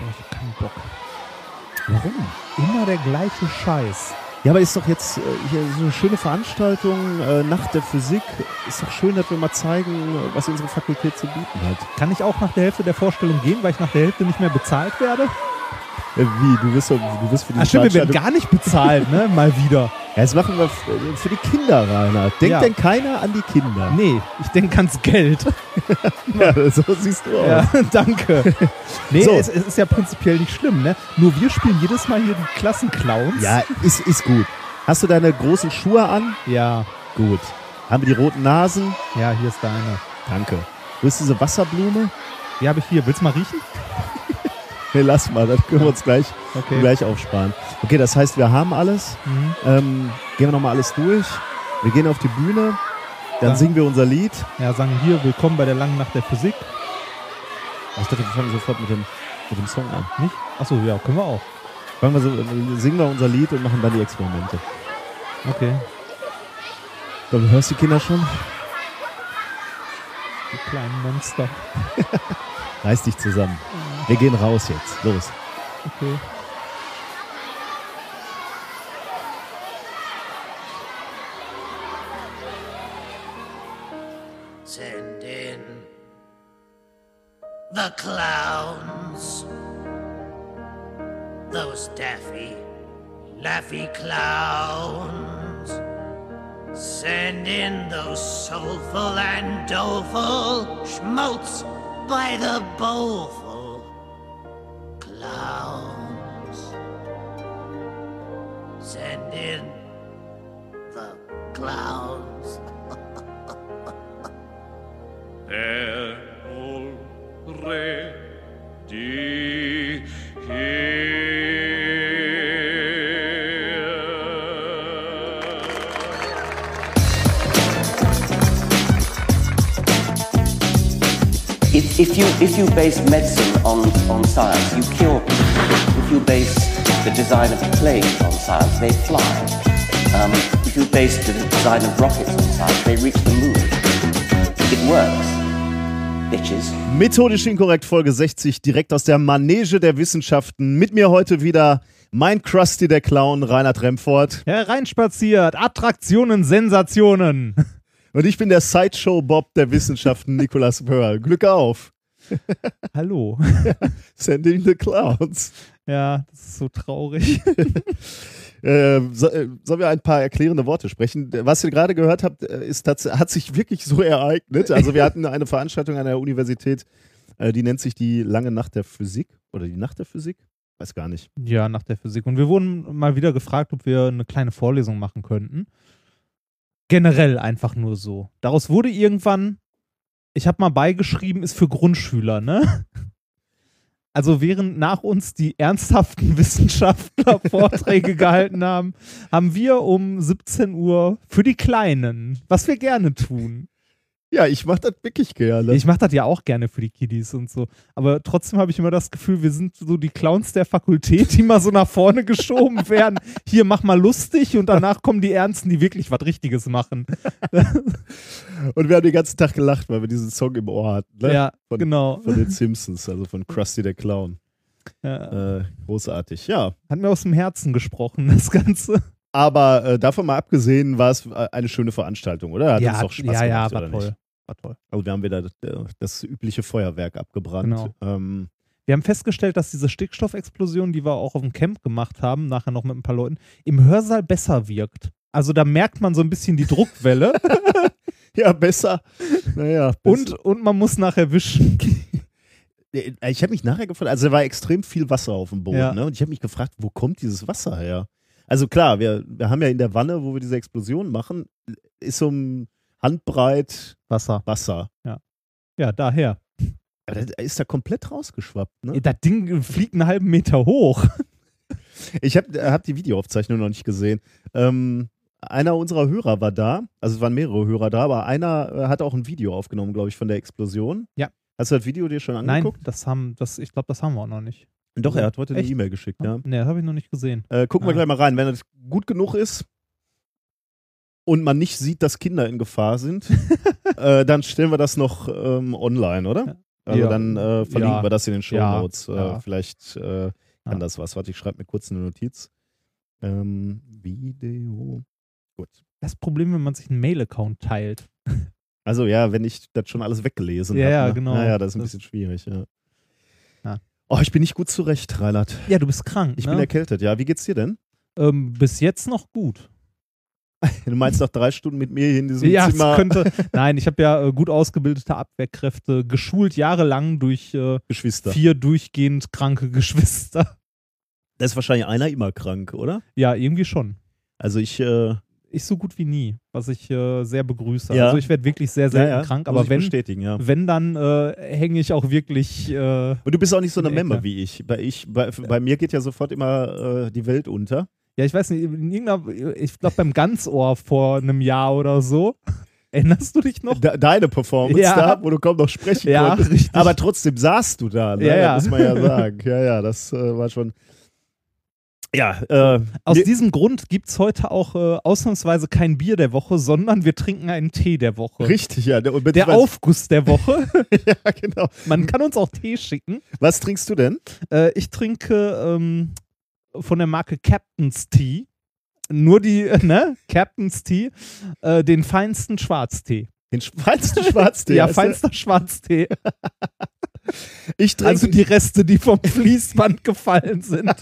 Ich hab keinen Bock. Warum? Immer der gleiche Scheiß. Ja, aber ist doch jetzt äh, hier so eine schöne Veranstaltung, äh, Nacht der Physik. Ist doch schön, dass wir mal zeigen, was unsere Fakultät zu bieten hat. Kann ich auch nach der Hälfte der Vorstellung gehen, weil ich nach der Hälfte nicht mehr bezahlt werde? Äh, wie? Du wirst, du wirst für die Ach stimmt, wir werden gar nicht bezahlt, ne? Mal wieder. Ja, das machen wir äh, für die Kinder, Rainer. Denkt Ja. denn keiner an die Kinder? Nee, ich denke ans Geld. Ja, so siehst du aus. Ja, danke. Nee, So. es, es ist ja prinzipiell nicht schlimm, ne? Nur wir spielen jedes Mal hier die Klassenclowns. Ja, ist, ist gut. Hast du deine großen Schuhe an? Ja, Gut. Haben wir die roten Nasen? ja, hier ist deine. Danke. Wo ist diese Wasserblume? Die habe ich hier. Willst du mal riechen? Nee, lass mal, das können wir uns gleich, Okay. gleich aufsparen. Okay, das heißt, wir haben alles. Mhm. Ähm, gehen wir nochmal alles durch. Wir gehen auf die Bühne. Dann Ja. singen wir unser Lied. Ja, sagen hier, willkommen bei der langen Nacht der Physik. Ich dachte, wir fangen sofort mit dem, mit dem Song an. Nicht? Achso, ja, können wir auch. Fangen wir so, äh, singen wir unser Lied und machen dann die Experimente. Okay. So, du hörst die Kinder schon? Die kleinen Monster. Reiß dich zusammen. Wir gehen raus jetzt. Los. Okay. Send in the clowns. Those daffy, laffy clowns. Send in those soulful and doleful schmaltz by the bowlful clowns. Send in the clowns. They're already here. If, you if you base medicine on, on science, you cure people. If you base the design of planes on science, they fly. Um, if you base the design of rockets on science, they reach the moon. It works, bitches. Methodisch inkorrekt Folge 60, direkt aus der Manege der Wissenschaften. Mit mir heute wieder mein Krusty der Clown, Reinhard Remford. Hereinspaziert. Attraktionen, Sensationen. Und ich bin der Sideshow Bob der Wissenschaften, Nicolas Pearl. Glück auf. Hallo. Sending the Clowns. Ja, das ist so traurig. Äh, so, äh, sollen wir ein paar erklärende Worte sprechen? Was ihr gerade gehört habt, äh, ist, hat sich wirklich so ereignet. Also wir hatten eine Veranstaltung an der Universität, äh, die nennt sich die lange Nacht der Physik oder die Nacht der Physik. Weiß gar nicht. Ja, nach der Physik. Und wir wurden mal wieder gefragt, ob wir eine kleine Vorlesung machen könnten. Generell einfach nur so. Daraus wurde irgendwann, ich habe mal beigeschrieben, ist für Grundschüler, ne? Also während nach uns die ernsthaften Wissenschaftler Vorträge gehalten haben, haben wir um 17 Uhr für die Kleinen, was wir gerne tun. Ja, ich mache das wirklich gerne. Ich mache das ja auch gerne für die Kiddies und so. Aber trotzdem habe ich immer das Gefühl, wir sind so die Clowns der Fakultät, die mal so nach vorne geschoben werden. Hier, mach mal lustig und danach kommen die Ernsten, die wirklich was Richtiges machen. Und wir haben den ganzen Tag gelacht, weil wir diesen Song im Ohr hatten. Ne? Ja, von, genau. Von den Simpsons, also von Krusty der Clown. Ja. Äh, großartig, ja. Hat mir aus dem Herzen gesprochen, das Ganze. Aber äh, davon mal abgesehen, war es eine schöne Veranstaltung, oder? Hat ja, uns doch Spaß ja, ja, gemacht, war oder toll. nicht? War toll. Also wir haben wieder das, äh, das übliche Feuerwerk abgebrannt. Genau. Ähm, Wir haben festgestellt, dass diese Stickstoffexplosion, die wir auch auf dem Camp gemacht haben, nachher noch mit ein paar Leuten, im Hörsaal besser wirkt. Also da merkt man so ein bisschen die Druckwelle ja, besser. Naja. und, und man muss nachher wischen. Äh, Ich habe mich nachher gefragt, also da war extrem viel Wasser auf dem Boden, Ja. ne? Und ich habe mich gefragt, wo kommt dieses Wasser her? Also klar, wir, wir haben ja in der Wanne, wo wir diese Explosion machen, ist so ein Handbreit Wasser. Wasser. Ja, daher. Aber das ist da komplett rausgeschwappt, ne? Das Ding fliegt einen halben Meter hoch. Ich habe hab die Videoaufzeichnung noch nicht gesehen. Ähm, einer unserer Hörer war da, also es waren mehrere Hörer da, aber einer äh, hat auch ein Video aufgenommen, glaube ich, von der Explosion. Ja. Hast du das Video dir schon Nein, angeguckt? das haben, das, ich glaube, das haben wir auch noch nicht. Doch, er hat heute eine Echt? E-Mail geschickt, ja. Nee, das habe ich noch nicht gesehen. Äh, gucken wir Ah. gleich mal rein. Wenn das gut genug ist und man nicht sieht, dass Kinder in Gefahr sind, äh, dann stellen wir das noch ähm, online, oder? Also Ja. dann äh, verlinken Ja. wir das in den Show Ja. Notes. Äh, Ja. Vielleicht äh, kann Ja. das was. Warte, ich schreibe mir kurz eine Notiz. Ähm, Video. Gut. Das Problem, wenn man sich einen Mail-Account teilt. Also ja, wenn ich das schon alles weggelesen habe. ja, ne? genau. Naja, das ist ein Das- bisschen schwierig, ja. Ja. Oh, ich bin nicht gut zurecht, Reinhard. Ja, du bist krank. Ich ne? bin erkältet, ja. Wie geht's dir denn? ähm, bis jetzt noch gut. Du meinst nach drei Stunden mit mir hier in diesem Ja, Zimmer könnte. Nein, ich habe ja äh, gut ausgebildete Abwehrkräfte, geschult jahrelang durch äh, Geschwister. vier durchgehend kranke Geschwister. Da ist wahrscheinlich einer immer krank, oder? Ja, irgendwie schon. Also ich, äh, Ich so gut wie nie, was ich äh, sehr begrüße. Ja. Also ich werde wirklich sehr ja, selten ja, krank, aber wenn, bestätigen, ja. wenn dann äh, hänge ich auch wirklich. Äh, Und du bist auch nicht so eine Ecke. wie ich. Bei, ich bei, bei mir geht ja sofort immer die Welt unter. Ja, ich weiß nicht, in ich glaube beim Ganzohr vor einem Jahr oder so. Erinnerst du dich noch? De deine Performance Ja. da, wo du kaum noch sprechen Ja, konntest. richtig. Aber trotzdem saßt du da, ne? Ja, ja. Muss man ja sagen. Ja, ja, das äh, war schon. Ja, äh, Aus diesem Grund gibt es heute auch äh, ausnahmsweise kein Bier der Woche, sondern wir trinken einen Tee der Woche. richtig, ja. Der beziehungsweise- Aufguss der Woche. Ja, genau. Man kann uns auch Tee schicken. Was trinkst du denn? Äh, ich trinke ähm, von der Marke Captain's Tea. Nur die, ne? Captain's Tea. Äh, den feinsten Schwarztee. Den feinsten Schwarztee. ja, weißt du? feinster Schwarztee. Ich trinke Also die Reste, die vom Fließband gefallen sind.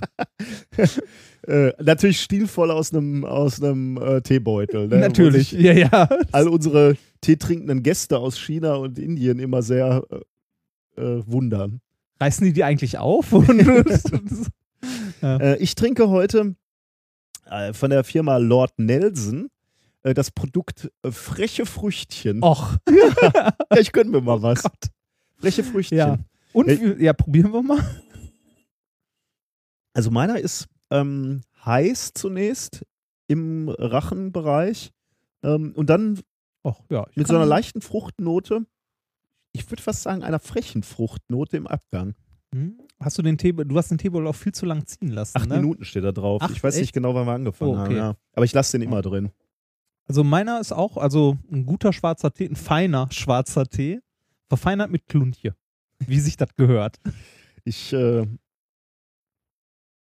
äh, natürlich stilvoll aus einem aus äh, Teebeutel. Ne? Natürlich. Sich Ja, ja. all unsere teetrinkenden Gäste aus China und Indien immer sehr äh, äh, wundern. Reißen die die eigentlich auf? Und, Äh, ich trinke heute äh, von der Firma Lord Nelson äh, das Produkt äh, freche Früchtchen. Och, Ja, ich gönne mir mal was. Gott. Freche Früchtchen. Ja. Und Äh, wie, ja, probieren wir mal. Also meiner ist ähm, heiß zunächst im Rachenbereich ähm, und dann Och, ja. mit so einer leichten Fruchtnote. Ich würde fast sagen, einer frechen Fruchtnote im Abgang. Hast du den Tee, du hast den wohl auch viel zu lang ziehen lassen, Acht ne? Minuten steht da drauf. Acht, ich weiß nicht echt? genau, wann wir angefangen Oh, haben. okay. Ja. Aber ich lasse den immer drin. Also meiner ist auch, also ein guter schwarzer Tee, ein feiner schwarzer Tee, verfeinert mit Kluntje. Wie sich das gehört. Ich, äh,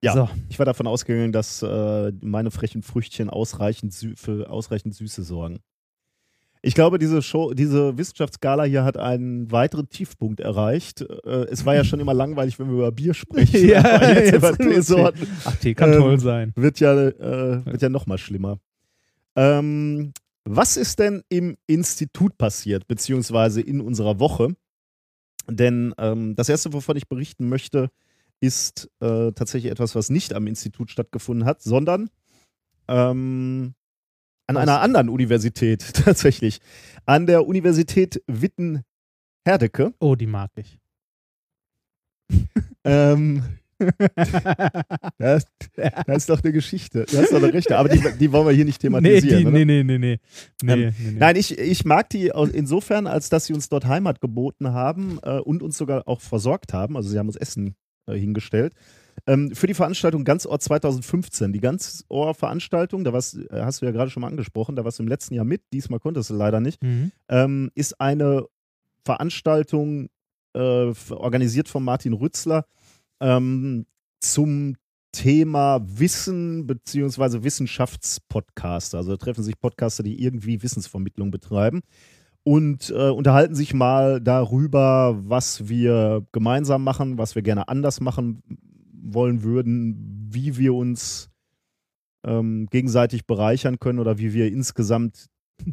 Ja. So. ich war davon ausgegangen, dass äh, meine frechen Früchtchen ausreichend für ausreichend Süße sorgen. Ich glaube, diese Show, diese Wissenschaftsskala hier hat einen weiteren Tiefpunkt erreicht. Äh, es war ja schon immer langweilig, wenn wir über Bier sprechen. Ja, jetzt jetzt über Teesorten Ach, Tee kann Ähm, toll sein. wird ja, äh, wird ja noch mal schlimmer. Ähm, was ist denn im Institut passiert, beziehungsweise in unserer Woche? Denn ähm, das Erste, wovon ich berichten möchte, ist äh, tatsächlich etwas, was nicht am Institut stattgefunden hat, sondern ähm, an Was? einer anderen Universität tatsächlich. An der Universität Witten-Herdecke. Oh, die mag ich. Ähm, das, das ist doch eine Geschichte. Du hast doch eine Rechte. Aber die, die wollen wir hier nicht nee, thematisieren. die, oder? nee, nee, nee, nee. nee, Ähm, nee, nee. Nein, ich, ich mag die insofern, als dass sie uns dort Heimat geboten haben äh, und uns sogar auch versorgt haben. Also sie haben uns Essen äh, hingestellt. Ähm, für die Veranstaltung Ganzohr 2015. Die Ganzohr-Veranstaltung, da warst, äh, hast du ja gerade schon mal angesprochen, da warst du im letzten Jahr mit, diesmal konntest du leider nicht, Mhm. ähm, ist eine Veranstaltung äh, organisiert von Martin Rützler ähm, zum Thema Wissen beziehungsweise Wissenschaftspodcaster. Also da treffen sich Podcaster, die irgendwie Wissensvermittlung betreiben und äh, unterhalten sich mal darüber, was wir gemeinsam machen, was wir gerne anders machen wollen würden, wie wir uns ähm, gegenseitig bereichern können oder wie wir insgesamt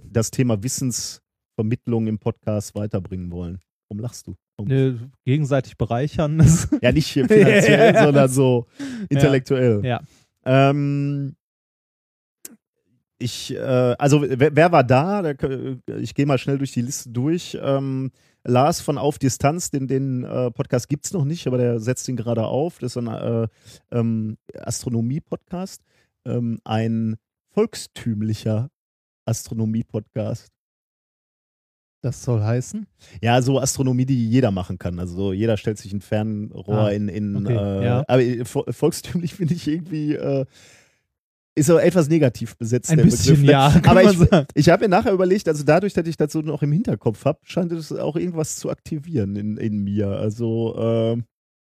das Thema Wissensvermittlung im Podcast weiterbringen wollen. Warum lachst du? Warum? Nee, gegenseitig bereichern. Ja, nicht finanziell, Ja. sondern so intellektuell. Ja. Ähm, ich, äh, also wer, wer war da? Ich gehe mal schnell durch die Liste durch. Ähm, Lars von Auf Distanz, den, den äh, Podcast gibt es noch nicht, aber der setzt ihn gerade auf. Das ist ein äh, ähm, Astronomie-Podcast. Ähm, ein volkstümlicher Astronomie-Podcast. Das soll heißen? Ja, so Astronomie, die jeder machen kann. Also so, jeder stellt sich ein Fernrohr Ah, in, in okay, äh, ja. aber äh, vo- volkstümlich finde ich irgendwie, äh, ist so etwas negativ besetzt. Ein der bisschen, Begriff, ne? ja. Aber ich, sagen. ich habe mir nachher überlegt, also dadurch, dass ich das so noch im Hinterkopf habe, scheint es auch irgendwas zu aktivieren in, in mir. Also, ähm,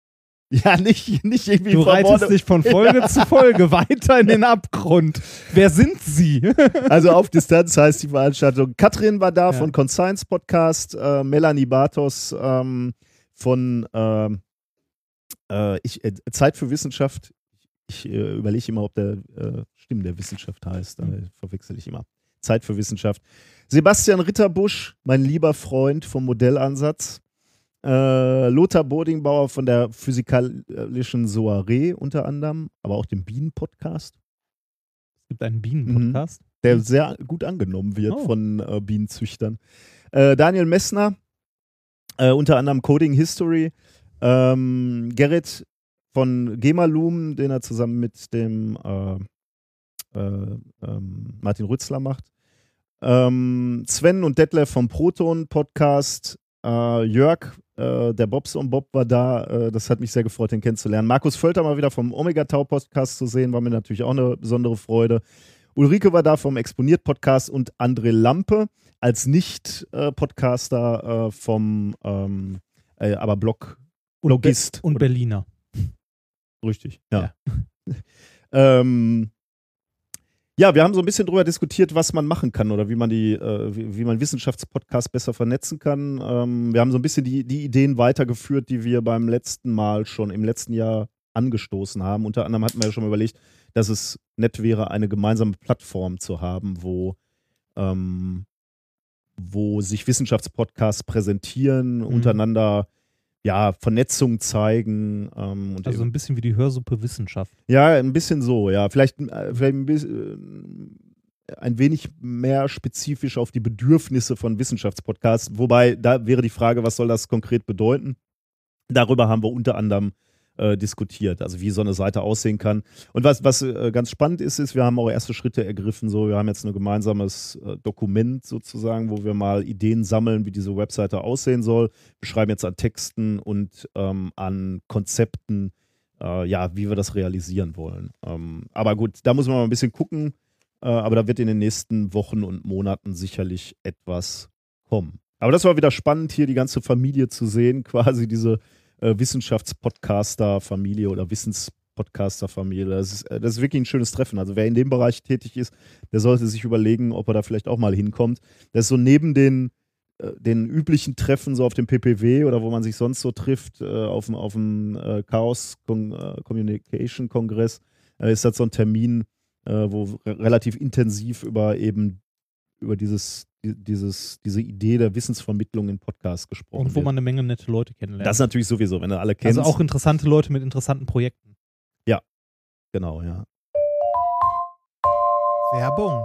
ja, nicht, nicht irgendwie Du reitest dich von Folge zu Folge weiter in den Abgrund. Wer sind Sie? Also auf Distanz heißt die Veranstaltung. Katrin war da Ja. von Conscience Podcast, äh, Melanie Bartos ähm, von ähm, äh, ich, äh, Zeit für Wissenschaft. Ich äh, überlege immer, ob der äh, Stimmen der Wissenschaft heißt. Da verwechsel ich immer. Zeit für Wissenschaft. Sebastian Ritterbusch, mein lieber Freund vom Modellansatz. Äh, Lothar Bodingbauer von der physikalischen Soiree unter anderem, aber auch dem Bienen-Podcast Es gibt einen Bienen-Podcast. der sehr gut angenommen wird Oh. von äh, Bienenzüchtern. Äh, Daniel Messner, äh, unter anderem Coding History. Ähm, Gerrit von Gemaloom, den er zusammen mit dem äh, äh, ähm, Martin Rützler macht. Ähm, Sven und Detlef vom Proton Podcast. Äh, Jörg, äh, der Bobs und Bob war da. Äh, das hat mich sehr gefreut, den kennenzulernen. Markus Völter mal wieder vom Omega Tau Podcast zu sehen, war mir natürlich auch eine besondere Freude. Ulrike war da vom Exponiert Podcast und André Lampe als Nicht-Podcaster äh, vom ähm, äh, aber Blog Und, Logist. Und Berliner. Richtig, ja. ähm, ja, wir haben so ein bisschen drüber diskutiert, was man machen kann oder wie man die, äh, wie, wie man Wissenschaftspodcasts besser vernetzen kann. Ähm, wir haben so ein bisschen die, die Ideen weitergeführt, die wir beim letzten Mal schon im letzten Jahr angestoßen haben. Unter anderem hatten wir ja schon mal überlegt, dass es nett wäre, eine gemeinsame Plattform zu haben, wo, ähm, wo sich Wissenschaftspodcasts präsentieren, untereinander ja, Vernetzung zeigen. Ähm, und Also ein bisschen wie die Hörsuppe Wissenschaft. ja, ein bisschen so, ja. Vielleicht, äh, vielleicht ein, bisschen, äh, ein wenig mehr spezifisch auf die Bedürfnisse von Wissenschaftspodcasts. Wobei, da wäre die Frage, was soll das konkret bedeuten? Darüber haben wir unter anderem äh, diskutiert, also wie so eine Seite aussehen kann. Und was, was äh, ganz spannend ist, ist, wir haben auch erste Schritte ergriffen. So, wir haben jetzt ein gemeinsames äh, Dokument sozusagen, wo wir mal Ideen sammeln, wie diese Webseite aussehen soll. Wir schreiben jetzt an Texten und ähm, an Konzepten, äh, ja, wie wir das realisieren wollen. Ähm, aber gut, da muss man mal ein bisschen gucken. Äh, aber da wird in den nächsten Wochen und Monaten sicherlich etwas kommen. Aber das war wieder spannend, hier die ganze Familie zu sehen, quasi diese äh, Wissenschaftspodcaster-Familie oder Wissenspodcaster-Familie. Das ist, äh, das ist wirklich ein schönes Treffen. Also wer in dem Bereich tätig ist, der sollte sich überlegen, ob er da vielleicht auch mal hinkommt. Das ist so neben den äh, den üblichen Treffen so auf dem PPW oder wo man sich sonst so trifft, äh, auf dem, auf dem Chaos Communication Kongress, ist das so ein Termin, wo re relativ intensiv über eben über dieses, die- dieses, diese Idee der Wissensvermittlung in Podcasts gesprochen Und wo wird. man eine Menge nette Leute kennenlernt. das ist natürlich sowieso, wenn du alle kennst. also auch interessante Leute mit interessanten Projekten. genau, ja. Werbung.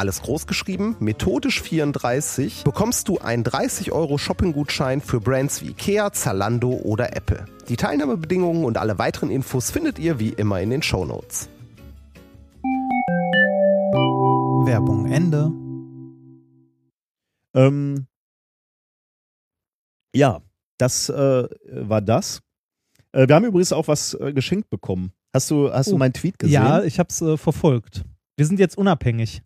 alles groß geschrieben, methodisch 34, bekommst du einen 30 Euro Shopping-Gutschein für Brands wie Ikea, Zalando oder Apple. Die Teilnahmebedingungen und alle weiteren Infos findet ihr wie immer in den Shownotes. Werbung Ende. Ähm, ja, das äh, war das. Äh, wir haben übrigens auch was äh, geschenkt bekommen. Hast du, hast du Oh. meinen Tweet gesehen? Ja, ich hab's äh, verfolgt. Wir sind jetzt unabhängig.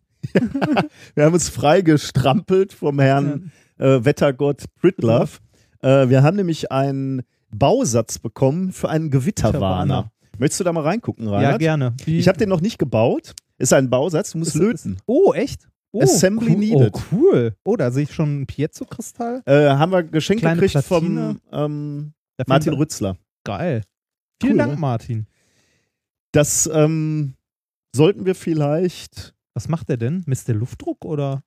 Wir haben uns freigestrampelt vom Herrn äh, Wettergott Pritlove. Äh, wir haben nämlich einen Bausatz bekommen für einen Gewitterwarner. Möchtest du da mal reingucken, Ja, Reinhard? gerne. Wie- Ich habe den noch nicht gebaut. Ist ein Bausatz, du musst Ist- löten. Oh, echt? Oh, Assembly cool. needed. Oh, cool. Oh, da sehe ich schon einen Piezo-Kristall. Äh, haben wir geschenkt Kleine gekriegt Platine. vom ähm, Martin Rützler. Geil. Vielen Cool, Dank, ne? Martin. Das ähm, sollten wir vielleicht. Was macht der denn? Misst der Luftdruck oder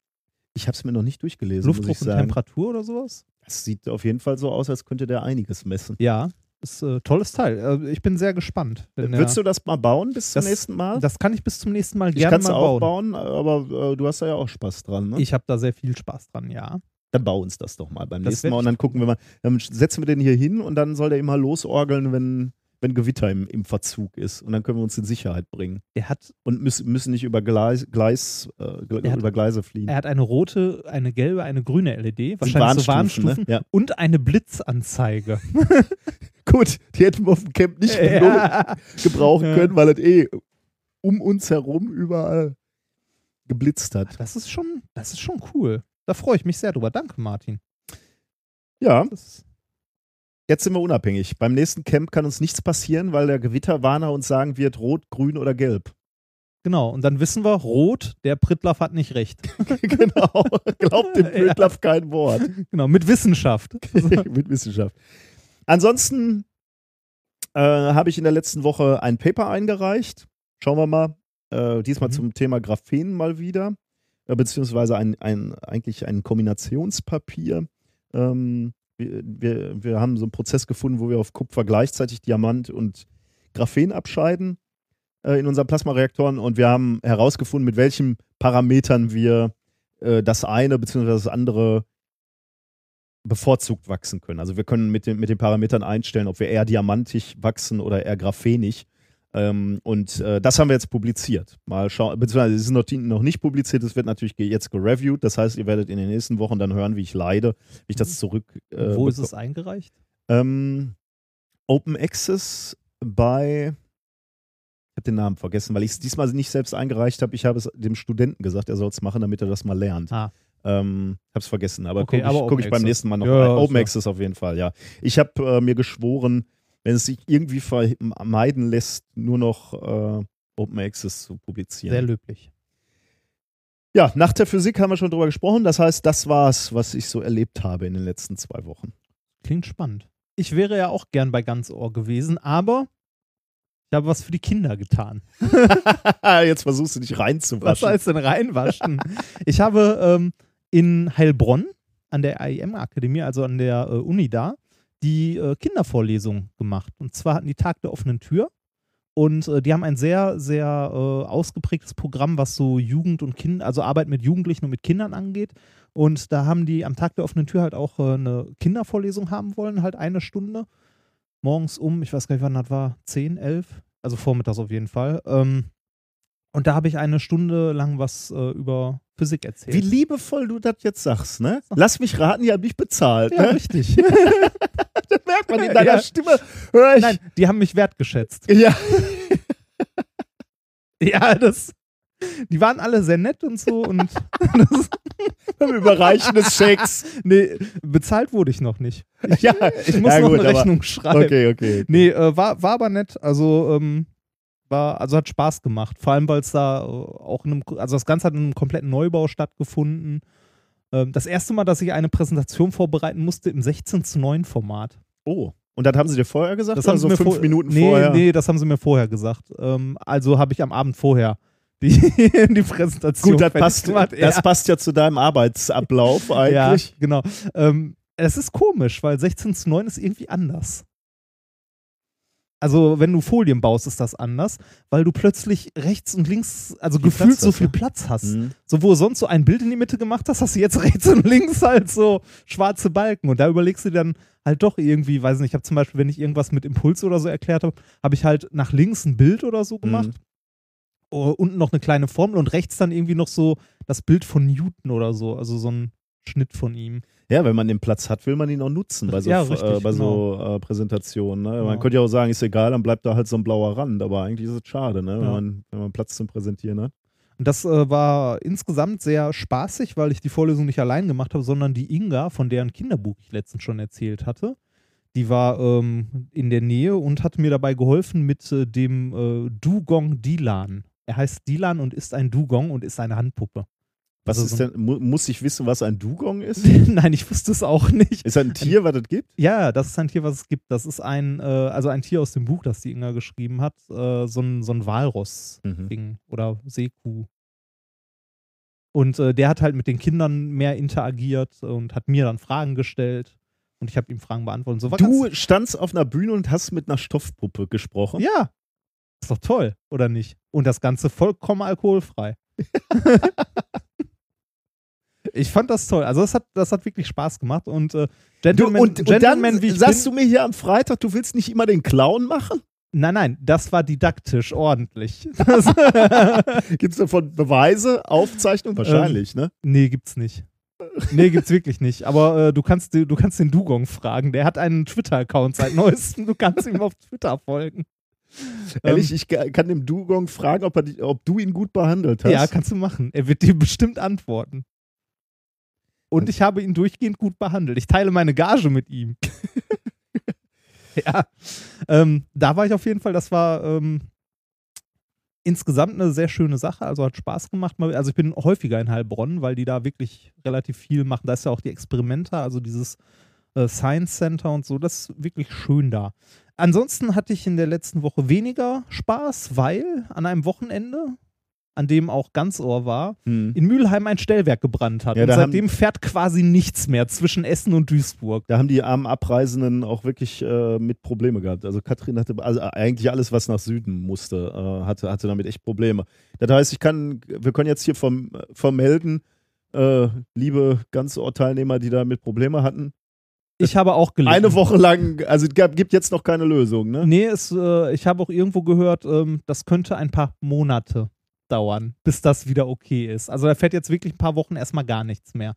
Ich habe es mir noch nicht durchgelesen, Luftdruck und sagen. Temperatur oder sowas? Das sieht auf jeden Fall so aus, als könnte der einiges messen. Ja, ist äh, tolles Teil. Äh, ich bin sehr gespannt. der- Würdest du das mal bauen bis zum Das- nächsten Mal? das kann ich bis zum nächsten Mal ich gerne kann es mal auch bauen. bauen, aber äh, du hast da ja auch Spaß dran. Ne? Ich habe da sehr viel Spaß dran, ja. dann bau uns das doch mal beim Das nächsten Mal und dann gucken wir mal. Dann setzen wir den hier hin und dann soll der immer losorgeln, wenn, wenn Gewitter im, im Verzug ist. Und dann können wir uns in Sicherheit bringen. Der hat, Und müssen, müssen nicht über, Gleis, Gleis, äh, Gle- Er hat- über Gleise fliegen. er hat eine rote, eine gelbe, eine grüne LED, wahrscheinlich so Warnstufen, Warnstufen ne? Ja. und eine Blitzanzeige. Gut, die hätten wir auf dem Camp nicht Ja. gebrauchen können, weil es eh um uns herum überall geblitzt hat. Das ist schon, das ist schon cool. Da freue ich mich sehr drüber. Danke, Martin. Ja, Das, jetzt sind wir unabhängig. Beim nächsten Camp kann uns nichts passieren, weil der Gewitterwarner uns sagen wird, rot, grün oder gelb. genau. Und dann wissen wir, Rot, der Prittlaff hat nicht recht. genau. Glaubt dem Ja. Blödlaff kein Wort. Genau, mit Wissenschaft. Mit Wissenschaft. Ansonsten äh, habe ich in der letzten Woche ein Paper eingereicht. Schauen wir mal. Äh, diesmal Mhm. zum Thema Graphen mal wieder. Äh, beziehungsweise ein, ein, eigentlich ein Kombinationspapier. Ähm, wir, wir, wir haben so einen Prozess gefunden, wo wir auf Kupfer gleichzeitig Diamant und Graphen abscheiden äh, in unseren Plasmareaktoren und wir haben herausgefunden, mit welchen Parametern wir äh, das eine bzw. das andere bevorzugt wachsen können. Also wir können mit den, mit den Parametern einstellen, ob wir eher diamantig wachsen oder eher graphenig. Ähm, und äh, das haben wir jetzt publiziert. Mal schauen, beziehungsweise es ist noch, noch nicht publiziert, es wird natürlich jetzt gereviewt. Das heißt, ihr werdet in den nächsten Wochen dann hören, wie ich leide, wie ich das zurück. Äh, Wo ist es eingereicht? ähm, Open Access bei. Ich habe den Namen vergessen, weil ich es diesmal nicht selbst eingereicht habe. Ich habe es dem Studenten gesagt, er soll es machen, damit er das mal lernt. Ah. Ähm, habe es vergessen, aber Okay, gucke ich, guck ich beim nächsten Mal noch Ja, rein. Open Access auf jeden Fall, ja. Ich habe äh, mir geschworen, wenn es sich irgendwie vermeiden lässt, nur noch äh, Open Access zu publizieren. Sehr löblich. Ja, nach der Physik haben wir schon drüber gesprochen. Das heißt, das war's, was ich so erlebt habe in den letzten zwei Wochen. Klingt spannend. Ich wäre ja auch gern bei ganz Ohr gewesen, aber ich habe was für die Kinder getan. Jetzt versuchst du dich Was reinzuwaschen. heißt denn reinwaschen? ich habe ähm, in Heilbronn an der AIM-Akademie, also an der äh, Uni da, die äh, Kindervorlesung gemacht. Und zwar hatten die Tag der offenen Tür. Und äh, die haben ein sehr, sehr äh, ausgeprägtes Programm, was so Jugend und Kinder, also Arbeit mit Jugendlichen und mit Kindern angeht. Und da haben die am Tag der offenen Tür halt auch äh, eine Kindervorlesung haben wollen, halt eine Stunde. Morgens um, ich weiß gar nicht, wann das war, 10, 11, also vormittags auf jeden Fall. Ähm, und da habe ich eine Stunde lang was äh, über Physik erzählt. Wie liebevoll du das jetzt sagst, ne? Lass mich raten, die haben mich bezahlt. ja, ne? richtig. Das merkt man in deiner Ja. Stimme. Ich. Nein, die haben mich wertgeschätzt. Ja. Ja, das. Die waren alle sehr nett und so und das, Beim Überreichen des Schecks. nee, bezahlt wurde ich noch nicht. Ja, Ich muss ja, noch gut, eine aber- Rechnung schreiben. Okay, okay. Nee, äh, war, war aber nett. Also, ähm, war, also hat Spaß gemacht. Vor allem, weil es da äh, auch in einem, also das Ganze hat in einem kompletten Neubau stattgefunden. Ähm, das erste Mal, dass ich eine Präsentation vorbereiten musste im 16 zu 9 Format. Oh. Und das haben sie dir vorher gesagt? Das haben sie so mir fünf vor- Minuten nee, vorher? Nee, das haben sie mir vorher gesagt. Ähm, also habe ich am Abend vorher die, die Präsentation Gut, das passt, gemacht. das ja. passt ja zu deinem Arbeitsablauf ja, eigentlich. genau. Ähm, es ist komisch, weil 16 zu 9 ist irgendwie anders. Also, wenn du Folien baust, ist das anders, weil du plötzlich rechts und links, also Viel gefühlt Platz so viel ne? Platz hast. Mhm. So, wo du sonst so ein Bild in die Mitte gemacht hast, hast du jetzt rechts und links halt so schwarze Balken. Und da überlegst du dann halt doch irgendwie, weiß nicht, ich habe zum Beispiel, wenn ich irgendwas mit Impuls oder so erklärt habe, habe ich halt nach links ein Bild oder so gemacht. Oh, unten noch eine kleine Formel und rechts dann irgendwie noch so das Bild von Newton oder so. Also so ein Schnitt von ihm. Ja, wenn man den Platz hat, will man ihn auch nutzen bei so, Ja, richtig, äh, bei so äh, Präsentationen. Ne? Man Genau. könnte ja auch sagen, ist egal, dann bleibt da halt so ein blauer Rand. Aber eigentlich ist es schade, ne? wenn, Ja. man, wenn man Platz zum Präsentieren hat. Und das äh, war insgesamt sehr spaßig, weil ich die Vorlesung nicht allein gemacht habe, sondern die Inga, von deren Kinderbuch ich letztens schon erzählt hatte, die war ähm, in der Nähe und hat mir dabei geholfen mit äh, dem äh, Dugong Dilan. Er heißt Dilan und ist ein Dugong und ist eine Handpuppe. Was Also ist denn, mu muss ich wissen, was ein Dugong ist? Nein, ich wusste es auch nicht. Ist das ein Tier, was es gibt? Ja, das ist ein Tier, was es gibt. Das ist ein, äh, also ein Tier aus dem Buch, das die Inga geschrieben hat. Äh, so ein, so ein Walross-Ding Mhm. oder Seekuh. Und äh, der hat halt mit den Kindern mehr interagiert und hat mir dann Fragen gestellt. Und ich habe ihm Fragen beantwortet. Und So war Du standst auf einer Bühne und hast mit einer Stoffpuppe gesprochen. Ja. Ist doch toll, oder nicht? Und das Ganze vollkommen alkoholfrei. ich fand das toll. Also, das hat, das hat wirklich Spaß gemacht. Und äh, Du, Gentleman, und, und Gentleman dann wie ich sagst bin, du mir hier am Freitag, du willst nicht immer den Clown machen? Nein, nein, das war didaktisch ordentlich. Gibt es davon Beweise, Aufzeichnung? Wahrscheinlich, ne? nee, gibt's nicht. Nee, gibt's wirklich nicht. Aber äh, du, kannst, du kannst den Dugong fragen. Der hat einen Twitter-Account seit neuestem. Du kannst ihm auf Twitter folgen. Ehrlich, ich ga- kann dem Dugong fragen, ob, er, ob du ihn gut behandelt hast. Ja, kannst du machen. Er wird dir bestimmt antworten. Und ich habe ihn durchgehend gut behandelt. Ich teile meine Gage mit ihm. ja. Ähm, da war ich auf jeden Fall, das war ähm, insgesamt eine sehr schöne Sache. Also hat Spaß gemacht. Also ich bin häufiger in Heilbronn, weil die da wirklich relativ viel machen. Da ist ja auch die Experimenta, also dieses äh, Science Center und so. Das ist wirklich schön da. Ansonsten hatte ich in der letzten Woche weniger Spaß, weil an einem Wochenende, an dem auch Ganzohr war, Hm. in Mülheim ein Stellwerk gebrannt hat. Ja, und da haben- seitdem fährt quasi nichts mehr zwischen Essen und Duisburg. Da haben die armen Abreisenden auch wirklich äh, mit Probleme gehabt. Also Katrin hatte, also eigentlich alles, was nach Süden musste, äh, hatte, hatte damit echt Probleme. Das heißt, ich kann, wir können jetzt hier vom, vermelden, äh, liebe Ganzort-Teilnehmer, die damit Probleme hatten, Ich habe auch gelesen. eine Woche lang, also es gibt jetzt noch keine Lösung, ne? Nee, es, äh, ich habe auch irgendwo gehört, ähm, das könnte ein paar Monate dauern, bis das wieder okay ist. Also da fährt jetzt wirklich ein paar Wochen erstmal gar nichts mehr.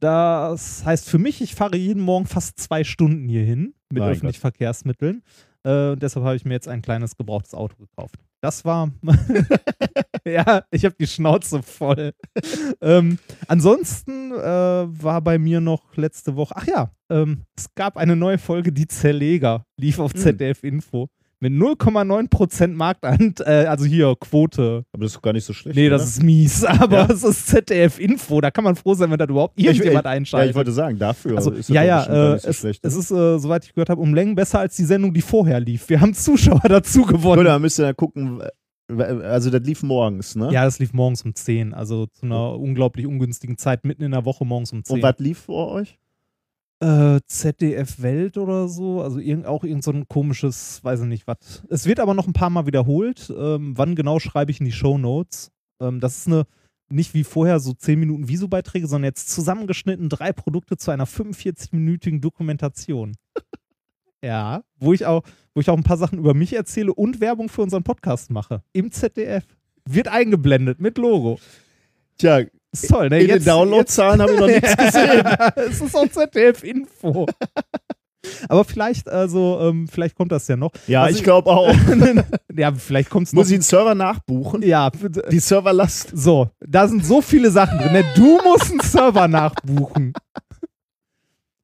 Das heißt für mich, ich fahre jeden Morgen fast zwei Stunden hier hin mit Mein öffentlichen Verkehrsmitteln. Äh, deshalb habe ich mir jetzt ein kleines gebrauchtes Auto gekauft. Das war. ja, ich habe die Schnauze voll. ähm, ansonsten äh, war bei mir noch letzte Woche. Ach ja, ähm, es gab eine neue Folge, die Zerleger, lief auf Hm. ZDF Info. Mit 0,9% Marktanteil, äh, also hier Quote. Aber das ist gar nicht so schlecht. Nee, das oder? ist mies, aber Ja? es ist ZDF Info. Da kann man froh sein, wenn da überhaupt Ja, ich- irgendjemand Ja, einschaltet. ich wollte sagen, dafür Also, ist das ja, ja, äh, so es, schlecht. es ist, äh, soweit ich gehört habe, um Längen besser als die Sendung, die vorher lief. Wir haben Zuschauer dazu gewonnen. Oder müsst ihr da gucken, also das lief morgens, ne? Ja, das lief morgens um 10, also zu einer unglaublich ungünstigen Zeit, mitten in der Woche morgens um 10. Und was lief vor euch? Äh, ZDF Welt oder so, also irgend, auch irgend so ein komisches, weiß ich nicht was. Es wird aber noch ein paar Mal wiederholt. Ähm, wann genau schreibe ich in die Show Notes? Ähm, das ist eine, nicht wie vorher so 10 Minuten Viso-Beiträge, sondern jetzt zusammengeschnitten drei Produkte zu einer 45-minütigen Dokumentation. ja, wo ich auch, wo ich auch ein paar Sachen über mich erzähle und Werbung für unseren Podcast mache. Im ZDF. Wird eingeblendet mit Logo. Tja, Ist toll, ne? in den Downloadzahlen habe ich noch nichts gesehen. es ist auf ZDF-Info. Aber vielleicht, also, ähm, vielleicht kommt das ja noch. Ja, Also ich glaube auch. ja, vielleicht kommt es noch. Muss ich den Server nachbuchen? ja, Die Serverlast. so, da sind so viele Sachen drin. Ne? Du musst einen Server nachbuchen.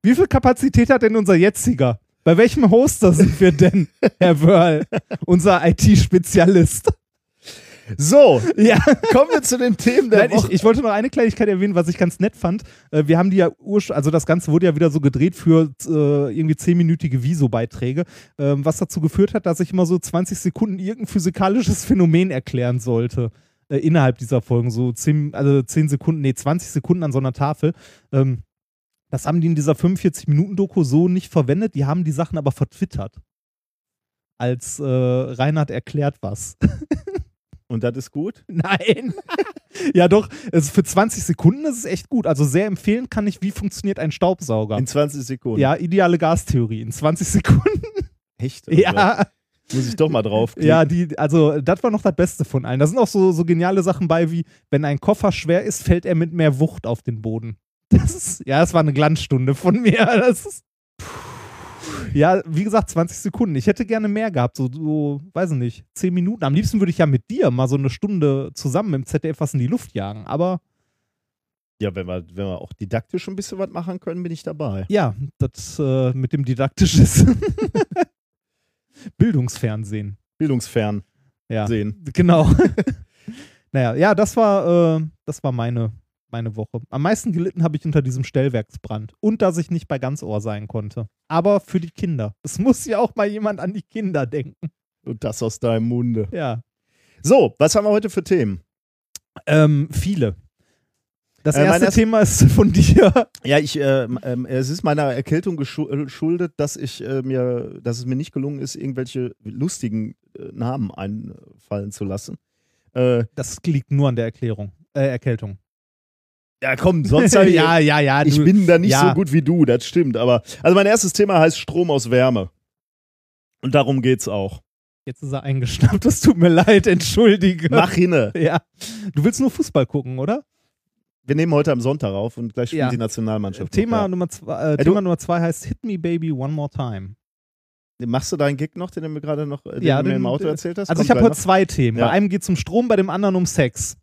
Wie viel Kapazität hat denn unser jetziger? Bei welchem Hoster sind wir denn, Herr Wörl, unser IT-Spezialist? So, Ja. kommen wir zu den Themen der Nein, ich, Woche. ich wollte noch eine Kleinigkeit erwähnen, was ich ganz nett fand. Äh, wir haben die ja ursch also das Ganze wurde ja wieder so gedreht für äh, irgendwie zehnminütige Viso-Beiträge, ähm, was dazu geführt hat, dass ich immer so 20 Sekunden irgendein physikalisches Phänomen erklären sollte. Äh, innerhalb dieser Folgen, so 10, also 10 Sekunden, nee, 20 Sekunden an so einer Tafel. Ähm, das haben die in dieser 45-Minuten-Doku so nicht verwendet, die haben die Sachen aber vertwittert. Als äh, Reinhard erklärt was. Und das ist gut? Nein. ja, doch. Es, für 20 Sekunden ist es echt gut. Also sehr empfehlen kann ich, wie funktioniert ein Staubsauger. In 20 Sekunden. ja, ideale Gastheorie. In 20 Sekunden. Echt? ja, Muss ich doch mal drauf ja, die, also das war noch das Beste von allen. Da sind auch so, so geniale Sachen bei, wie wenn ein Koffer schwer ist, fällt er mit mehr Wucht auf den Boden. Das ist, ja, das war eine Glanzstunde von mir. Das ist, ja, wie gesagt, 20 Sekunden. Ich hätte gerne mehr gehabt, so, so, weiß ich nicht, 10 Minuten. Am liebsten würde ich ja mit dir mal so eine Stunde zusammen im ZDF was in die Luft jagen. Aber Ja, wenn wir, wenn wir auch didaktisch ein bisschen was machen können, bin ich dabei. ja, das äh, mit dem didaktisches Bildungsfernsehen. Bildungsfern Ja, sehen. genau. naja, ja, das war, äh, das war meine, meine Woche. Am meisten gelitten habe ich unter diesem Stellwerksbrand und dass ich nicht bei Ganzohr sein konnte. Aber für die Kinder. Es muss ja auch mal jemand an die Kinder denken. Und das aus deinem Munde. Ja. So, was haben wir heute für Themen? Ähm, viele. Das Äh, erste erst- Thema ist von dir. Ja, ich, ähm, ähm, es ist meiner Erkältung äh, geschuldet, dass ich äh, mir, dass es mir nicht gelungen ist, irgendwelche lustigen äh, Namen einfallen zu lassen. Äh, Das liegt nur an der Erklärung. Äh, Erkältung. Ja, komm, sonst hab ich, ja, ja, ja. ich du- bin da nicht ja. so gut wie du, das stimmt. Aber also mein erstes Thema heißt Strom aus Wärme. Und darum geht's auch. Jetzt ist er eingeschnappt. Das tut mir leid. Entschuldige. Mach hinne. Ja. Du willst nur Fußball gucken, oder? Wir nehmen heute am Sonntag auf und gleich spielt Ja. die Nationalmannschaft. Thema, ja. Nummer zwei, äh, du- Thema Nummer zwei heißt Hit Me Baby One More Time. Machst du deinen Gig noch, den du mir gerade noch den Ja, du mir den- im Auto den- erzählt hast? Also ich Kommt habe heute zwei Themen. Ja. Bei einem geht es um Strom, bei dem anderen um Sex.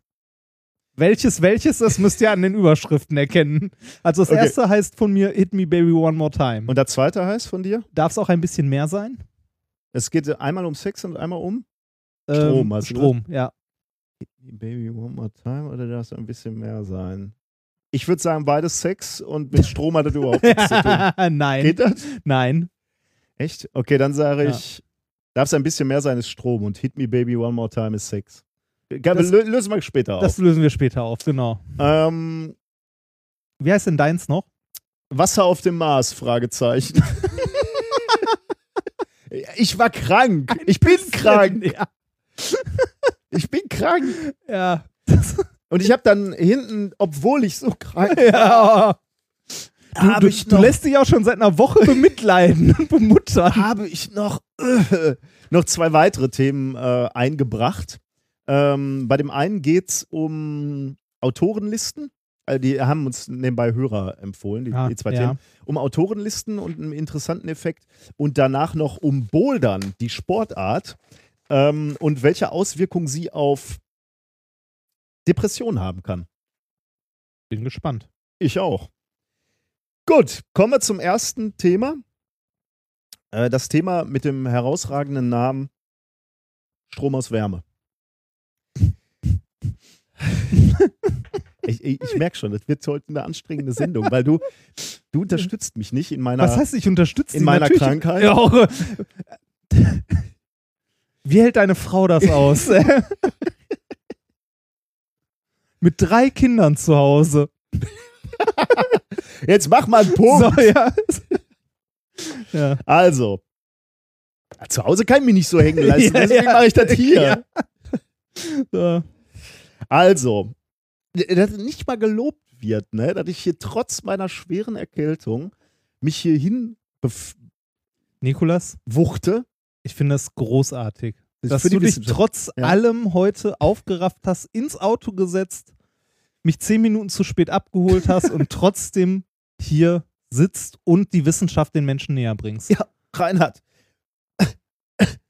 Welches, welches, das müsst ihr an den Überschriften erkennen. Also das Okay. erste heißt von mir Hit Me Baby One More Time. Und der zweite heißt von dir? Darf es auch ein bisschen mehr sein? Es geht einmal um Sex und einmal um Ähm, Strom, du Strom, ja. Baby One More Time oder darf es ein bisschen mehr sein? Ich würde sagen, beides Sex und mit Strom hat das überhaupt nichts zu tun. nein, Geht das? nein. Echt? Okay, dann sage Ja. ich, darf es ein bisschen mehr sein, ist Strom und Hit Me Baby One More Time ist Sex. Das- lö lösen wir später Das auf. lösen wir später auf, genau. Ähm, Wie heißt denn deins noch? Wasser auf dem Mars? Fragezeichen. ich war krank. Ich bin krank. Ja. Ich bin krank. ja. Das, Und ich habe dann hinten, obwohl ich so krank ja. Du, du, du lässt dich auch schon seit einer Woche bemitleiden und bemuttern. habe ich noch, äh, noch zwei weitere Themen äh, eingebracht. Ähm, bei dem einen geht es um Autorenlisten. Also die haben uns nebenbei Hörer empfohlen, die, Ah, die zwei ja. Themen. Um Autorenlisten und einen interessanten Effekt. Und danach noch um Bouldern, die Sportart. Ähm, und welche Auswirkungen sie auf Depressionen haben kann. Bin gespannt. Ich auch. Gut, kommen wir zum ersten Thema. Äh, das Thema mit dem herausragenden Namen Strom aus Wärme. ich ich, ich merke schon, das wird heute eine anstrengende Sendung, weil du, du unterstützt mich nicht in meiner. Was heißt, ich unterstütze in sie meiner natürlich. Krankheit? Ja, auch, Wie hält deine Frau das aus? Mit drei Kindern zu Hause. Jetzt mach mal einen Punkt. So, ja. ja. Also, zu Hause kann ich mich nicht so hängen lassen, Ja, deswegen mache ich das hier. So. Also, dass nicht mal gelobt wird, ne, dass ich hier trotz meiner schweren Erkältung mich hierhin Nikolas, wuchte. ich finde das großartig. Dass du dich trotz Ja. allem heute aufgerafft hast, ins Auto gesetzt, mich zehn Minuten zu spät abgeholt hast und trotzdem hier sitzt und die Wissenschaft den Menschen näher bringst. Ja. Reinhard,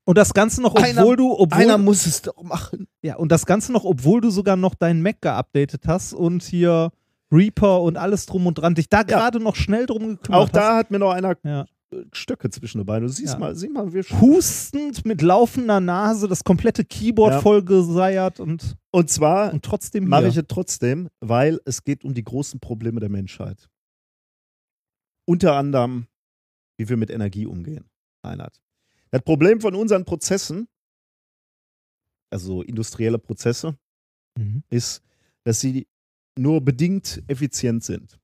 Und das Ganze noch, obwohl Einer- du, obwohl, einer muss es doch machen. ja, und das Ganze noch, obwohl du sogar noch deinen Mac geupdatet hast und hier Reaper und alles drum und dran, dich da gerade noch schnell drum gekümmert Auch da hat mir noch einer hast. Ja. äh, Stöcke zwischen den Beinen. Du siehst Ja. mal, sieh mal, wir Hustend mit laufender Nase, das komplette Keyboard Ja. voll geseiert und, Und zwar und trotzdem mache ich es trotzdem, weil es geht um die großen Probleme der Menschheit. Unter anderem, wie wir mit Energie umgehen. Reinhard. Das Problem von unseren Prozessen, also industrielle Prozesse, Mhm. ist, dass sie nur bedingt effizient sind.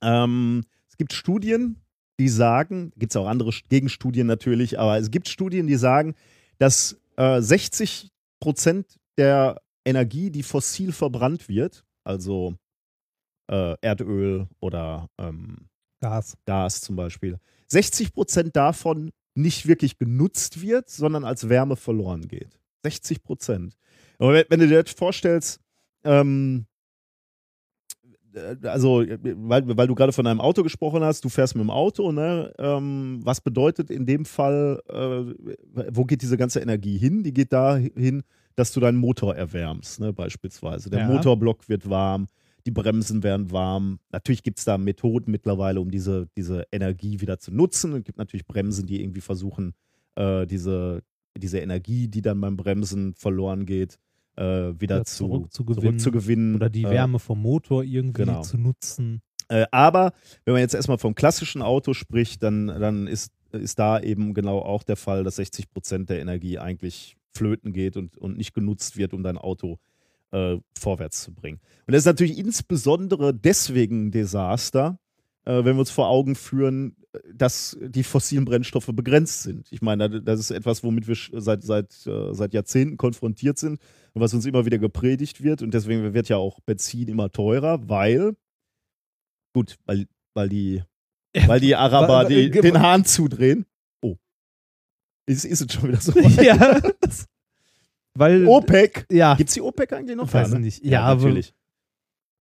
Ähm, es gibt Studien, die sagen, gibt es auch andere St- Gegenstudien natürlich, aber es gibt Studien, die sagen, dass äh, 60 Prozent der Energie, die fossil verbrannt wird, also äh, Erdöl oder ähm, Gas. Gas zum Beispiel, 60 Prozent davon nicht wirklich genutzt wird, sondern als Wärme verloren geht. 60 Prozent. Aber wenn, wenn du dir das vorstellst, ähm, äh, also, weil, weil du gerade von einem Auto gesprochen hast, du fährst mit dem Auto, ne? Ähm, was bedeutet in dem Fall, äh, wo geht diese ganze Energie hin? Die geht dahin, dass du deinen Motor erwärmst, ne? beispielsweise. Der Ja. Motorblock wird warm, die Bremsen werden warm. Natürlich gibt es da Methoden mittlerweile, um diese, diese Energie wieder zu nutzen. Es gibt natürlich Bremsen, die irgendwie versuchen, äh, diese, diese Energie, die dann beim Bremsen verloren geht, äh, wieder Wieder zu, zurückzugewinnen. zurückzugewinnen. Oder die Äh, Wärme vom Motor irgendwie genau. zu nutzen. äh, aber wenn man jetzt erstmal vom klassischen Auto spricht, dann, dann ist, ist da eben genau auch der Fall, dass 60 Prozent der Energie eigentlich flöten geht und, und nicht genutzt wird, um dein Auto äh, vorwärts zu bringen. Und das ist natürlich insbesondere deswegen ein Desaster, äh, wenn wir uns vor Augen führen, äh, dass die fossilen Brennstoffe begrenzt sind. Ich meine, das ist etwas, womit wir seit, seit, äh, seit Jahrzehnten konfrontiert sind und was uns immer wieder gepredigt wird. Und deswegen wird ja auch Benzin immer teurer, weil, gut, weil, weil, die, weil die Araber die, weil- den Hahn zudrehen. Oh. Ist, ist es schon wieder so? ja. das- Weil. OPEC. Ja. Gibt es die OPEC eigentlich noch? Ich weiß Ja, ne? nicht. Ja, aber- natürlich.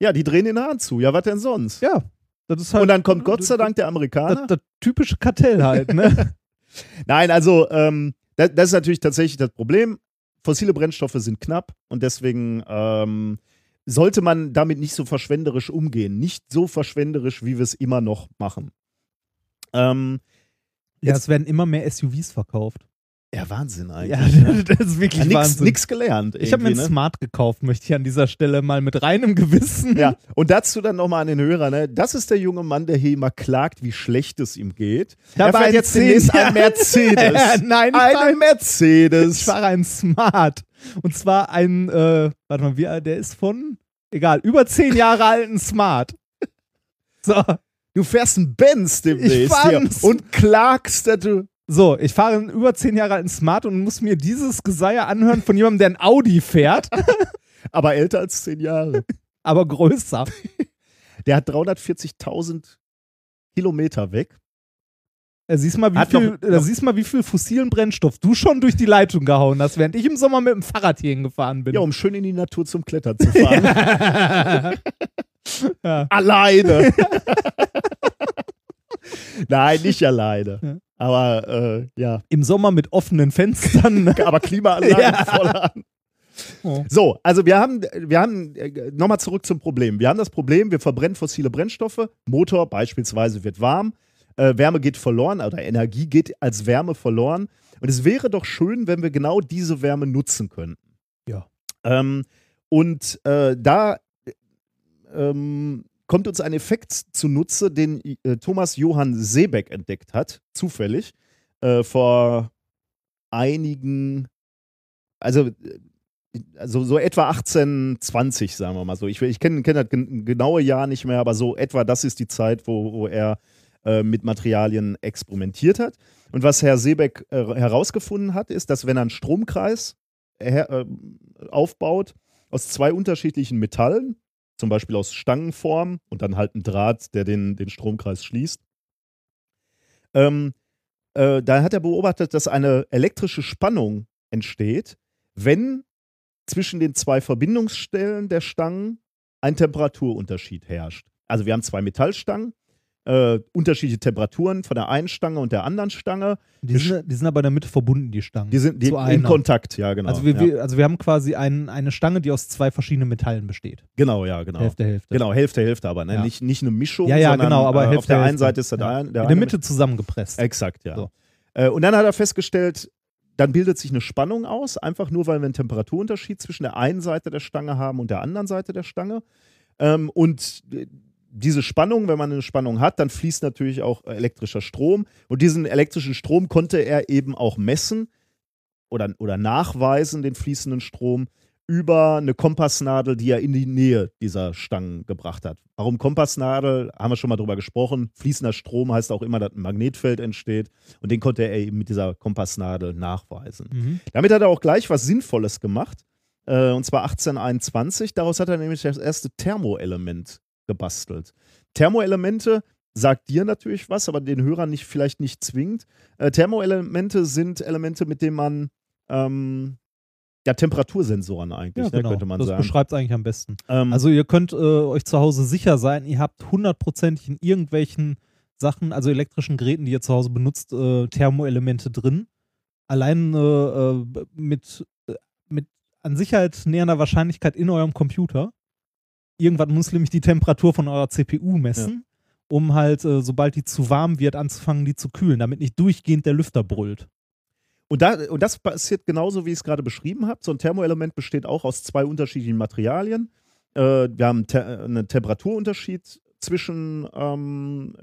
Ja, die drehen den Hahn zu. Ja, was denn sonst? Ja. Das ist halt Und dann kommt Gott sei Dank der Amerikaner. das, das typische Kartell halt, ne? Nein, also ähm, das, das ist natürlich tatsächlich das Problem. Fossile Brennstoffe sind knapp und deswegen ähm, sollte man damit nicht so verschwenderisch umgehen. Nicht so verschwenderisch, wie wir es immer noch machen. Ähm, ja, Jetzt- es werden immer mehr SUVs verkauft. Ja, Wahnsinn Ja, eigentlich. ne? das ist wirklich Ja, nix, Wahnsinn. nix gelernt. ich habe mir irgendwie, ne? Smart gekauft, möchte ich an dieser Stelle mal mit reinem Gewissen. Ja, und dazu dann nochmal an den Hörer, ne? Das ist der junge Mann, der hier immer klagt, wie schlecht es ihm geht. Habe er fährt jetzt demnächst 10 ein Mercedes. Nein, Ein Mercedes. Ich fahre einen Smart. Und zwar einen, äh, warte mal, wie, alt der ist von? Egal, über zehn Jahre alten Smart. So, Du fährst einen Benz demnächst hier und klagst, dass du. So, ich fahre einen über zehn Jahre alten Smart und muss mir dieses Geseier anhören von jemandem, der ein Audi fährt, Aber älter als zehn Jahre. aber größer. Der hat 340.000 Kilometer weg. Da siehst mal, wie viel, noch- da siehst mal, wie viel fossilen Brennstoff du schon durch die Leitung gehauen hast, während ich im Sommer mit dem Fahrrad hierhin gefahren bin. Ja, um schön in die Natur zum Klettern zu fahren. Ja. alleine. Nein, nicht alleine. Ja. Aber äh, ja, Im Sommer mit offenen Fenstern. ne? aber Klimaanlage Ja. voll an. Oh. So, also wir haben, wir haben nochmal zurück zum Problem. Wir haben das Problem, wir verbrennen fossile Brennstoffe. Motor beispielsweise wird warm, äh, Wärme geht verloren oder Energie geht als Wärme verloren. Und es wäre doch schön, wenn wir genau diese Wärme nutzen könnten. Ja. Ähm, und äh, da ähm, kommt uns ein Effekt zunutze, den äh, Thomas Johann Seebeck entdeckt hat, zufällig, äh, vor einigen, also, äh, also so etwa 1820, sagen wir mal so. Ich, ich kenne kenn das gen genaue Jahr nicht mehr, aber so etwa das ist die Zeit, wo, wo er äh, mit Materialien experimentiert hat. Und was Herr Seebeck äh, herausgefunden hat, ist, dass wenn er einen Stromkreis äh, aufbaut aus zwei unterschiedlichen Metallen, zum Beispiel aus Stangenform und dann halt ein Draht, der den, den Stromkreis schließt. Ähm, äh, da hat er beobachtet, dass eine elektrische Spannung entsteht, wenn zwischen den zwei Verbindungsstellen der Stangen ein Temperaturunterschied herrscht. Also wir haben zwei Metallstangen, äh, unterschiedliche Temperaturen von der einen Stange und der anderen Stange. Die sind, die sind aber in der Mitte verbunden, die Stangen. Die sind die in. Kontakt, ja, genau. also, wir, ja. wir, also wir haben quasi ein, eine Stange, die aus zwei verschiedenen Metallen besteht. Genau, ja, genau. Hälfte, Hälfte. Genau, Hälfte, Hälfte, aber ne? Ja. nicht, nicht eine Mischung. Ja, ja, sondern, genau, aber äh, Hälfte, auf der einen Hälfte. Seite ist das Ja. ein, der in der Mitte zusammengepresst. Exakt, ja. So. Äh, und dann hat er festgestellt, dann bildet sich eine Spannung aus, einfach nur, weil wir einen Temperaturunterschied zwischen der einen Seite der Stange haben und der anderen Seite der Stange. Ähm, und äh, diese Spannung, wenn man eine Spannung hat, dann fließt natürlich auch elektrischer Strom. Und diesen elektrischen Strom konnte er eben auch messen oder, oder nachweisen, den fließenden Strom, über eine Kompassnadel, die er in die Nähe dieser Stangen gebracht hat. Warum Kompassnadel? Haben wir schon mal drüber gesprochen. Fließender Strom heißt auch immer, dass ein Magnetfeld entsteht. Und den konnte er eben mit dieser Kompassnadel nachweisen. Mhm. Damit hat er auch gleich was Sinnvolles gemacht. Äh, und zwar 1821. Daraus hat er nämlich das erste Thermoelement gebastelt. Thermoelemente sagt dir natürlich was, aber den Hörern nicht, vielleicht nicht zwingend. Äh, Thermoelemente sind Elemente, mit denen man ähm, ja, Temperatursensoren eigentlich, Ja, ne, genau. könnte man das sagen. beschreibt es eigentlich am besten. Ähm, Also ihr könnt äh, euch zu Hause sicher sein, ihr habt hundertprozentig in irgendwelchen Sachen, also elektrischen Geräten, die ihr zu Hause benutzt, äh, Thermoelemente drin. Allein äh, äh, mit, äh, mit an Sicherheit nähernder Wahrscheinlichkeit in eurem Computer. Irgendwann muss nämlich die Temperatur von eurer CPU messen, um halt, äh, sobald die zu warm wird, anzufangen, die zu kühlen, damit nicht durchgehend der Lüfter brüllt. Und, da, und das passiert genauso, wie ich es gerade beschrieben habe. So ein Thermoelement besteht auch aus zwei unterschiedlichen Materialien. Äh, wir haben te einen Temperaturunterschied zwischen, ähm,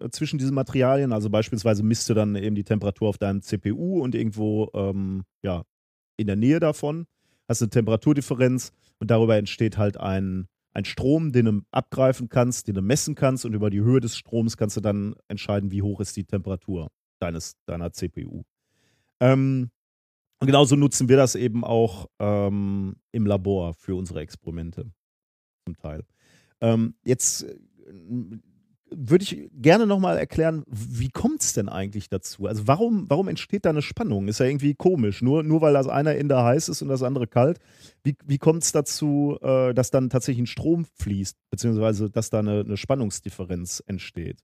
äh, zwischen diesen Materialien. Also beispielsweise misst du dann eben die Temperatur auf deinem CPU und irgendwo ähm, ja, in der Nähe davon hast du eine Temperaturdifferenz und darüber entsteht halt ein, ein Strom, den du abgreifen kannst, den du messen kannst und über die Höhe des Stroms kannst du dann entscheiden, wie hoch ist die Temperatur deines, deiner CPU. Ähm, und genauso nutzen wir das eben auch ähm, im Labor für unsere Experimente zum Teil. Ähm, jetzt äh, würde ich gerne nochmal erklären, wie kommt es denn eigentlich dazu? Also warum, warum entsteht da eine Spannung? Ist ja irgendwie komisch. Nur, nur weil das eine Ende heiß ist und das andere kalt. Wie, wie kommt es dazu, äh, dass dann tatsächlich ein Strom fließt, beziehungsweise dass da eine, eine Spannungsdifferenz entsteht?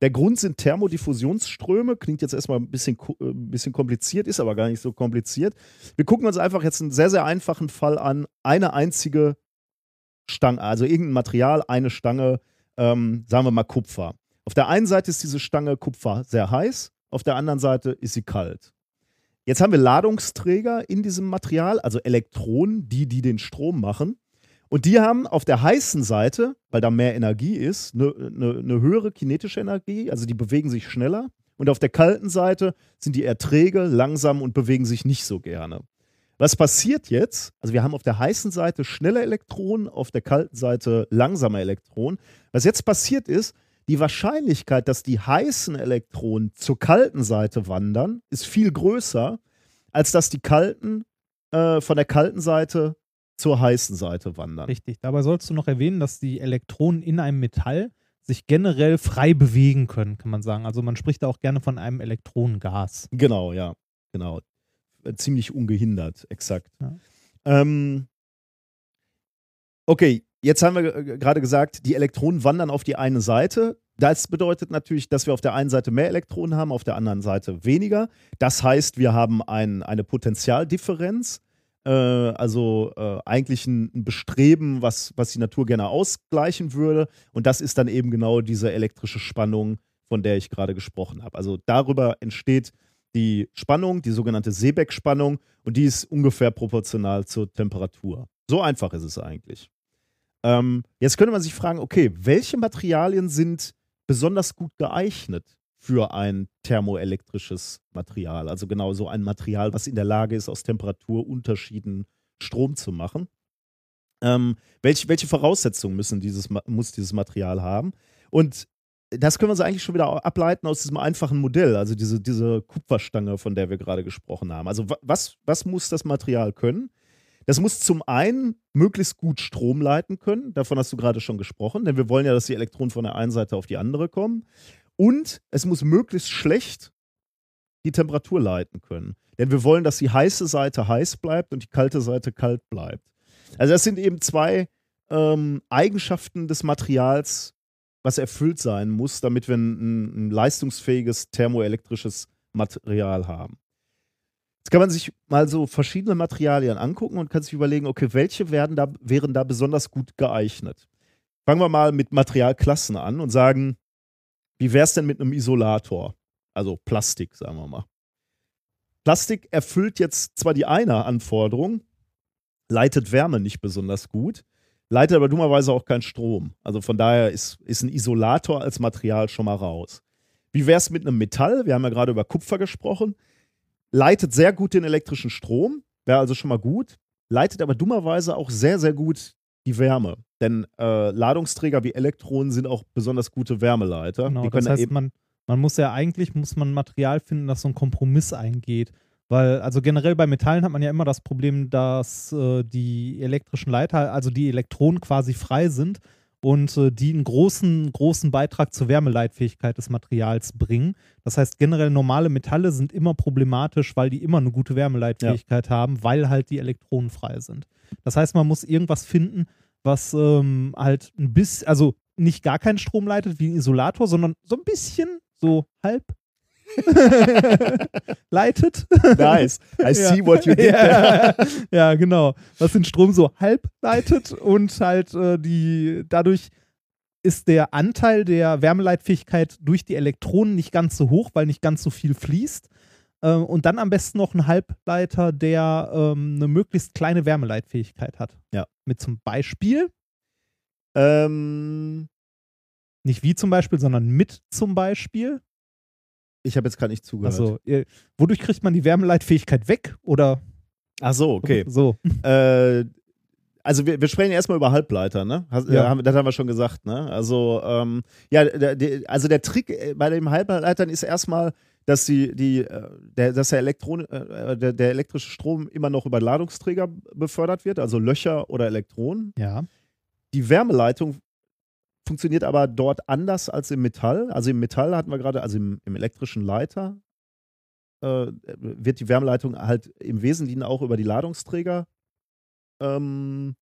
Der Grund sind Thermodiffusionsströme. Klingt jetzt erstmal ein bisschen, äh, ein bisschen kompliziert, ist aber gar nicht so kompliziert. Wir gucken uns einfach jetzt einen sehr, sehr einfachen Fall an. Eine einzige Stange, also irgendein Material, eine Stange, ähm, sagen wir mal Kupfer. Auf der einen Seite ist diese Stange Kupfer sehr heiß, auf der anderen Seite ist sie kalt. Jetzt haben wir Ladungsträger in diesem Material, also Elektronen, die, die den Strom machen. Und die haben auf der heißen Seite, weil da mehr Energie ist, eine, eine, eine höhere kinetische Energie, also die bewegen sich schneller. Und auf der kalten Seite sind die eher träge, langsam und bewegen sich nicht so gerne. Was passiert jetzt? Also wir haben auf der heißen Seite schnelle Elektronen, auf der kalten Seite langsame Elektronen. Was jetzt passiert ist, die Wahrscheinlichkeit, dass die heißen Elektronen zur kalten Seite wandern, ist viel größer, als dass die kalten äh, von der kalten Seite zur heißen Seite wandern. Richtig. Dabei sollst du noch erwähnen, dass die Elektronen in einem Metall sich generell frei bewegen können, kann man sagen. Also man spricht da auch gerne von einem Elektronengas. Genau, ja, genau. Äh, Ziemlich ungehindert, exakt. Ja. Ähm, okay, jetzt haben wir äh, gerade gesagt, die Elektronen wandern auf die eine Seite. Das bedeutet natürlich, dass wir auf der einen Seite mehr Elektronen haben, auf der anderen Seite weniger. Das heißt, wir haben ein, eine Potentialdifferenz, äh, also äh, eigentlich ein, ein Bestreben, was, was die Natur gerne ausgleichen würde. Und das ist dann eben genau diese elektrische Spannung, von der ich gerade gesprochen habe. Also darüber entsteht die Spannung, die sogenannte Seebeck-Spannung, und die ist ungefähr proportional zur Temperatur. So einfach ist es eigentlich. Ähm, jetzt könnte man sich fragen, okay, welche Materialien sind besonders gut geeignet für ein thermoelektrisches Material? Also genau so ein Material, was in der Lage ist, aus Temperaturunterschieden Strom zu machen. Ähm, welche, welche Voraussetzungen müssen dieses, muss dieses Material haben? Und das können wir uns eigentlich schon wieder ableiten aus diesem einfachen Modell, also diese, diese Kupferstange, von der wir gerade gesprochen haben. Also wa- was, was muss das Material können? Das muss zum einen möglichst gut Strom leiten können, davon hast du gerade schon gesprochen, denn wir wollen ja, dass die Elektronen von der einen Seite auf die andere kommen. Und es muss möglichst schlecht die Temperatur leiten können. Denn wir wollen, dass die heiße Seite heiß bleibt und die kalte Seite kalt bleibt. Also das sind eben zwei ähm, Eigenschaften des Materials, was erfüllt sein muss, damit wir ein, ein leistungsfähiges thermoelektrisches Material haben. Jetzt kann man sich mal so verschiedene Materialien angucken und kann sich überlegen, okay, welche werden da, wären da besonders gut geeignet. Fangen wir mal mit Materialklassen an und sagen, wie wäre es denn mit einem Isolator? Also Plastik, sagen wir mal. Plastik erfüllt jetzt zwar die eine Anforderung, leitet Wärme nicht besonders gut, leitet aber dummerweise auch keinen Strom. Also von daher ist, ist ein Isolator als Material schon mal raus. Wie wäre es mit einem Metall? Wir haben ja gerade über Kupfer gesprochen. Leitet sehr gut den elektrischen Strom, wäre also schon mal gut, leitet aber dummerweise auch sehr, sehr gut die Wärme. Denn äh, Ladungsträger wie Elektronen sind auch besonders gute Wärmeleiter. Genau, das heißt, man, man muss ja eigentlich muss man Material finden, das so einen Kompromiss eingeht. Weil, also generell bei Metallen hat man ja immer das Problem, dass äh, die elektrischen Leiter, also die Elektronen quasi frei sind und äh, die einen großen, großen Beitrag zur Wärmeleitfähigkeit des Materials bringen. Das heißt, generell normale Metalle sind immer problematisch, weil die immer eine gute Wärmeleitfähigkeit haben, weil halt die Elektronen frei sind. Das heißt, man muss irgendwas finden, was ähm, halt ein bisschen, also nicht gar keinen Strom leitet wie ein Isolator, sondern so ein bisschen, so halb leitet. Nice. I Ja. see what you did there. ja, ja, genau. Was den Strom so halb leitet und halt äh, die dadurch ist der Anteil der Wärmeleitfähigkeit durch die Elektronen nicht ganz so hoch, weil nicht ganz so viel fließt. Äh, und dann am besten noch ein Halbleiter, der ähm, eine möglichst kleine Wärmeleitfähigkeit hat. Ja. Mit zum Beispiel, Ähm, nicht wie zum Beispiel, sondern mit zum Beispiel. Ich habe jetzt gerade nicht zugehört. Also, wodurch kriegt man die Wärmeleitfähigkeit weg? Oder Ach so, okay. so. Äh, also wir, wir sprechen erstmal über Halbleiter, ne? Hast, Ja. haben, das haben wir schon gesagt, ne? Also ähm, ja, der, der, also der Trick äh, bei den Halbleitern ist erstmal, dass die, die, äh, der, dass der, Elektron, äh, der, der elektrische Strom immer noch über Ladungsträger befördert wird, also Löcher oder Elektronen. Ja. Die Wärmeleitung funktioniert aber dort anders als im Metall. Also im Metall hatten wir gerade, also im, im elektrischen Leiter äh, wird die Wärmeleitung halt im Wesentlichen auch über die Ladungsträger ähm,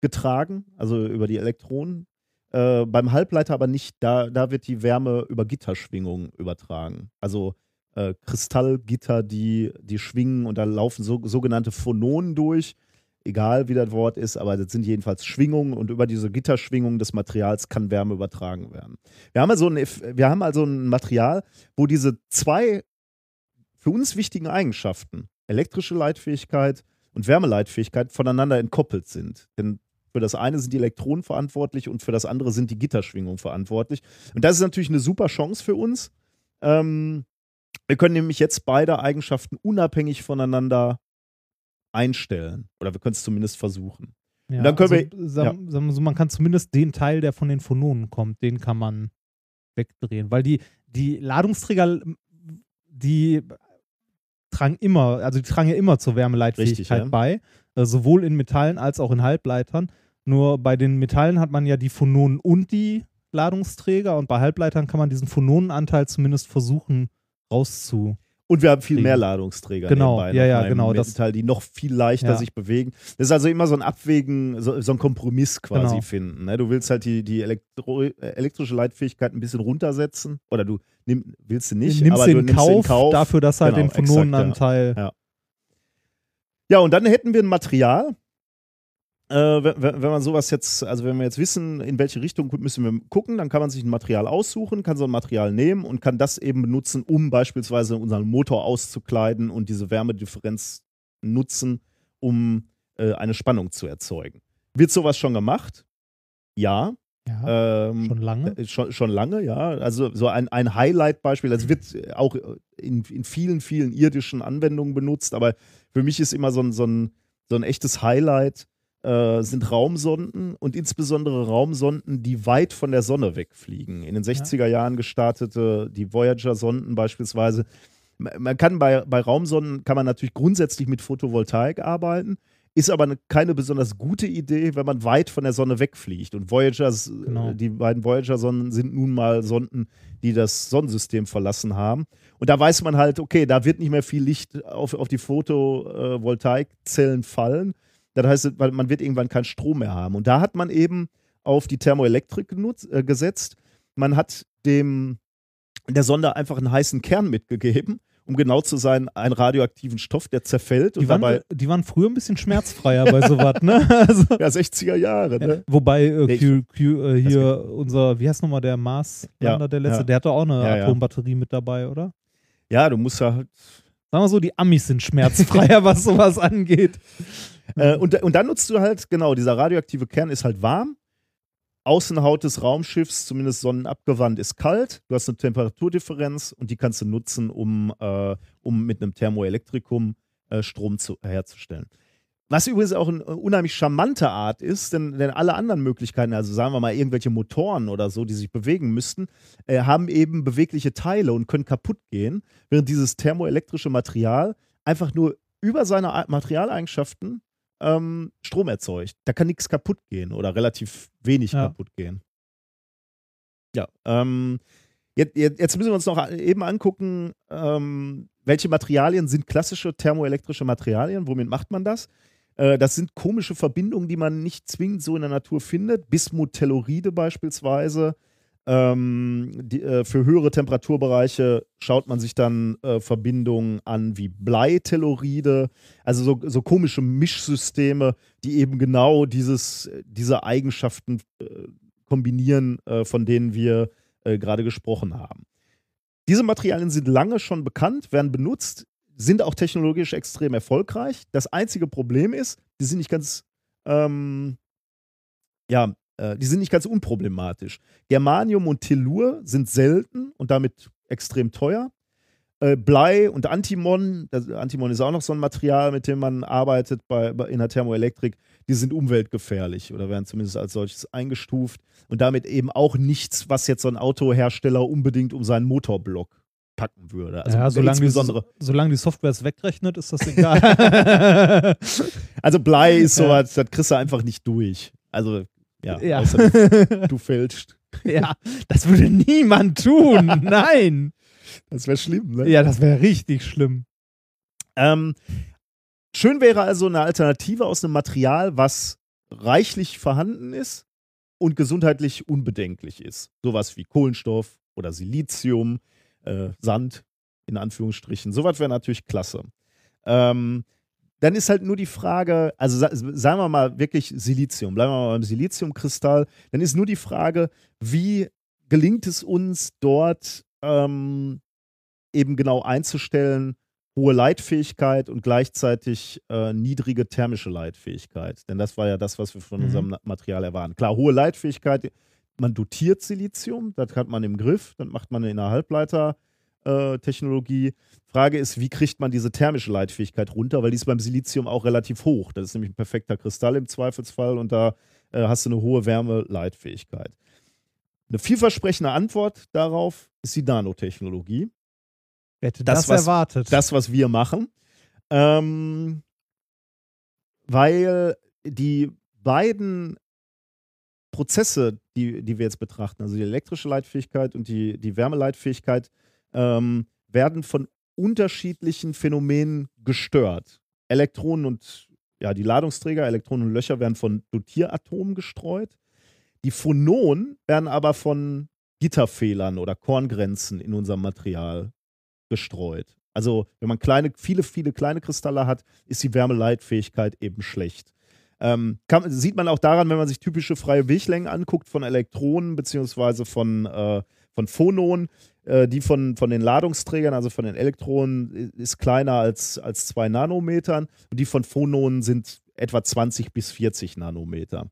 getragen, also über die Elektronen. Äh, beim Halbleiter aber nicht, da, da wird die Wärme über Gitterschwingungen übertragen. Also äh, Kristallgitter, die, die schwingen und da laufen so, sogenannte Phononen durch. Egal wie das Wort ist, aber das sind jedenfalls Schwingungen und über diese Gitterschwingungen des Materials kann Wärme übertragen werden. Wir haben also ein, wir haben also ein Material, wo diese zwei für uns wichtigen Eigenschaften, elektrische Leitfähigkeit und Wärmeleitfähigkeit, voneinander entkoppelt sind. Denn für das eine sind die Elektronen verantwortlich und für das andere sind die Gitterschwingungen verantwortlich. Und das ist natürlich eine super Chance für uns. Ähm, wir können nämlich jetzt beide Eigenschaften unabhängig voneinander einstellen. Oder wir können es zumindest versuchen. Ja, dann können also, wir- sagen, sagen wir so, man kann zumindest den Teil, der von den Phononen kommt, den kann man wegdrehen. Weil die, die Ladungsträger, die tragen immer, also die tragen ja immer zur Wärmeleitfähigkeit Richtig, ja. bei, äh, sowohl in Metallen als auch in Halbleitern. Nur bei den Metallen hat man ja die Phononen und die Ladungsträger und bei Halbleitern kann man diesen Phononenanteil zumindest versuchen rauszu. Und wir haben viel mehr Ladungsträger Genau, nebenbei ja, ja, genau, das- Metall, die noch viel leichter Ja. sich bewegen. Das ist also immer so ein Abwägen, so, so ein Kompromiss quasi Genau. finden. Ne? Du willst halt die, die Elektro äh, elektrische Leitfähigkeit ein bisschen runtersetzen. Oder du nimm, willst du nicht, nimmst aber den du nimmst Kauf, den Kauf. dafür, dass halt Genau, den Phononenanteil. Ja. Ja, und dann hätten wir ein Material. Äh, wenn, wenn man sowas jetzt, also wenn wir jetzt wissen, in welche Richtung müssen wir gucken, dann kann man sich ein Material aussuchen, kann so ein Material nehmen und kann das eben benutzen, um beispielsweise unseren Motor auszukleiden und diese Wärmedifferenz nutzen, um äh, eine Spannung zu erzeugen. Wird sowas schon gemacht? Ja. Ja, Ähm, schon lange. äh, Schon, schon lange, ja. Also so ein, ein Highlight-Beispiel, das wird auch in, in vielen, vielen irdischen Anwendungen benutzt, aber für mich ist immer so ein, so ein, so ein echtes Highlight, äh, sind Raumsonden und insbesondere Raumsonden, die weit von der Sonne wegfliegen. In den 60er Jahren gestartete die Voyager-Sonden beispielsweise. Man kann bei, bei Raumsonden kann man natürlich grundsätzlich mit Photovoltaik arbeiten, ist aber eine, keine besonders gute Idee, wenn man weit von der Sonne wegfliegt. Und Voyagers, Genau. äh, die beiden Voyager-Sonden sind nun mal Sonden, die das Sonnensystem verlassen haben. Und da weiß man halt, okay, da wird nicht mehr viel Licht auf, auf die Photovoltaikzellen fallen. Das heißt, weil man wird irgendwann keinen Strom mehr haben. Und da hat man eben auf die Thermoelektrik genutzt, äh, gesetzt. Man hat dem der Sonde einfach einen heißen Kern mitgegeben, um genau zu sein, einen radioaktiven Stoff, der zerfällt Die waren, die waren früher ein bisschen schmerzfreier bei sowas, ne? Also, ja 60er Jahre, ne? wobei äh, Nee, Q, Q, äh, hier unser, wie heißt nochmal der Mars, Ja, der letzte, ja. der hatte auch eine ja. Atombatterie mit dabei, oder? Ja, du musst ja halt Sagen wir so, die Amis sind schmerzfreier, was sowas angeht. Äh, und, und dann nutzt du halt, genau, dieser radioaktive Kern ist halt warm. Außenhaut des Raumschiffs, zumindest sonnenabgewandt, ist kalt. Du hast eine Temperaturdifferenz und die kannst du nutzen, um, äh, um mit einem Thermoelektrikum äh, Strom zu, herzustellen. Was übrigens auch eine unheimlich charmante Art ist, denn, denn alle anderen Möglichkeiten, also sagen wir mal irgendwelche Motoren oder so, die sich bewegen müssten, äh, haben eben bewegliche Teile und können kaputt gehen, während dieses thermoelektrische Material einfach nur über seine Materialeigenschaften ähm, Strom erzeugt. Da kann nichts kaputt gehen oder relativ wenig Ja. kaputt gehen. Ja, ähm, jetzt, jetzt müssen wir uns noch eben angucken, ähm, welche Materialien sind klassische thermoelektrische Materialien, womit macht man das? Äh, das sind komische Verbindungen, die man nicht zwingend so in der Natur findet. Bismuth-Telluride beispielsweise. Ähm, die, äh, für höhere Temperaturbereiche schaut man sich dann äh, Verbindungen an wie Bleitelluride, also so, so komische Mischsysteme, die eben genau dieses, diese Eigenschaften äh, kombinieren, äh, von denen wir äh, gerade gesprochen haben. Diese Materialien sind lange schon bekannt, werden benutzt, sind auch technologisch extrem erfolgreich. Das einzige Problem ist, die sind nicht ganz, ähm, ja, äh, die sind nicht ganz unproblematisch. Germanium und Tellur sind selten und damit extrem teuer. Äh, Blei und Antimon, das, Antimon ist auch noch so ein Material, mit dem man arbeitet bei, bei, in der Thermoelektrik, die sind umweltgefährlich oder werden zumindest als solches eingestuft und damit eben auch nichts, was jetzt so ein Autohersteller unbedingt um seinen Motorblock packen würde. Also ja, solange die, insbesondere, solange die Software es wegrechnet, ist das egal. also Blei ist sowas, das kriegst du einfach nicht durch. Also ja, Ja. außer du fälschst. ja, das würde niemand tun. Nein. Das wäre schlimm, ne? Ja, das wäre richtig schlimm. Ähm, schön wäre also eine Alternative aus einem Material, was reichlich vorhanden ist und gesundheitlich unbedenklich ist. Sowas wie Kohlenstoff oder Silizium, äh, Sand in Anführungsstrichen. Sowas wäre natürlich klasse. Ähm, dann ist halt nur die Frage, also sa sagen wir mal wirklich Silizium, bleiben wir mal beim Siliziumkristall, dann ist nur die Frage, wie gelingt es uns dort ähm, eben genau einzustellen, hohe Leitfähigkeit und gleichzeitig äh, niedrige thermische Leitfähigkeit. Denn das war ja das, was wir von Mhm. unserem Material erwarten. Klar, hohe Leitfähigkeit, man dotiert Silizium, das hat man im Griff, das macht man in der Halbleiter-Technologie. Frage ist, wie kriegt man diese thermische Leitfähigkeit runter, weil die ist beim Silizium auch relativ hoch. Das ist nämlich ein perfekter Kristall im Zweifelsfall und da äh, hast du eine hohe Wärmeleitfähigkeit. Eine vielversprechende Antwort darauf ist die Nanotechnologie hätte Das, das, was- erwartet? das, was wir machen. Ähm, weil die beiden Prozesse, die, die wir jetzt betrachten, also die elektrische Leitfähigkeit und die, die Wärmeleitfähigkeit, ähm, werden von unterschiedlichen Phänomenen gestört. Elektronen und ja, die Ladungsträger, Elektronen und Löcher werden von Dotieratomen gestreut. Die Phononen werden aber von Gitterfehlern oder Korngrenzen in unserem Material gestreut. Also, wenn man kleine, viele, viele kleine Kristalle hat, ist die Wärmeleitfähigkeit eben schlecht. Ähm, kann, sieht man auch daran, wenn man sich typische freie Weglängen anguckt von Elektronen beziehungsweise von, äh, von Phononen. Äh, die von, von den Ladungsträgern, also von den Elektronen, ist kleiner als, als zwei Nanometern und die von Phononen sind etwa 20 bis 40 Nanometer.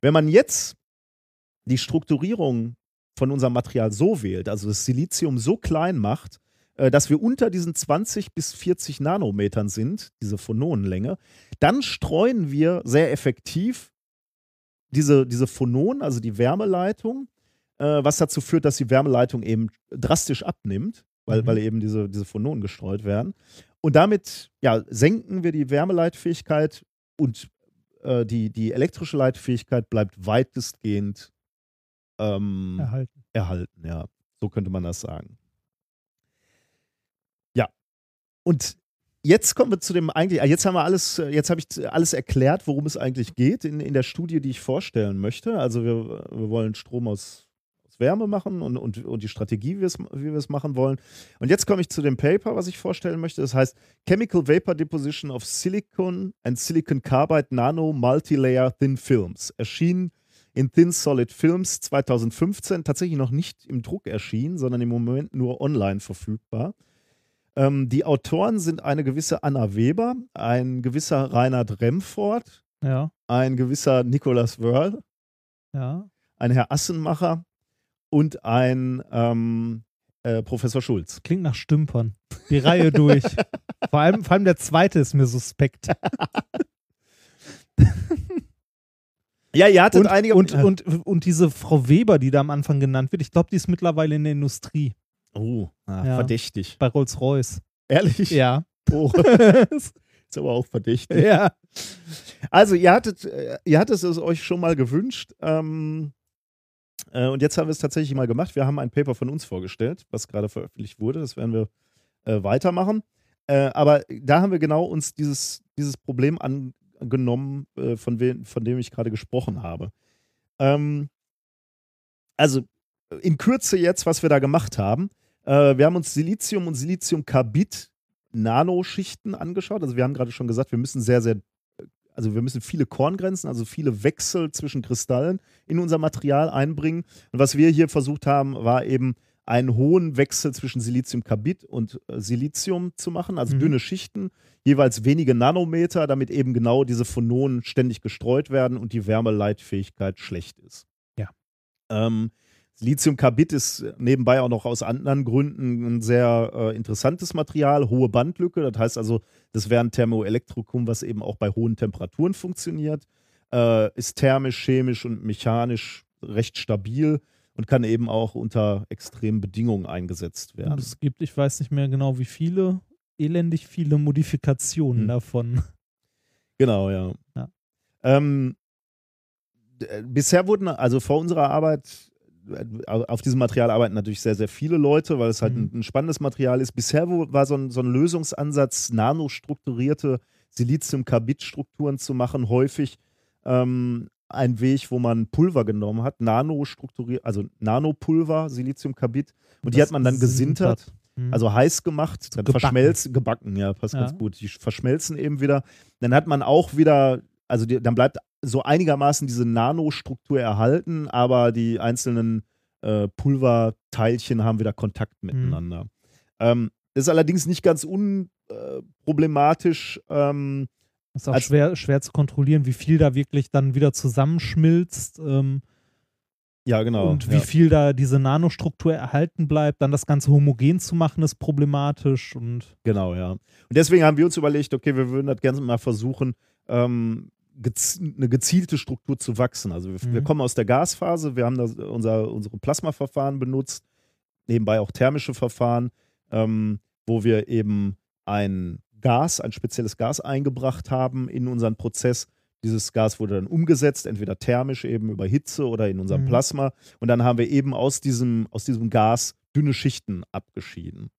Wenn man jetzt die Strukturierung von unserem Material so wählt, also das Silizium so klein macht, äh, dass wir unter diesen 20 bis 40 Nanometern sind, diese Phononenlänge, dann streuen wir sehr effektiv diese, diese Phononen, also die Wärmeleitung, was dazu führt, dass die Wärmeleitung eben drastisch abnimmt, weil, Mhm. weil eben diese, diese Phononen gestreut werden. Und damit ja, senken wir die Wärmeleitfähigkeit und äh, die, die elektrische Leitfähigkeit bleibt weitestgehend ähm, erhalten. erhalten, ja. So könnte man das sagen. Ja. Und jetzt kommen wir zu dem eigentlich, ah, jetzt haben wir alles, äh, jetzt habe ich alles erklärt, worum es eigentlich geht in, in der Studie, die ich vorstellen möchte. Also wir, wir wollen Strom aus Wärme machen und, und, und die Strategie, wie wir es- machen wollen. Und jetzt komme ich zu dem Paper, was ich vorstellen möchte. Das heißt Chemical Vapor Deposition of Silicon and Silicon Carbide Nano Multilayer Thin Films. Erschien in Thin Solid Films 2015, tatsächlich noch nicht im Druck erschienen, sondern im Moment nur online verfügbar. Ähm, die Autoren sind eine gewisse Anna Weber, ein gewisser Reinhard Remford, Ja, ein gewisser Nicolas Wörl, ja. ein Herr Assenmacher und ein ähm, äh, Professor Schulz. Klingt nach Stümpern. Die Reihe durch. vor, allem, vor allem der zweite ist mir suspekt. Ja, ihr hattet Und, einige. und, und, und diese Frau Weber, die da am Anfang genannt wird, ich glaube, die ist mittlerweile in der Industrie. oh, ah, Ja. verdächtig. Bei Rolls-Royce. Ehrlich? Ja. Oh. Ist aber auch verdächtig. Ja. Also, ihr hattet, äh, ihr hattet es euch schon mal gewünscht. Ähm, äh, und jetzt haben wir es tatsächlich mal gemacht. Wir haben ein Paper von uns vorgestellt, was gerade veröffentlicht wurde. Das werden wir äh, weitermachen. Äh, aber da haben wir genau uns dieses, dieses Problem angenommen, von, we von dem ich gerade gesprochen habe. Ähm, also in Kürze jetzt, was wir da gemacht haben. Wir haben uns Silizium und Siliziumkarbid Nanoschichten angeschaut. Also wir haben gerade schon gesagt, wir müssen sehr, sehr, also wir müssen viele Korngrenzen, also viele Wechsel zwischen Kristallen in unser Material einbringen. Und was wir hier versucht haben, war eben einen hohen Wechsel zwischen Siliziumkarbid und äh, Silizium zu machen, also Mhm. dünne Schichten, jeweils wenige Nanometer, damit eben genau diese Phononen ständig gestreut werden und die Wärmeleitfähigkeit schlecht ist. Ja. Ähm, Siliziumkarbid ist nebenbei auch noch aus anderen Gründen ein sehr äh, interessantes Material, hohe Bandlücke. Das heißt also, das wäre ein Thermoelektrikum, was eben auch bei hohen Temperaturen funktioniert. Äh, ist thermisch, chemisch und mechanisch recht stabil und kann eben auch unter extremen Bedingungen eingesetzt Und werden. es gibt, ich weiß nicht mehr genau wie viele, elendig viele Modifikationen Hm. davon. Genau, ja. Ja. Ähm, äh, bisher wurden, also vor unserer Arbeit, auf diesem Material arbeiten natürlich sehr, sehr viele Leute, weil es halt Mhm. ein, ein spannendes Material ist. Bisher war so ein, so ein Lösungsansatz, nanostrukturierte Silizium-Carbid-Strukturen zu machen, häufig ähm, ein Weg, wo man Pulver genommen hat, nanostrukturiert, also Nanopulver, Silizium-Carbid, und die Das hat man dann gesintert. Hm. Also heiß gemacht, dann Gebacken. verschmelzen, gebacken, ja, passt Ja. ganz gut. Die verschmelzen eben wieder. Dann hat man auch wieder, also die, dann bleibt so einigermaßen diese Nanostruktur erhalten, aber die einzelnen äh, Pulverteilchen haben wieder Kontakt miteinander. Ähm, ist allerdings nicht ganz unproblematisch. Ähm, ist auch schwer, schwer zu kontrollieren, wie viel da wirklich dann wieder zusammenschmilzt ähm, ja, genau. und wie ja. viel da diese Nanostruktur erhalten bleibt. Dann das Ganze homogen zu machen, ist problematisch. Und Genau, ja. Und deswegen haben wir uns überlegt, okay, wir würden das gerne mal versuchen, ähm, gez eine gezielte Struktur zu wachsen. Also wir, wir Mhm. kommen aus der Gasphase, wir haben das, unser, unsere Plasmaverfahren benutzt, nebenbei auch thermische Verfahren, ähm, wo wir eben ein Gas, ein spezielles Gas eingebracht haben in unseren Prozess. Dieses Gas wurde dann umgesetzt, entweder thermisch eben über Hitze oder in unserem Mhm. Plasma. Und dann haben wir eben aus diesem, aus diesem Gas dünne Schichten abgeschieden.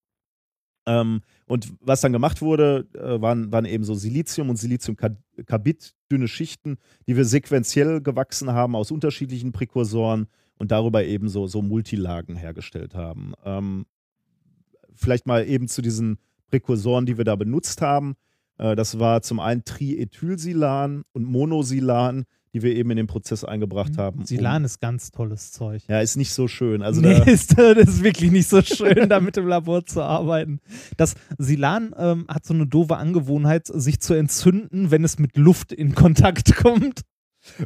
Ähm, und was dann gemacht wurde, äh, waren, waren eben so Silizium und Siliziumkarbid, dünne Schichten, die wir sequenziell gewachsen haben aus unterschiedlichen Präkursoren und darüber eben so, so Multilagen hergestellt haben. Ähm, vielleicht mal eben zu diesen Präkursoren, die wir da benutzt haben. Äh, das war zum einen Triethylsilan und Monosilan, die wir eben in den Prozess eingebracht haben. um- Silan ist ganz tolles Zeug. Ja, ist nicht so schön. Also nee, da, ist, das ist wirklich nicht so schön, damit im Labor zu arbeiten. Das Silan ähm, hat so eine doofe Angewohnheit, sich zu entzünden, wenn es mit Luft in Kontakt kommt.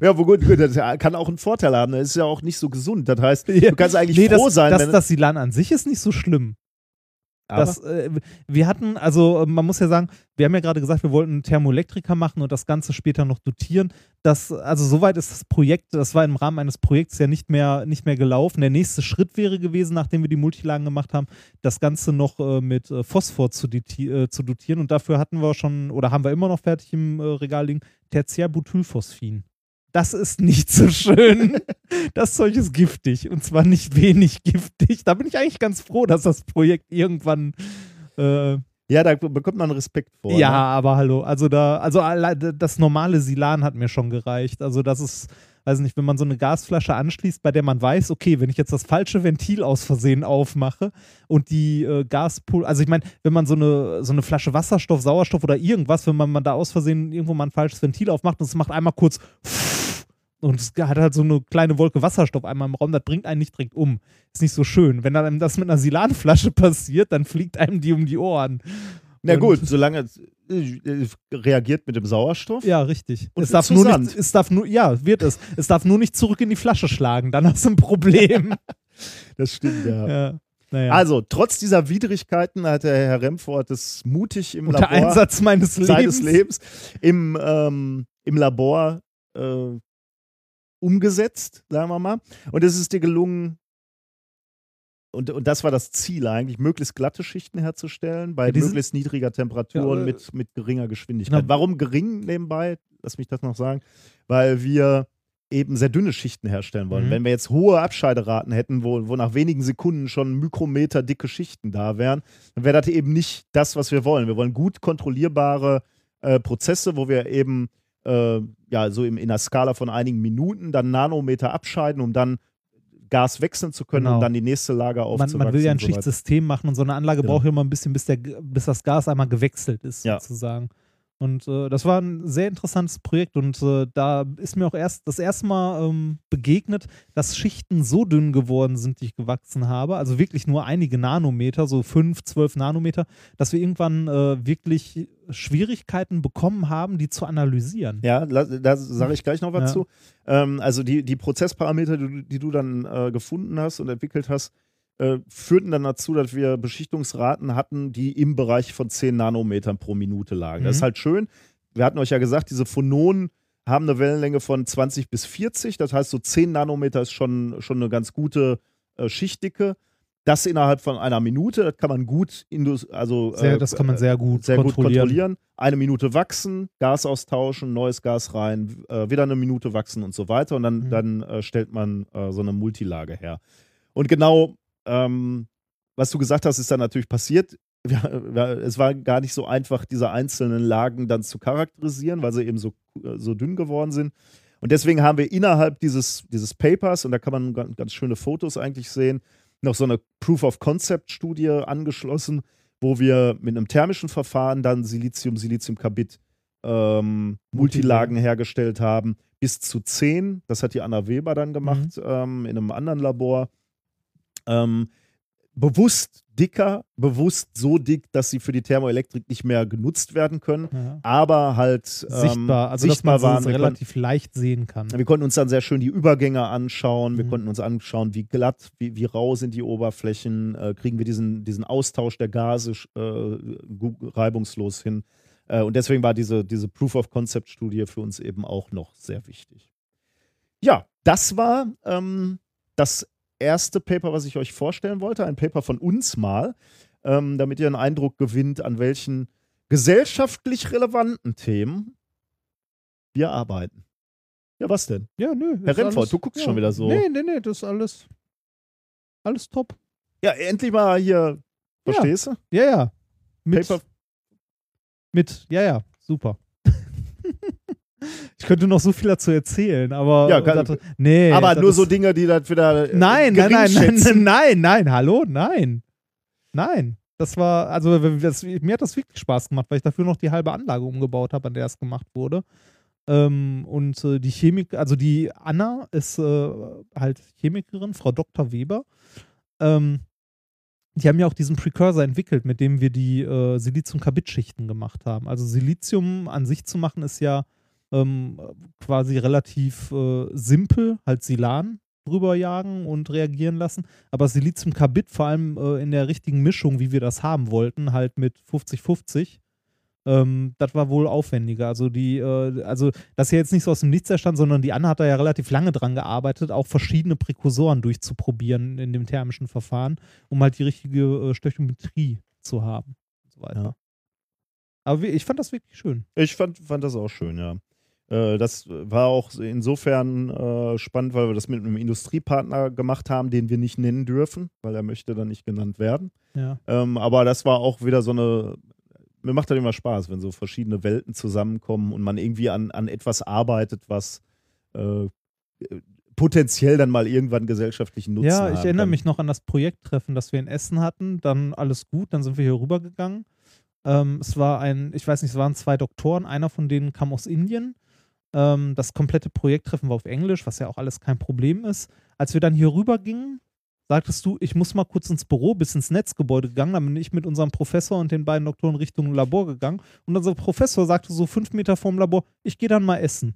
ja, wo gut, gut, das kann auch einen Vorteil haben. Das ist ja auch nicht so gesund. Das heißt, du kannst eigentlich Nee, froh das, sein, das, wenn das Silan an sich ist nicht so schlimm. Das, äh, wir hatten, also man muss ja sagen, wir haben ja gerade gesagt, wir wollten einen Thermoelektriker machen und das Ganze später noch dotieren. Das, also soweit ist das Projekt, das war im Rahmen eines Projekts ja nicht mehr, nicht mehr gelaufen. Der nächste Schritt wäre gewesen, nachdem wir die Multilagen gemacht haben, das Ganze noch äh, mit äh, Phosphor zu, äh, zu dotieren. Und dafür hatten wir schon, oder haben wir immer noch fertig im äh, Regal liegen, Tertiärbutylphosphin. Das ist nicht so schön. Das Zeug ist giftig und zwar nicht wenig giftig. Da bin ich eigentlich ganz froh, dass das Projekt irgendwann. Äh, ja, da bekommt man Respekt vor. ja, Ne? aber hallo. Also da, also das normale Silan hat mir schon gereicht. Also das ist, weiß nicht, wenn man so eine Gasflasche anschließt, bei der man weiß, okay, wenn ich jetzt das falsche Ventil aus Versehen aufmache und die äh, Gaspul, also ich meine, wenn man so eine, so eine Flasche Wasserstoff, Sauerstoff oder irgendwas, wenn man, man da aus Versehen irgendwo mal ein falsches Ventil aufmacht und es macht einmal kurz und es hat halt so eine kleine Wolke Wasserstoff einmal im Raum, das bringt einen nicht direkt um. Ist nicht so schön. Wenn dann einem das mit einer Silanflasche passiert, dann fliegt einem die um die Ohren. Na Und- gut, solange es äh, reagiert mit dem Sauerstoff. Ja, richtig. Und es darf nur Sand. nicht, es darf nur, ja, wird es. Es darf nur nicht zurück in die Flasche schlagen, dann hast du ein Problem. Das stimmt, ja. ja. Naja. Also, trotz dieser Widrigkeiten hat der Herr Remford es mutig im Unter Labor Einsatz meines Lebens. seines Lebens im, ähm, im Labor äh, umgesetzt, sagen wir mal. Und es ist dir gelungen, und, und das war das Ziel eigentlich, möglichst glatte Schichten herzustellen bei Ja, möglichst niedriger Temperatur und Ja, äh, mit, mit geringer Geschwindigkeit. Genau. Warum gering nebenbei? Lass mich das noch sagen. Weil wir eben sehr dünne Schichten herstellen wollen. Mhm. Wenn wir jetzt hohe Abscheideraten hätten, wo, wo nach wenigen Sekunden schon Mikrometer dicke Schichten da wären, dann wäre das eben nicht das, was wir wollen. Wir wollen gut kontrollierbare äh, Prozesse, wo wir eben äh, ja so im, in einer Skala von einigen Minuten dann Nanometer abscheiden, um dann Gas wechseln zu können, Genau. um dann die nächste Lager Man, aufzuwachsen. man will ja ein und so. Schichtsystem machen und so eine Anlage Genau. braucht ja immer ein bisschen, bis, der, bis das Gas einmal gewechselt ist, Ja. sozusagen. Und äh, das war ein sehr interessantes Projekt und äh, da ist mir auch erst das erste Mal ähm, begegnet, dass Schichten so dünn geworden sind, die ich gewachsen habe, also wirklich nur einige Nanometer, so 5, 12 Nanometer, dass wir irgendwann äh, wirklich Schwierigkeiten bekommen haben, die zu analysieren. Ja, da sage ich gleich noch was Ja. zu. Ähm, also die, die Prozessparameter, die, du- die du dann äh, gefunden hast und entwickelt hast, äh, führten dann dazu, dass wir Beschichtungsraten hatten, die im Bereich von 10 Nanometern pro Minute lagen. Das ist Mhm. halt schön. Wir hatten euch ja gesagt, diese Phononen haben eine Wellenlänge von 20 bis 40. Das heißt, so 10 Nanometer ist schon, schon eine ganz gute äh, Schichtdicke. Das innerhalb von einer Minute, das kann man gut, also Sehr, äh, das kann man sehr gut sehr gut kontrollieren. kontrollieren. Eine Minute wachsen, Gas austauschen, neues Gas rein, äh, wieder eine Minute wachsen und so weiter. Und dann, Mhm. dann stellt man so eine Multilage her. Und genau, ähm, was du gesagt hast, ist dann natürlich passiert. Es war gar nicht so einfach, diese einzelnen Lagen dann zu charakterisieren, weil sie eben so, äh, so dünn geworden sind. Und deswegen haben wir innerhalb dieses, dieses Papers, und da kann man ganz, ganz schöne Fotos eigentlich sehen, noch so eine Proof-of-Concept-Studie angeschlossen, wo wir mit einem thermischen Verfahren dann Silizium, Siliziumkarbid ähm, Multilagen hergestellt haben, bis zu 10. Das hat die Anna Weber dann gemacht Mhm. ähm, in einem anderen Labor. Ähm, bewusst dicker, bewusst so dick, dass sie für die Thermoelektrik nicht mehr genutzt werden können, Ja. aber halt ähm, sichtbar, also sichtbar dass man waren. es Wir konnten- relativ leicht sehen kann. wir konnten uns dann sehr schön die Übergänge anschauen. Wir Mhm. konnten uns anschauen, wie glatt, wie, wie rau sind die Oberflächen. Äh, kriegen wir diesen, diesen Austausch der Gase äh, reibungslos hin. Äh, und deswegen war diese, diese Proof-of-Concept-Studie für uns eben auch noch sehr wichtig. Ja, das war ähm, das erste Paper, was ich euch vorstellen wollte. Ein Paper von uns mal, ähm, damit ihr einen Eindruck gewinnt, an welchen gesellschaftlich relevanten Themen wir arbeiten. Ja, was denn? Ja, nö. Herr alles- du guckst ja. schon wieder so. Nee, nee, nee, das ist alles, alles top. Ja, endlich mal hier, Ja. verstehst du? Ja, ja. Mit, Paper, mit, ja, ja, super. Ich könnte noch so viel dazu erzählen, aber Ja, kann- dachte, nee, aber das nur so Dinge, die das wieder äh, Nein, nein, nein, nein, nein, nein, hallo, nein. Nein. Das war, also das, mir hat das wirklich Spaß gemacht, weil ich dafür noch die halbe Anlage umgebaut habe, an der es gemacht wurde. Ähm, und äh, die Chemik, also die Anna ist äh, halt Chemikerin, Frau Dr. Weber. Ähm, die haben ja auch diesen Precursor entwickelt, mit dem wir die äh, Silizium-Carbid-Schichten gemacht haben. Also Silizium an sich zu machen ist ja ähm, quasi relativ äh, simpel, halt Silan drüber jagen und reagieren lassen. Aber Siliziumkarbid vor allem äh, in der richtigen Mischung, wie wir das haben wollten, halt mit 50-50, ähm, das war wohl aufwendiger. Also die, äh, also das ist ja jetzt nicht so aus dem Nichts erstand, sondern die Anna hat da ja relativ lange dran gearbeitet, auch verschiedene Präkursoren durchzuprobieren in dem thermischen Verfahren, um halt die richtige äh, Stöchiometrie zu haben. Und so weiter. Ja. Aber ich fand das wirklich schön. Ich fand, fand das auch schön, ja. Äh, Das war auch insofern äh, spannend, weil wir das mit einem Industriepartner gemacht haben, den wir nicht nennen dürfen, weil er möchte dann nicht genannt werden. Ja. Ähm, aber das war auch wieder so eine. Mir macht das immer Spaß, wenn so verschiedene Welten zusammenkommen und man irgendwie an, an etwas arbeitet, was äh, potenziell dann mal irgendwann gesellschaftlichen Nutzen Ja, haben ich erinnere mich noch an das Projekttreffen, das wir in Essen hatten. Dann alles gut, dann sind wir hier rübergegangen. Ähm, es war ein, ich weiß nicht, es waren zwei Doktoren, einer von denen kam aus Indien. Ähm, das komplette Projekttreffen war auf Englisch, was ja auch alles kein Problem ist. Als wir dann hier rübergingen, sagtest du, ich muss mal kurz ins Büro, bis ins Netzgebäude gegangen. Dann bin ich mit unserem Professor und den beiden Doktoren Richtung Labor gegangen. Und unser Professor sagte so fünf Meter vorm Labor, ich gehe dann mal essen.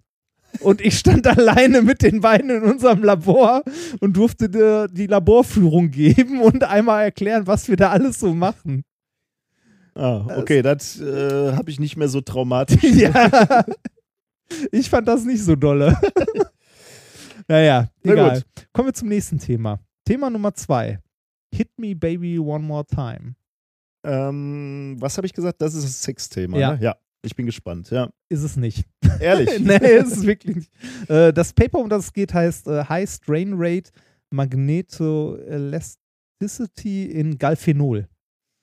Und ich stand alleine mit den beiden in unserem Labor und durfte dir die Laborführung geben und einmal erklären, was wir da alles so machen. Ah, okay, das äh, habe ich nicht mehr so traumatisch. ja. Ich fand das nicht so dolle. naja, Na egal. gut. Kommen wir zum nächsten Thema. Thema Nummer zwei. Hit Me Baby One More Time. Ähm, was habe ich gesagt? Das ist das Sexthema. Ja. Ne? ja. Ich bin gespannt. Ja. Ist es nicht. Ehrlich. nee, ist es wirklich nicht. Äh, das Paper, um das es geht, heißt äh, High Strain Rate Magnetoelasticity in Galphenol.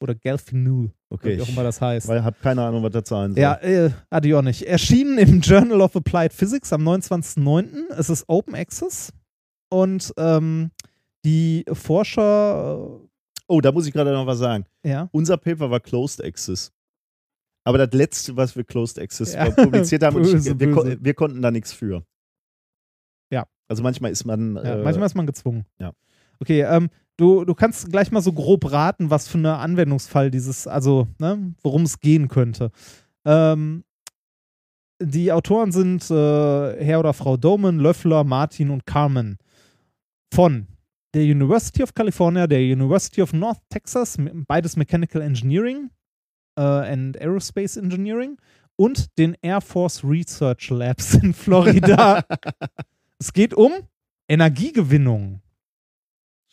Oder Galphenol, Okay. wie auch immer das heißt. Weil ich habe keine Ahnung, was das sein soll. Ja, äh, hatte ich auch nicht. Erschienen im Journal of Applied Physics am 29.09. Es ist Open Access und ähm, die Forscher, Oh, da muss ich gerade noch was sagen. äh, ja, Unser Paper war Closed Access. Aber das letzte, was wir Closed Access Ja. publiziert haben, und ich, Böse, wir, ko- böse. wir konnten da nichts für. Ja. Also manchmal ist man. ja äh, manchmal ist man gezwungen. ja. Okay, ähm, du, du kannst gleich mal so grob raten, was für eine Anwendungsfall dieses, also, ne, worum es gehen könnte. Ähm, die Autoren sind äh, Herr oder Frau Doman, Löffler, Martin und Carmen von der University of California, der University of North Texas, beides Mechanical Engineering äh, and Aerospace Engineering und den Air Force Research Labs in Florida. es geht um Energiegewinnung.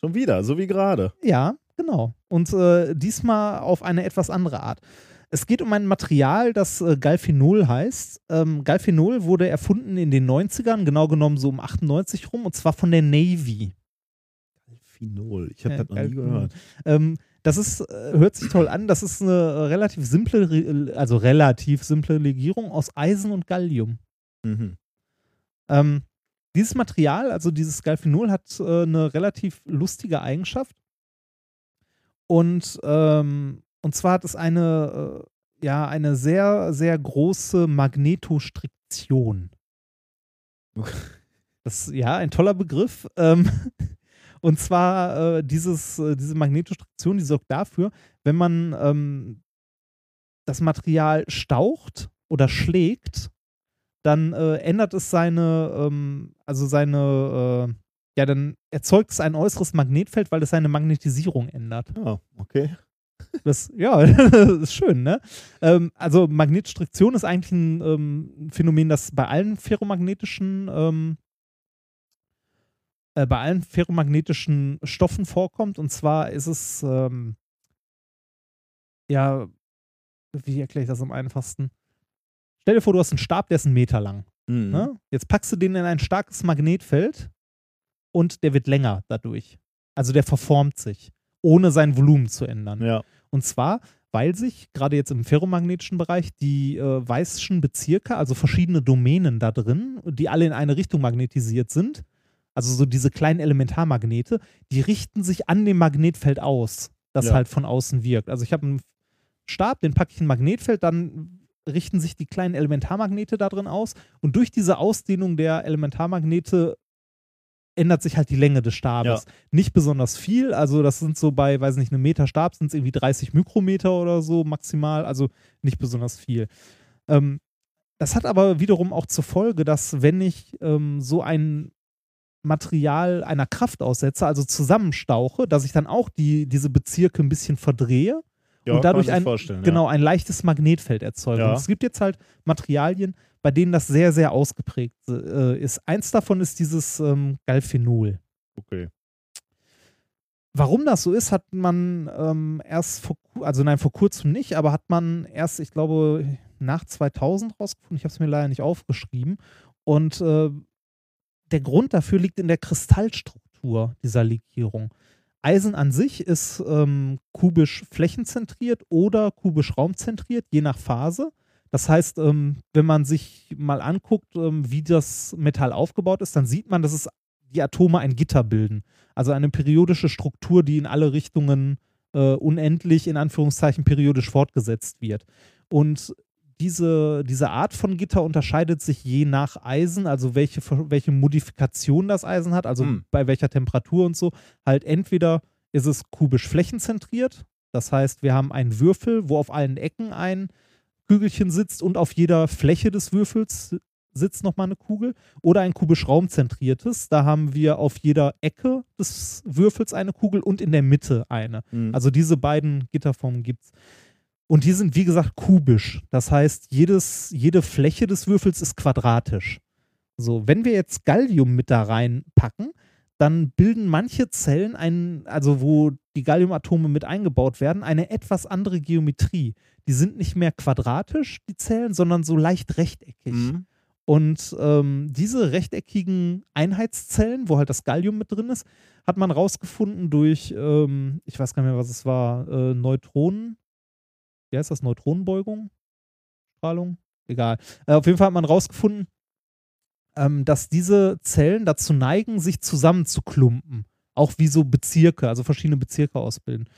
Schon wieder, so wie gerade. Ja, genau. Und äh, diesmal auf eine etwas andere Art. Es geht um ein Material, das äh, Galphenol heißt. Ähm, Galphenol wurde erfunden in den 90ern, genau genommen so um 98 rum, und zwar von der Navy. Phenol. Ich habe Ja, das noch nie Galphenol. gehört. Ähm, das ist, äh, hört sich toll an, das ist eine relativ simple, also relativ simple Legierung aus Eisen und Gallium. Mhm. Ähm, dieses Material, also dieses Galphenol, hat äh, eine relativ lustige Eigenschaft. Und, ähm, und zwar hat es eine, äh, ja, eine sehr, sehr große Magnetostriktion. Das ist ja ein toller Begriff. Ähm, und zwar äh, dieses, äh, diese Magnetostriktion, die sorgt dafür, wenn man ähm, das Material staucht oder schlägt, dann äh, ändert es seine, ähm, also seine, äh, ja, dann erzeugt es ein äußeres Magnetfeld, weil es seine Magnetisierung ändert. Ah, okay. Das, ja, das ist schön, ne? Ähm, also Magnetstriktion ist eigentlich ein ähm, Phänomen, das bei allen ferromagnetischen ähm, äh, bei allen ferromagnetischen Stoffen vorkommt. Und zwar ist es ähm, ja, wie erkläre ich das am einfachsten? Stell dir vor, du hast einen Stab, der ist einen Meter lang. Mhm. Ne? Jetzt packst du den in ein starkes Magnetfeld und der wird länger dadurch. Also der verformt sich, ohne sein Volumen zu ändern. Ja. Und zwar, weil sich gerade jetzt im ferromagnetischen Bereich die äh, Weissschen Bezirke, also verschiedene Domänen da drin, die alle in eine Richtung magnetisiert sind, also so diese kleinen Elementarmagnete, die richten sich an dem Magnetfeld aus, das Ja. halt von außen wirkt. Also ich habe einen Stab, den packe ich in ein Magnetfeld, dann richten sich die kleinen Elementarmagnete da drin aus. Und durch diese Ausdehnung der Elementarmagnete ändert sich halt die Länge des Stabes. Nicht besonders viel, also das sind so bei, weiß nicht, einem Meter Stab sind es irgendwie 30 Mikrometer oder so maximal, also nicht besonders viel. Ähm, das hat aber wiederum auch zur Folge, dass wenn ich ähm, so ein Material einer Kraft aussetze, also zusammenstauche, dass ich dann auch die, diese Bezirke ein bisschen verdrehe Ja, und dadurch ein, genau, ein leichtes Magnetfeld erzeuge. Ja. Es gibt jetzt halt Materialien, bei denen das sehr, sehr ausgeprägt äh, ist. Eins davon ist dieses ähm, Galphenol. Ja. Okay. Warum das so ist, hat man ähm, erst vor, also nein, vor kurzem nicht, aber hat man erst, ich glaube, nach 2000 rausgefunden. Ich habe es mir leider nicht aufgeschrieben. Und äh, der Grund dafür liegt in der Kristallstruktur dieser Legierung. Eisen an sich ist ähm, kubisch flächenzentriert oder kubisch raumzentriert, je nach Phase. Das heißt, ähm, wenn man sich mal anguckt, ähm, wie das Metall aufgebaut ist, dann sieht man, dass es die Atome ein Gitter bilden. Also eine periodische Struktur, die in alle Richtungen äh, unendlich, in Anführungszeichen, periodisch fortgesetzt wird. Und diese, diese Art von Gitter unterscheidet sich je nach Eisen, also welche, welche Modifikation das Eisen hat, also Hm. bei welcher Temperatur und so. Halt entweder ist es kubisch flächenzentriert, das heißt, wir haben einen Würfel, wo auf allen Ecken ein Kügelchen sitzt und auf jeder Fläche des Würfels sitzt nochmal eine Kugel. Oder ein kubisch raumzentriertes, da haben wir auf jeder Ecke des Würfels eine Kugel und in der Mitte eine. Mhm. Also diese beiden Gitterformen gibt es. Und die sind, wie gesagt, kubisch. Das heißt, jedes, jede Fläche des Würfels ist quadratisch. So, wenn wir jetzt Gallium mit da reinpacken, dann bilden manche Zellen einen, also wo die Galliumatome mit eingebaut werden, eine etwas andere Geometrie. Die sind nicht mehr quadratisch, die Zellen, sondern so leicht rechteckig. Mhm. Und ähm, diese rechteckigen Einheitszellen, wo halt das Gallium mit drin ist, hat man rausgefunden durch, ähm, ich weiß gar nicht mehr, was es war, äh, Neutronen. Wie heißt das? Neutronenbeugung? Strahlung? Egal. Äh, auf jeden Fall hat man rausgefunden, ähm, dass diese Zellen dazu neigen, sich zusammenzuklumpen. Auch wie so Bezirke, also verschiedene Bezirke ausbilden.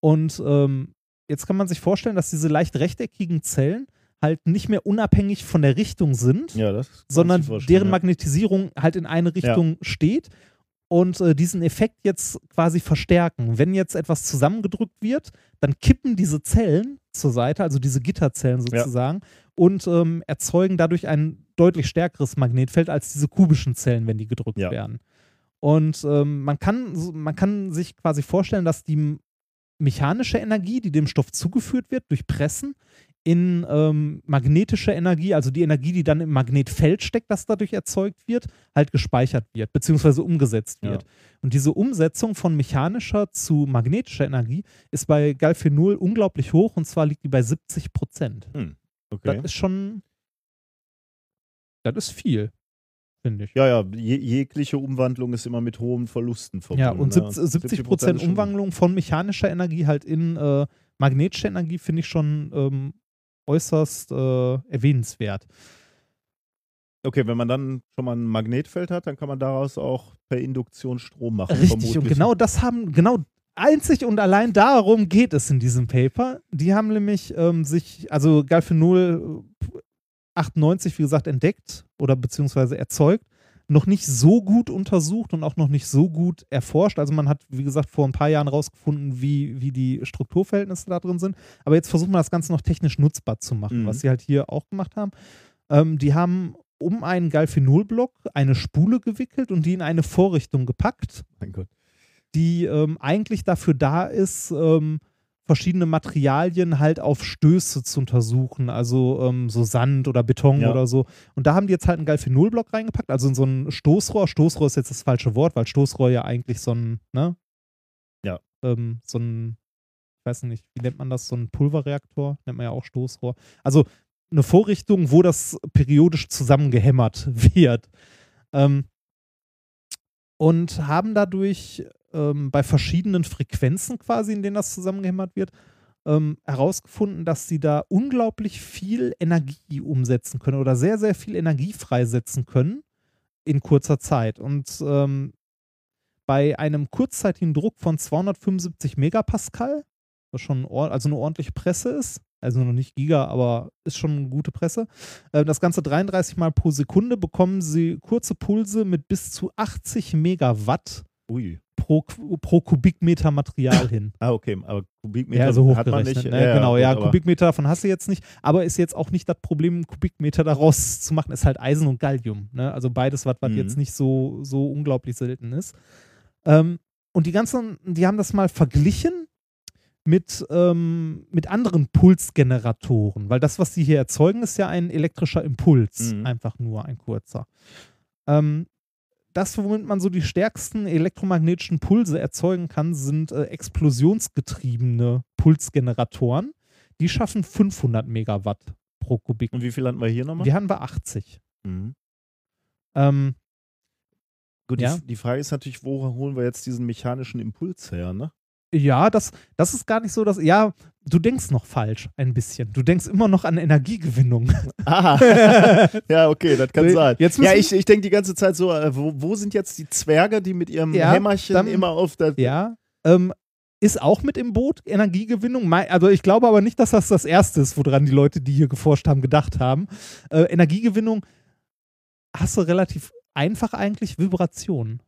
Und ähm, jetzt kann man sich vorstellen, dass diese leicht rechteckigen Zellen halt nicht mehr unabhängig von der Richtung sind, Ja, sondern deren ja. Magnetisierung halt in eine Richtung steht und äh, diesen Effekt jetzt quasi verstärken. Wenn jetzt etwas zusammengedrückt wird, dann kippen diese Zellen zur Seite, also diese Gitterzellen Ja. sozusagen, und ähm, erzeugen dadurch ein deutlich stärkeres Magnetfeld als diese kubischen Zellen, wenn die gedrückt Ja. werden. Und ähm, man, kann, man kann sich quasi vorstellen, dass die mechanische Energie, die dem Stoff zugeführt wird, durch Pressen, in ähm, magnetische Energie, also die Energie, die dann im Magnetfeld steckt, das dadurch erzeugt wird, halt gespeichert wird, beziehungsweise umgesetzt Ja. wird. Und diese Umsetzung von mechanischer zu magnetischer Energie ist bei Galphenol unglaublich hoch und zwar liegt die bei 70 Prozent. Okay. Das ist schon, das ist viel, finde ich. Ja, ja, je, jegliche Umwandlung ist immer mit hohen Verlusten verbunden. Ja, und ne? 70, 70 Prozent Umwandlung von mechanischer Energie halt in äh, magnetische Energie finde ich schon ähm, äußerst äh, erwähnenswert. Okay, wenn man dann schon mal ein Magnetfeld hat, dann kann man daraus auch per Induktion Strom machen. Richtig, und vermutlich. genau das haben, genau einzig und allein darum geht es in diesem Paper. Die haben nämlich ähm, sich, also Galphenol äh, 98, wie gesagt, entdeckt oder beziehungsweise erzeugt, noch nicht so gut untersucht und auch noch nicht so gut erforscht. Also man hat, wie gesagt, vor ein paar Jahren rausgefunden, wie, wie die Strukturverhältnisse da drin sind. Aber jetzt versucht man das Ganze noch technisch nutzbar zu machen, Mhm. was sie halt hier auch gemacht haben. Ähm, die haben um einen Galphenolblock eine Spule gewickelt und die in eine Vorrichtung gepackt Mein Gott. die ähm, eigentlich dafür da ist, ähm, verschiedene Materialien halt auf Stöße zu untersuchen, also ähm, so Sand oder Beton Ja. oder so. Und da haben die jetzt halt einen Galphenolblock reingepackt, also in so ein Stoßrohr. Stoßrohr ist jetzt das falsche Wort, weil Stoßrohr ja eigentlich so ein, ne? Ja. Ähm, so ein, ich weiß nicht, wie nennt man das, so ein Pulverreaktor, nennt man ja auch Stoßrohr. Also eine Vorrichtung, wo das periodisch zusammengehämmert wird. Ähm, und haben dadurch ähm, bei verschiedenen Frequenzen quasi, in denen das zusammengehämmert wird, ähm, herausgefunden, dass sie da unglaublich viel Energie umsetzen können oder sehr, sehr viel Energie freisetzen können in kurzer Zeit. Und ähm, bei einem kurzzeitigen Druck von 275 Megapascal, was schon also eine ordentliche Presse ist, also noch nicht Giga, aber ist schon eine gute Presse. Äh, das Ganze 33 Mal pro Sekunde bekommen sie kurze Pulse mit bis zu 80 Megawatt Ui. Pro, pro Kubikmeter Material hin. Ah, okay, aber Kubikmeter Ja, so hat man nicht. ne? genau, gut, ja, Kubikmeter davon hast du jetzt nicht, aber ist jetzt auch nicht das Problem, Kubikmeter daraus zu machen, ist halt Eisen und Gallium. Ne? Also beides, was, was Mhm. jetzt nicht so, so unglaublich selten ist. Ähm, und die ganzen, die haben das mal verglichen mit, ähm, mit anderen Pulsgeneratoren, weil das, was sie hier erzeugen, ist ja ein elektrischer Impuls, Mhm. einfach nur ein kurzer. Ähm, das, womit man so die stärksten elektromagnetischen Pulse erzeugen kann, sind äh, explosionsgetriebene Pulsgeneratoren. Die schaffen 500 Megawatt pro Kubik. Und wie viel hatten wir hier nochmal? Wir haben wir 80. Mhm. Ähm, Gut, Ja. die, die Frage ist natürlich, wo holen wir jetzt diesen mechanischen Impuls her, ne? ja, das, das ist gar nicht so, dass. Ja, du denkst noch falsch ein bisschen. Du denkst immer noch an Energiegewinnung. Ah, ja, okay, das kann sein. jetzt ja, ich, ich denke die ganze Zeit so, äh, wo, wo sind jetzt die Zwerge, die mit ihrem Ja, Hämmerchen dann- immer auf der. Ja. Ähm, ist auch mit im Boot, Energiegewinnung. Also ich glaube aber nicht, dass das das Erste ist, woran die Leute, die hier geforscht haben, gedacht haben. Äh, Energiegewinnung hast du relativ einfach eigentlich Vibrationen.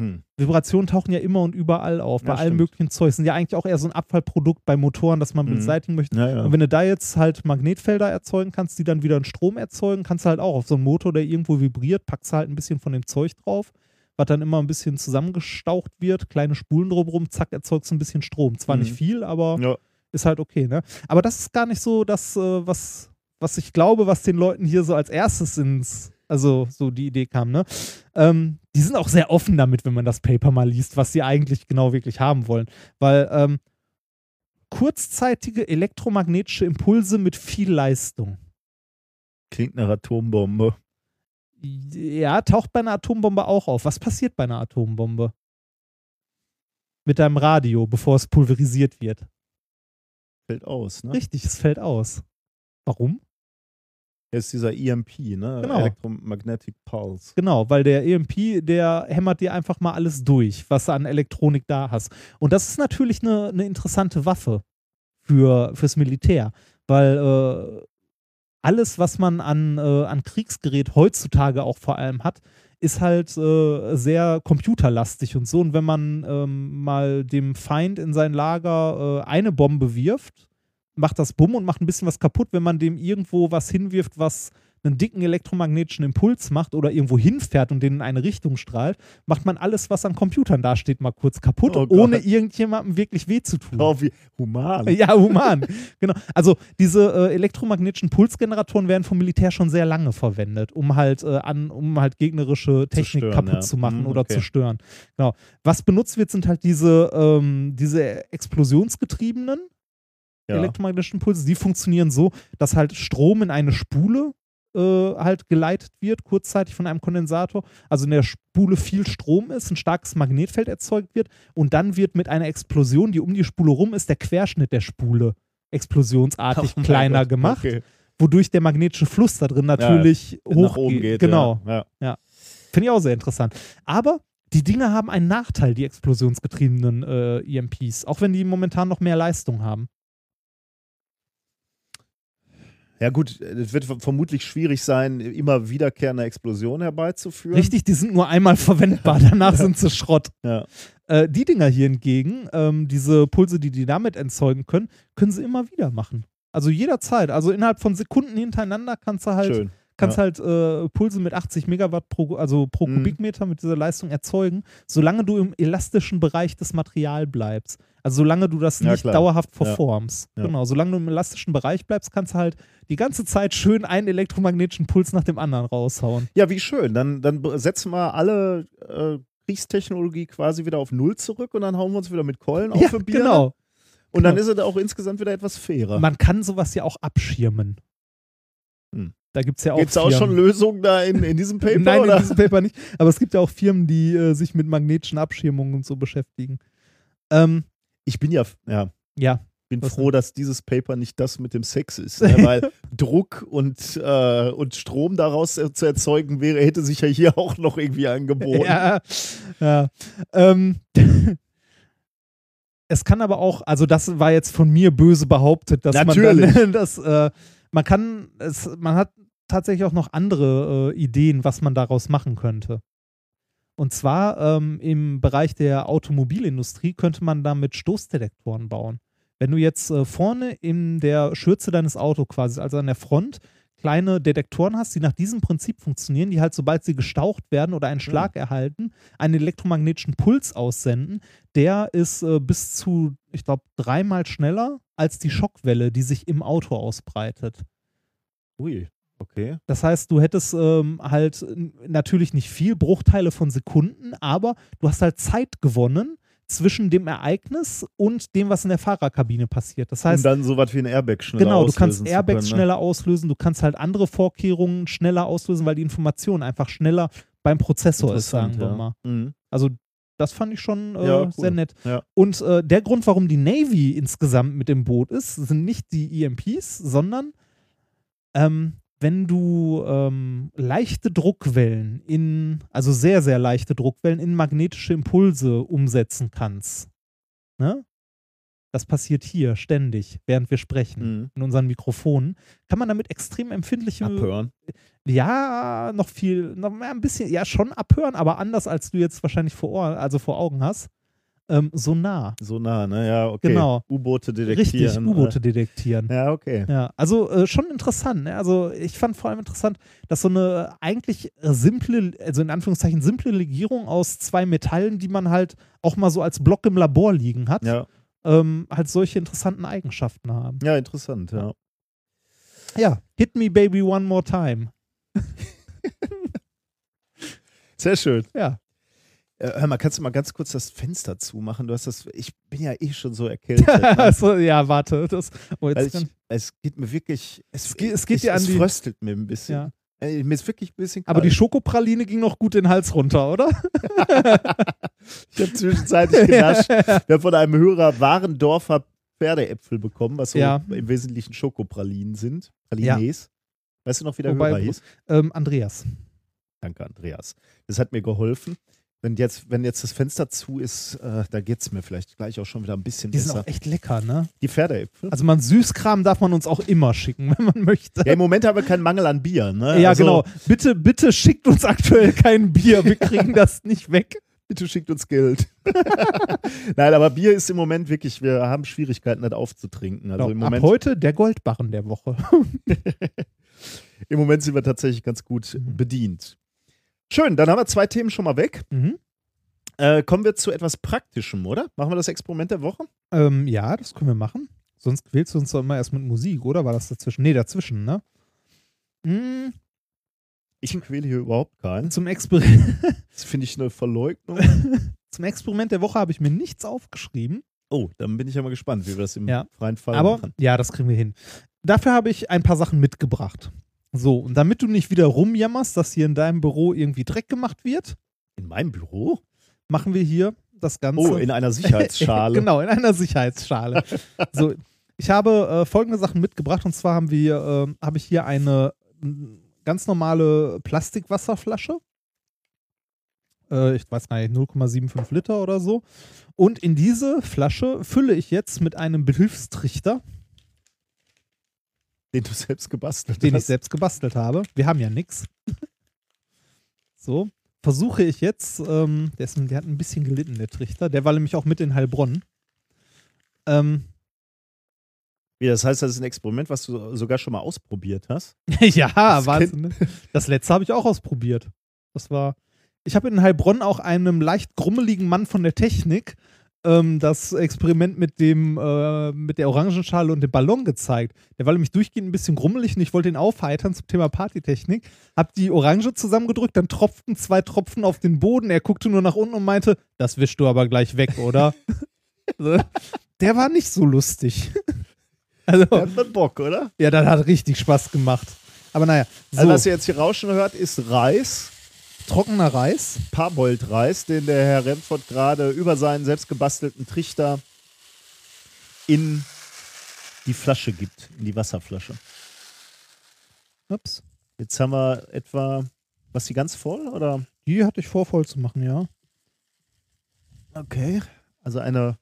Hm. Vibrationen tauchen ja immer und überall auf, Ja, bei allem stimmt. möglichen Zeug. Sind ja eigentlich auch eher so ein Abfallprodukt bei Motoren, das man Mhm. beseitigen möchte. Ja, ja. Und wenn du da jetzt halt Magnetfelder erzeugen kannst, die dann wieder einen Strom erzeugen, kannst du halt auch auf so einen Motor, der irgendwo vibriert, packst du halt ein bisschen von dem Zeug drauf, was dann immer ein bisschen zusammengestaucht wird, kleine Spulen drumherum, zack, erzeugst du ein bisschen Strom. Zwar Mhm. nicht viel, aber ist halt okay, ne? Aber das ist gar nicht so das, äh, was, was ich glaube, was den Leuten hier so als erstes ins, also so die Idee kam, ne? Ähm, die sind auch sehr offen damit, wenn man das Paper mal liest, was sie eigentlich genau wirklich haben wollen. Weil ähm, kurzzeitige elektromagnetische Impulse mit viel Leistung. Klingt nach Atombombe. Ja, taucht bei einer Atombombe auch auf. Was passiert bei einer Atombombe? Mit deinem Radio, bevor es pulverisiert wird. Fällt aus, ne? Richtig, es fällt aus. Warum? Ist dieser EMP, ne? Genau. Electromagnetic Pulse. Genau, weil der EMP, der hämmert dir einfach mal alles durch, was du an Elektronik da hast. Und das ist natürlich eine, eine interessante Waffe für, fürs Militär, weil äh, alles, was man an, äh, an Kriegsgerät heutzutage auch vor allem hat, ist halt äh, sehr computerlastig und so. Und wenn man ähm, mal dem Feind in sein Lager äh, eine Bombe wirft, macht das Bumm und macht ein bisschen was kaputt. Wenn man dem irgendwo was hinwirft, was einen dicken elektromagnetischen Impuls macht oder irgendwo hinfährt und den in eine Richtung strahlt, macht man alles, was an Computern dasteht, mal kurz kaputt, Oh ohne irgendjemandem wirklich weh zu tun. Oh, wie human. Ja, human. genau. Also diese äh, elektromagnetischen Pulsgeneratoren werden vom Militär schon sehr lange verwendet, um halt äh, an, um halt gegnerische Technik stören, kaputt ja. zu machen Mhm, oder okay. zu stören. Genau. Was benutzt wird, sind halt diese, ähm, diese explosionsgetriebenen Ja. elektromagnetischen Impulse. Die funktionieren so, dass halt Strom in eine Spule äh, halt geleitet wird, kurzzeitig von einem Kondensator. Also in der Spule viel Strom ist, ein starkes Magnetfeld erzeugt wird und dann wird mit einer Explosion, die um die Spule rum ist, der Querschnitt der Spule explosionsartig Oh kleiner Gott, gemacht, Okay. wodurch der magnetische Fluss da drin natürlich hoch Nach oben geht. Genau. Ja. Ja. Finde ich auch sehr interessant. Aber die Dinge haben einen Nachteil, die explosionsgetriebenen äh, EMPs, auch wenn die momentan noch mehr Leistung haben. Ja, gut, es wird vermutlich schwierig sein, immer wiederkehrende Explosionen herbeizuführen. Richtig, die sind nur einmal verwendbar, danach sind sie Schrott. Ja. Äh, die Dinger hier hingegen, ähm, diese Pulse, die die damit erzeugen können, können sie immer wieder machen. Also jederzeit. Also innerhalb von Sekunden hintereinander kannst du halt, Schön. Kannst ja. halt äh, Pulse mit 80 Megawatt pro, also pro Mhm. Kubikmeter mit dieser Leistung erzeugen, solange du im elastischen Bereich des Materials bleibst. Also solange du das Ja, nicht klar. dauerhaft verformst. Ja. Genau, solange du im elastischen Bereich bleibst, kannst du halt die ganze Zeit schön einen elektromagnetischen Puls nach dem anderen raushauen. Ja, wie schön. Dann, dann setzen wir alle äh, Kriegstechnologie quasi wieder auf Null zurück und dann hauen wir uns wieder mit Keulen auf ja, für Bier. genau. Und dann genau. ist es auch insgesamt wieder etwas fairer. Man kann sowas ja auch abschirmen. Hm. Da gibt es ja auch. Gibt es auch schon Lösungen da in, in diesem Paper? Nein, oder? in diesem Paper nicht. Aber es gibt ja auch Firmen, die äh, sich mit magnetischen Abschirmungen und so beschäftigen. Ähm, ich bin ja, ja ja, bin froh, dass dieses Paper nicht das mit dem Sex ist. Ne? Weil Druck und, äh, und Strom daraus äh, zu erzeugen wäre, hätte sich ja hier auch noch irgendwie angeboten. ja, ja. Ähm, es kann aber auch, also das war jetzt von mir böse behauptet, dass Natürlich. man dann, dass, äh, man kann, es, man hat tatsächlich auch noch andere äh, Ideen, was man daraus machen könnte. Und zwar ähm, im Bereich der Automobilindustrie könnte man damit Stoßdetektoren bauen. Wenn du jetzt äh, vorne in der Schürze deines Autos quasi, also an der Front, kleine Detektoren hast, die nach diesem Prinzip funktionieren, die halt, sobald sie gestaucht werden oder einen Schlag erhalten, einen elektromagnetischen Puls aussenden, der ist äh, bis zu, ich glaube, dreimal schneller als die Schockwelle, die sich im Auto ausbreitet. Ui, okay. Das heißt, du hättest ähm, halt natürlich nicht viel, Bruchteile von Sekunden, aber du hast halt Zeit gewonnen zwischen dem Ereignis und dem, was in der Fahrerkabine passiert. Das um heißt, dann sowas wie ein Airbag schneller genau, du kannst Airbags können, ne? schneller auslösen, du kannst halt andere Vorkehrungen schneller auslösen, weil die Information einfach schneller beim Prozessor ist, sagen wir ja. mal. Mhm. Also das fand ich schon äh, Ja, cool. sehr nett. Ja. Und äh, der Grund, warum die Navy insgesamt mit im Boot ist, sind nicht die EMPs, sondern ähm, wenn du ähm, leichte Druckwellen in, also sehr, sehr leichte Druckwellen in magnetische Impulse umsetzen kannst. Ne? Das passiert hier ständig, während wir sprechen, Mhm. in unseren Mikrofonen. Kann man damit extrem empfindliche Abhören. ja, noch viel, noch ein bisschen, ja, schon abhören, aber anders als du jetzt wahrscheinlich vor Ohr, also vor Augen hast. Ähm, so nah. So nah, ne? Ja, okay. Genau. U-Boote detektieren. Richtig, U-Boote detektieren. Ja, okay. Ja, also äh, schon interessant. Ne? Also ich fand vor allem interessant, dass so eine eigentlich simple, also in Anführungszeichen simple Legierung aus zwei Metallen, die man halt auch mal so als Block im Labor liegen hat, Ja, ähm, halt solche interessanten Eigenschaften haben. ja interessant, ja. Ja, hit me baby one more time. Sehr schön. Ja. Äh, hör mal, kannst du mal ganz kurz das Fenster zumachen? Du hast das, ich bin ja eh schon so erkältet. ne? also, ja, warte. Das, oh, ich, es geht mir wirklich, es, Es geht- es geht ich, dir an es die- fröstelt mir ein bisschen. Ja. Ey, mir ist wirklich ein bisschen aber die kalt. Schokopraline ging noch gut den Hals runter, oder? Ich habe zwischenzeitlich genascht. Wir haben von einem Hörer Warendorfer Pferdeäpfel bekommen, was so Ja. im Wesentlichen Schokopralinen sind. Pralines. Weißt du noch, wie der Wobei- Hörer hieß? ähm, Andreas. Danke, Andreas. Das hat mir geholfen. Wenn jetzt, wenn jetzt das Fenster zu ist, äh, da geht es mir vielleicht gleich auch schon wieder ein bisschen Die sind besser. auch echt lecker, ne? Die Pferdeäpfel. Also man Süßkram darf man uns auch immer schicken, wenn man möchte. ja, im Moment haben wir keinen Mangel an Bier. Ne? Ja, Also, genau. Bitte, bitte schickt uns aktuell kein Bier. Wir kriegen das nicht weg. Bitte schickt uns Geld. Nein, aber Bier ist im Moment wirklich, wir haben Schwierigkeiten, das aufzutrinken. Also im Genau. Ab Moment, heute der Goldbarren der Woche. im Moment sind wir tatsächlich ganz gut Mhm. bedient. Schön, dann haben wir zwei Themen schon mal weg. Mhm. Äh, kommen wir zu etwas Praktischem, oder? Machen wir das Experiment der Woche? Ähm, ja, das können wir machen. Sonst quälst du uns doch immer erst mit Musik, oder? War das dazwischen? Nee, dazwischen, ne? Mm, Ich quäle hier überhaupt keinen. zum, Experiment, Das finde ich eine Verleugnung. zum Experiment der Woche habe ich mir nichts aufgeschrieben. Oh, dann bin ich ja mal gespannt, wie wir das im Ja. freien Fall Aber machen. ja, das kriegen wir hin. Dafür habe ich ein paar Sachen mitgebracht. So, und damit du nicht wieder rumjammerst, dass hier in deinem Büro irgendwie Dreck gemacht wird, In meinem Büro? machen wir hier das Ganze. Oh, in einer Sicherheitsschale. genau, in einer Sicherheitsschale. so, ich habe äh, folgende Sachen mitgebracht und zwar haben wir, äh, habe ich hier eine ganz normale Plastikwasserflasche. Äh, ich weiß gar nicht, 0,75 Liter oder so. Und in diese Flasche fülle ich jetzt mit einem Behilfstrichter, Den du selbst gebastelt den ich hast. selbst gebastelt habe. Wir haben ja nichts. So, versuche ich jetzt, ähm, der, ist, der hat ein bisschen gelitten, der Trichter. Der war nämlich auch mit in Heilbronn. Ähm, Wie, das heißt, das ist ein Experiment, was du sogar schon mal ausprobiert hast. ja, Das Wahnsinn. Ne? Das letzte habe ich auch ausprobiert. Das war. Ich habe in Heilbronn auch einem leicht grummeligen Mann von der Technik ähm, das Experiment mit dem äh, mit der Orangenschale und dem Ballon gezeigt. Der war nämlich durchgehend ein bisschen grummelig und ich wollte ihn aufheitern zum Thema Partytechnik. Hab die Orange zusammengedrückt, dann tropften zwei Tropfen auf den Boden. Er guckte nur nach unten und meinte, das wischst du aber gleich weg, oder? So. der war nicht so lustig. Also, Da hat man Bock, oder? ja, das hat richtig Spaß gemacht. Aber naja, so, Also, was ihr jetzt hier rauschen hört, ist Reis. Trockener Reis. Parbold-Reis, den der Herr Remford gerade über seinen selbst gebastelten Trichter in die Flasche gibt, in die Wasserflasche. Ups. Jetzt haben wir etwa, was die ganz voll oder? Die hatte ich vor, voll zu machen, ja. Okay. Also eine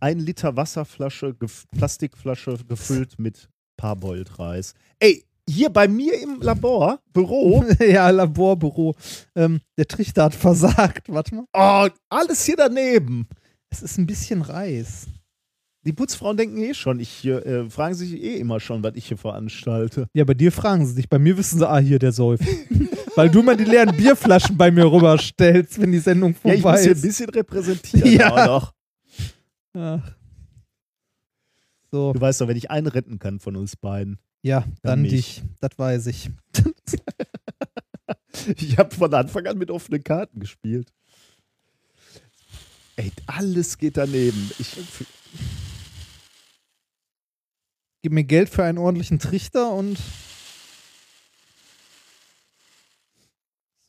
1 Liter Wasserflasche, gef Plastikflasche gefüllt mit Parbold-Reis. Ey, hier bei mir im Labor, Büro, ja, Laborbüro. Ähm, der Trichter hat versagt. Warte mal. oh, alles hier daneben. Es ist ein bisschen Reis. Die Putzfrauen denken eh schon, ich äh, fragen sich eh immer schon, was ich hier veranstalte. Ja, bei dir fragen sie dich. Bei mir wissen sie, ah, hier, der säuft. Weil du mal die leeren Bierflaschen bei mir rüberstellst, wenn die Sendung Ja, ich vorbei muss hier ein ist. bisschen repräsentieren. Ja. auch noch. Ach. So, Du weißt doch, wenn ich einen retten kann von uns beiden. Ja, dann mich. dich. Das weiß ich. Ich habe von Anfang an mit offenen Karten gespielt. Ey, alles geht daneben. Ich, Gib mir Geld für einen ordentlichen Trichter und.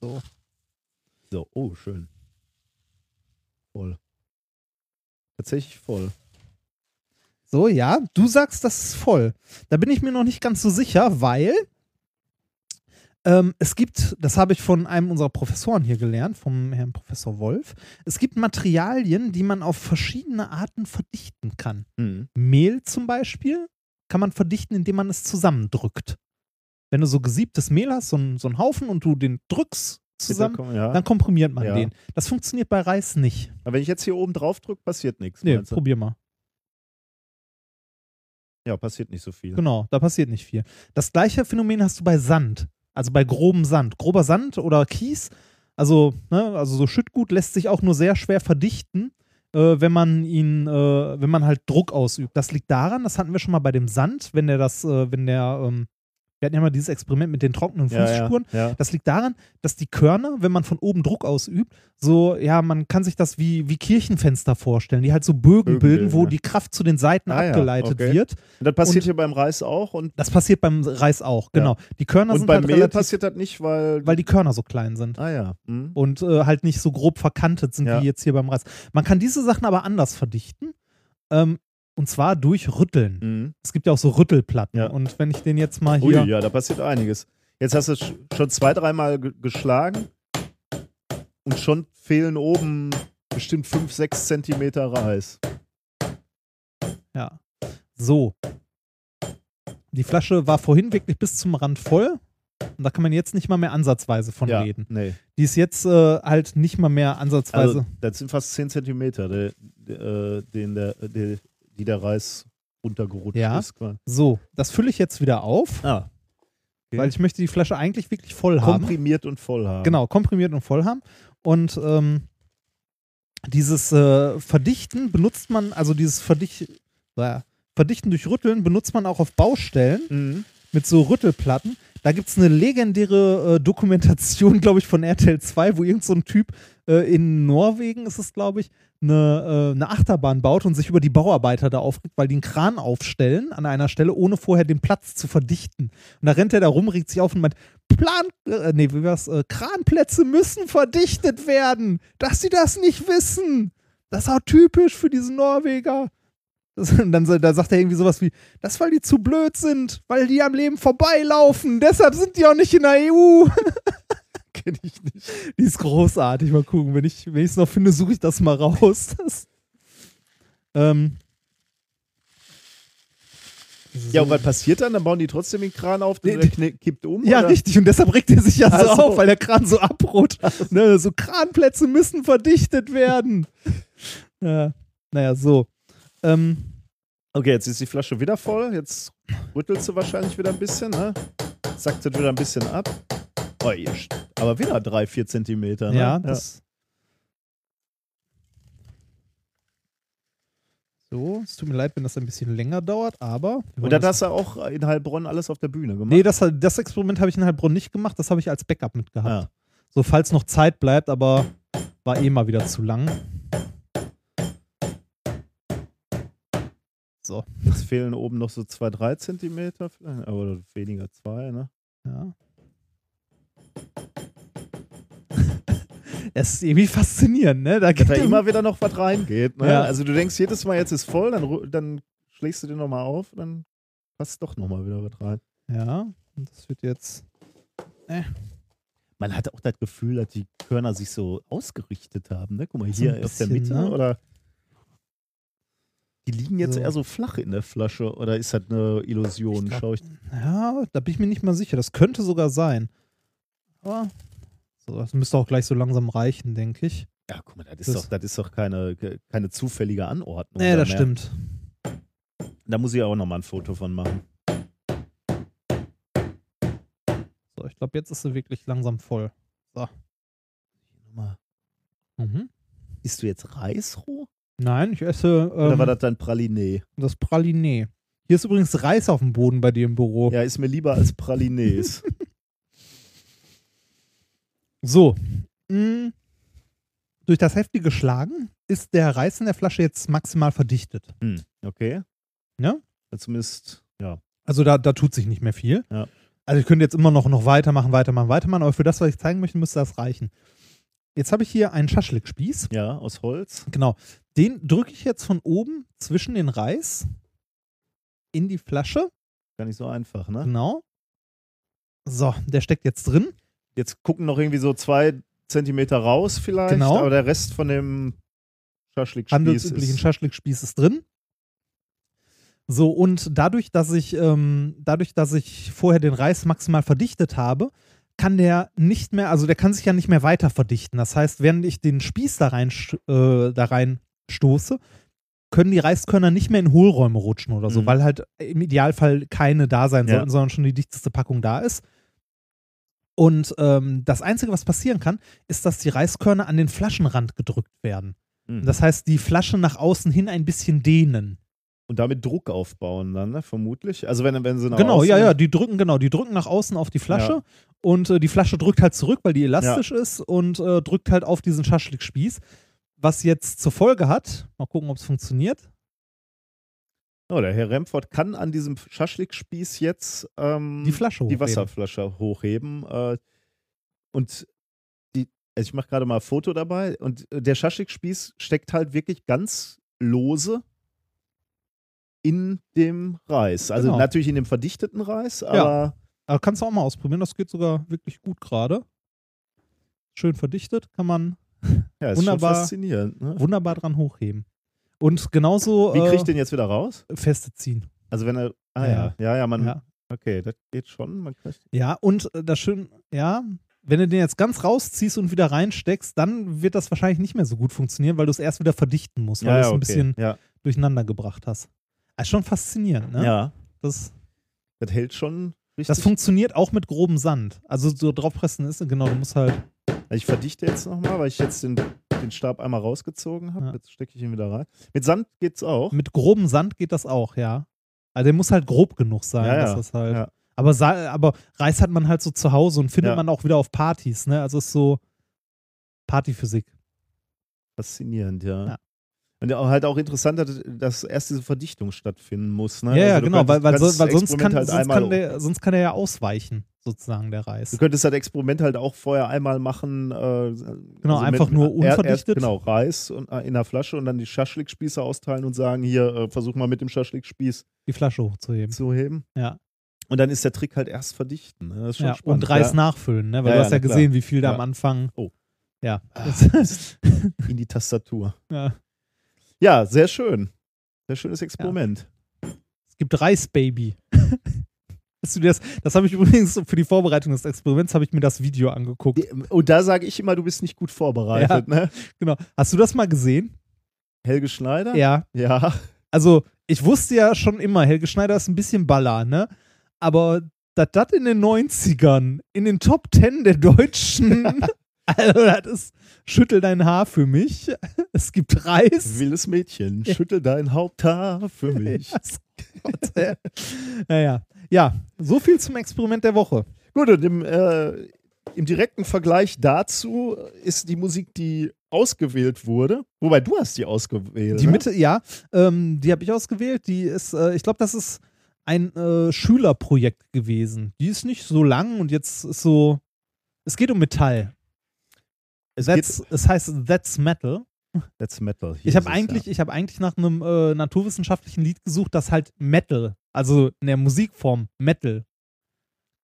So. so, oh, schön. Voll. Tatsächlich voll. So, ja, du sagst, das ist voll. Da bin ich mir noch nicht ganz so sicher, weil ähm, es gibt, das habe ich von einem unserer Professoren hier gelernt, vom Herrn Professor Wolf, es gibt Materialien, die man auf verschiedene Arten verdichten kann. Mhm. Mehl zum Beispiel kann man verdichten, indem man es zusammendrückt. Wenn du so gesiebtes Mehl hast, so einen so einen Haufen und du den drückst zusammen, Ja. dann komprimiert man Ja. den. Das funktioniert bei Reis nicht. Aber wenn ich jetzt hier oben drauf drücke, passiert nichts. Nee, probier mal. Ja, passiert nicht so viel. Genau, da passiert nicht viel. Das gleiche Phänomen hast du bei Sand, also bei grobem Sand. Grober Sand oder Kies, also, ne, also so Schüttgut lässt sich auch nur sehr schwer verdichten, äh, wenn man ihn, äh, wenn man halt Druck ausübt. Das liegt daran, das hatten wir schon mal bei dem Sand, wenn der das, äh, wenn der, ähm, Wir hatten ja mal dieses Experiment mit den trockenen Fußspuren. ja, ja. Das liegt daran, dass die Körner, wenn man von oben Druck ausübt, so, ja, man kann sich das wie, wie Kirchenfenster vorstellen, die halt so Bögen, Bögen bilden, wo die Kraft zu den Seiten Ah, abgeleitet okay. wird. Und das passiert Und- hier beim Reis auch und, Das passiert beim Reis auch, genau. Die Körner und sind beim halt Mehl relativ, passiert das nicht, weil. weil die Körner so klein sind. ah ja. Hm. und äh, halt nicht so grob verkantet sind wie jetzt hier beim Reis. Man kann diese Sachen aber anders verdichten. Ähm, und zwar durch Rütteln. Mhm. Es gibt ja auch so Rüttelplatten. Ja. Und wenn ich den jetzt mal Ui, hier. ja, da passiert einiges. Jetzt hast du sch- schon zwei, dreimal ge geschlagen und schon fehlen oben bestimmt fünf, sechs Zentimeter Reis. Ja. So. Die Flasche war vorhin wirklich bis zum Rand voll. Und da kann man jetzt nicht mal mehr ansatzweise von ja, reden. nee. Die ist jetzt äh, halt nicht mal mehr ansatzweise. Also, das sind fast zehn Zentimeter, der, der, äh, den der, der, die der Reis runtergerutscht Ja. ist. so, das fülle ich jetzt wieder auf, Ah, Okay. weil ich möchte die Flasche eigentlich wirklich voll haben. komprimiert und voll haben. Genau, komprimiert und voll haben. Und ähm, dieses äh, Verdichten benutzt man, also dieses Verdicht, äh, Verdichten durch Rütteln benutzt man auch auf Baustellen Mhm. mit so Rüttelplatten. Da gibt es eine legendäre äh, Dokumentation, glaube ich, von RTL 2, wo irgend so ein Typ äh, in Norwegen, ist es, glaube ich, eine, äh, eine Achterbahn baut und sich über die Bauarbeiter da aufregt, weil die einen Kran aufstellen an einer Stelle, ohne vorher den Platz zu verdichten. Und da rennt er da rum, regt sich auf und meint, Plan, äh, nee, wie war's? Äh, Kranplätze müssen verdichtet werden, dass sie das nicht wissen. Das ist auch typisch für diese Norweger. Das, und dann da sagt er irgendwie sowas wie, das weil die zu blöd sind, weil die am Leben vorbeilaufen, deshalb sind die auch nicht in der EU. Kenn ich nicht. Die ist großartig, mal gucken, wenn ich es noch finde, suche ich das mal raus. Das, ähm, Ja, so. und was passiert dann? Dann bauen die trotzdem den Kran auf, Nee, der kippt um? Ja, oder? richtig. Und deshalb regt er sich ja so so. auf, weil der Kran so abrutscht. Ne, so Kranplätze müssen verdichtet werden. ja, naja, so. Ähm, Okay, jetzt ist die Flasche wieder voll. Jetzt rüttelst du wahrscheinlich wieder ein bisschen, ne? Sackt es wieder ein bisschen ab. Oh, aber wieder drei, vier Zentimeter, ne? ja, das. So, es tut mir leid, wenn das ein bisschen länger dauert, aber. Und das- hast du auch in Heilbronn alles auf der Bühne gemacht? Nee, das, das Experiment habe ich in Heilbronn nicht gemacht, das habe ich als Backup mitgehabt. Ah. So, falls noch Zeit bleibt, aber war eh mal wieder zu lang. So, Jetzt fehlen oben noch so zwei, drei Zentimeter, vielleicht, aber weniger zwei, ne? ja. Es ist irgendwie faszinierend, ne? Da Dass geht da im- immer wieder noch was reingeht, ne? Ja. Also du denkst jedes Mal, jetzt ist voll, dann, dann schlägst du den nochmal auf, dann passt doch nochmal wieder was rein. Ja, und das wird jetzt. Man hat auch das Gefühl, dass die Körner sich so ausgerichtet haben, ne? Guck mal, So hier ein auf der Mitte, ne? oder? Die liegen jetzt So. eher so flach in der Flasche, oder ist das eine Illusion? Ich glaub- Schau ich. Ja, da bin ich mir nicht mal sicher. Das könnte sogar sein. Aber. So, das müsste auch gleich so langsam reichen, denke ich. Ja, guck mal, das ist Das- doch, das ist doch keine, keine zufällige Anordnung. Nee, da das mehr. stimmt. Da muss ich auch nochmal ein Foto von machen. So, ich glaube, jetzt ist sie wirklich langsam voll. Nochmal. Mhm. Isst du jetzt Reisroh? Nein, ich esse Oder ähm, war das dein Praliné? das Praliné. Hier ist übrigens Reis auf dem Boden bei dir im Büro. Ja, ist mir lieber als Pralinés. So. mh, durch das heftige Schlagen ist der Reis in der Flasche jetzt maximal verdichtet. hm, okay. Ja? Zumindest, ja. Also da, da tut sich nicht mehr viel. Ja. Also ich könnte jetzt immer noch, noch weitermachen, weitermachen, weitermachen, aber für das, was ich zeigen möchte, müsste das reichen. Jetzt habe ich hier einen Schaschlikspieß. Ja, aus Holz. Genau. Den drücke ich jetzt von oben zwischen den Reis in die Flasche. Gar nicht so einfach, ne? Genau. So, der steckt jetzt drin. Jetzt gucken noch irgendwie so zwei Zentimeter raus vielleicht, Genau. aber der Rest von dem Schaschlikspieß handelsüblichen ist... Schaschlikspieß ist drin. So, und dadurch, dass ich, ähm, dadurch, dass ich vorher den Reis maximal verdichtet habe, kann der nicht mehr, also der kann sich ja nicht mehr weiter verdichten. Das heißt, während ich den Spieß da rein, äh, da rein stoße, können die Reiskörner nicht mehr in Hohlräume rutschen oder so, Mhm. weil halt im Idealfall keine da sein Ja. sollten, sondern schon die dichteste Packung da ist. Und ähm, das Einzige, was passieren kann, ist, dass die Reiskörner an den Flaschenrand gedrückt werden. Mhm. Das heißt, die Flasche nach außen hin ein bisschen dehnen. Und damit Druck aufbauen dann, ne? vermutlich. Also wenn, wenn sie nach Genau, außen, ja, ja, die drücken, genau, die drücken nach außen auf die Flasche Ja. und äh, die Flasche drückt halt zurück, weil die elastisch ist und äh, drückt halt auf diesen Schaschlikspieß. Was jetzt zur Folge hat, mal gucken, ob es funktioniert. Oh, der Herr Remford kann an diesem Schaschlikspieß jetzt ähm, Die Flasche die hochheben. Wasserflasche hochheben. Äh, und die, also ich mache gerade mal ein Foto dabei. Und der Schaschlikspieß steckt halt wirklich ganz lose in dem Reis. Also Genau. natürlich in dem verdichteten Reis, aber Aber kannst du auch mal ausprobieren, das geht sogar wirklich gut gerade. Schön verdichtet, kann man ja, ist Wunderbar. schon faszinierend. Ne? wunderbar dran hochheben. Und genauso Wie kriege ich äh, den jetzt wieder raus? feste ziehen. Also wenn er, ah Ja. ja, ja, ja, man, Ja. okay, das geht schon. Man kriegt, Ja, und äh, das schön, ja, wenn du den jetzt ganz rausziehst und wieder reinsteckst, dann wird das wahrscheinlich nicht mehr so gut funktionieren, weil du es erst wieder verdichten musst, weil ja, du es ja, ein okay. bisschen ja, durcheinander gebracht hast. Das ist schon faszinierend, ne? ja, Das, das hält schon richtig. das funktioniert auch mit grobem Sand. Also so draufpressen ist, genau, du musst halt. Ich verdichte jetzt nochmal, weil ich jetzt den, den Stab einmal rausgezogen habe. Ja. Jetzt stecke ich ihn wieder rein. Mit Sand geht's auch. Mit grobem Sand geht das auch, ja. Also der muss halt grob genug sein, Ja, dass das halt. ja. Aber, aber Reis hat man halt so zu Hause und findet man auch wieder auf Partys, ne? Also ist so Partyphysik. Faszinierend, ja. Und halt auch interessant, dass- erst diese Verdichtung stattfinden muss. Ne? Ja, Also genau, weil, weil, weil sonst, kann, halt sonst, kann der, sonst kann der ja ausweichen, sozusagen, der Reis. Du könntest das Experiment halt auch vorher einmal machen. Äh, Genau, einfach nur Erst, unverdichtet. genau, Reis und, äh, in der Flasche und dann die Schaschlikspieße austeilen und sagen, hier, äh, versuch mal mit dem Schaschlikspieß Die Flasche hochzuheben. zu heben. Ja. Und dann ist der Trick halt erst verdichten. Ne? Ja. spannend. Und Reis ja. nachfüllen, ne? Weil Ja, du ja, hast ja klar. gesehen, wie viel da Ja. am Anfang. Oh. Ja. in die Tastatur. ja. Ja, sehr schön. Sehr schönes Experiment. Es gibt Reisbaby. Hast du das, das habe ich übrigens für die Vorbereitung des Experiments habe ich mir das Video angeguckt. Und da sage ich immer, du bist nicht gut vorbereitet, ne? Genau. Hast du das mal gesehen? Helge Schneider? Ja. Ja. Also, ich wusste ja schon immer, Helge Schneider ist ein bisschen Baller, ne? Aber dass das in den 90ern in den Top 10 der Deutschen, also das ist, schüttel dein Haar für mich. Es gibt Reis. Wildes Mädchen, Ja. schüttel dein Haupthaar für mich. Naja. Ja, so viel zum Experiment der Woche. Gut, und im, äh, im direkten Vergleich dazu ist die Musik, die ausgewählt wurde, wobei du hast die ausgewählt. Die ne? Mitte, ja, ähm, die habe ich ausgewählt. Die ist, äh, ich glaube, das ist ein äh, Schülerprojekt gewesen. Die ist nicht so lang und jetzt ist so. Es geht um Metall. es That's, es heißt That's Metal. That's Metal. Hier Ich habe eigentlich, ich habe eigentlich nach einem äh, naturwissenschaftlichen Lied gesucht, das halt Metal, also in der Musikform Metal.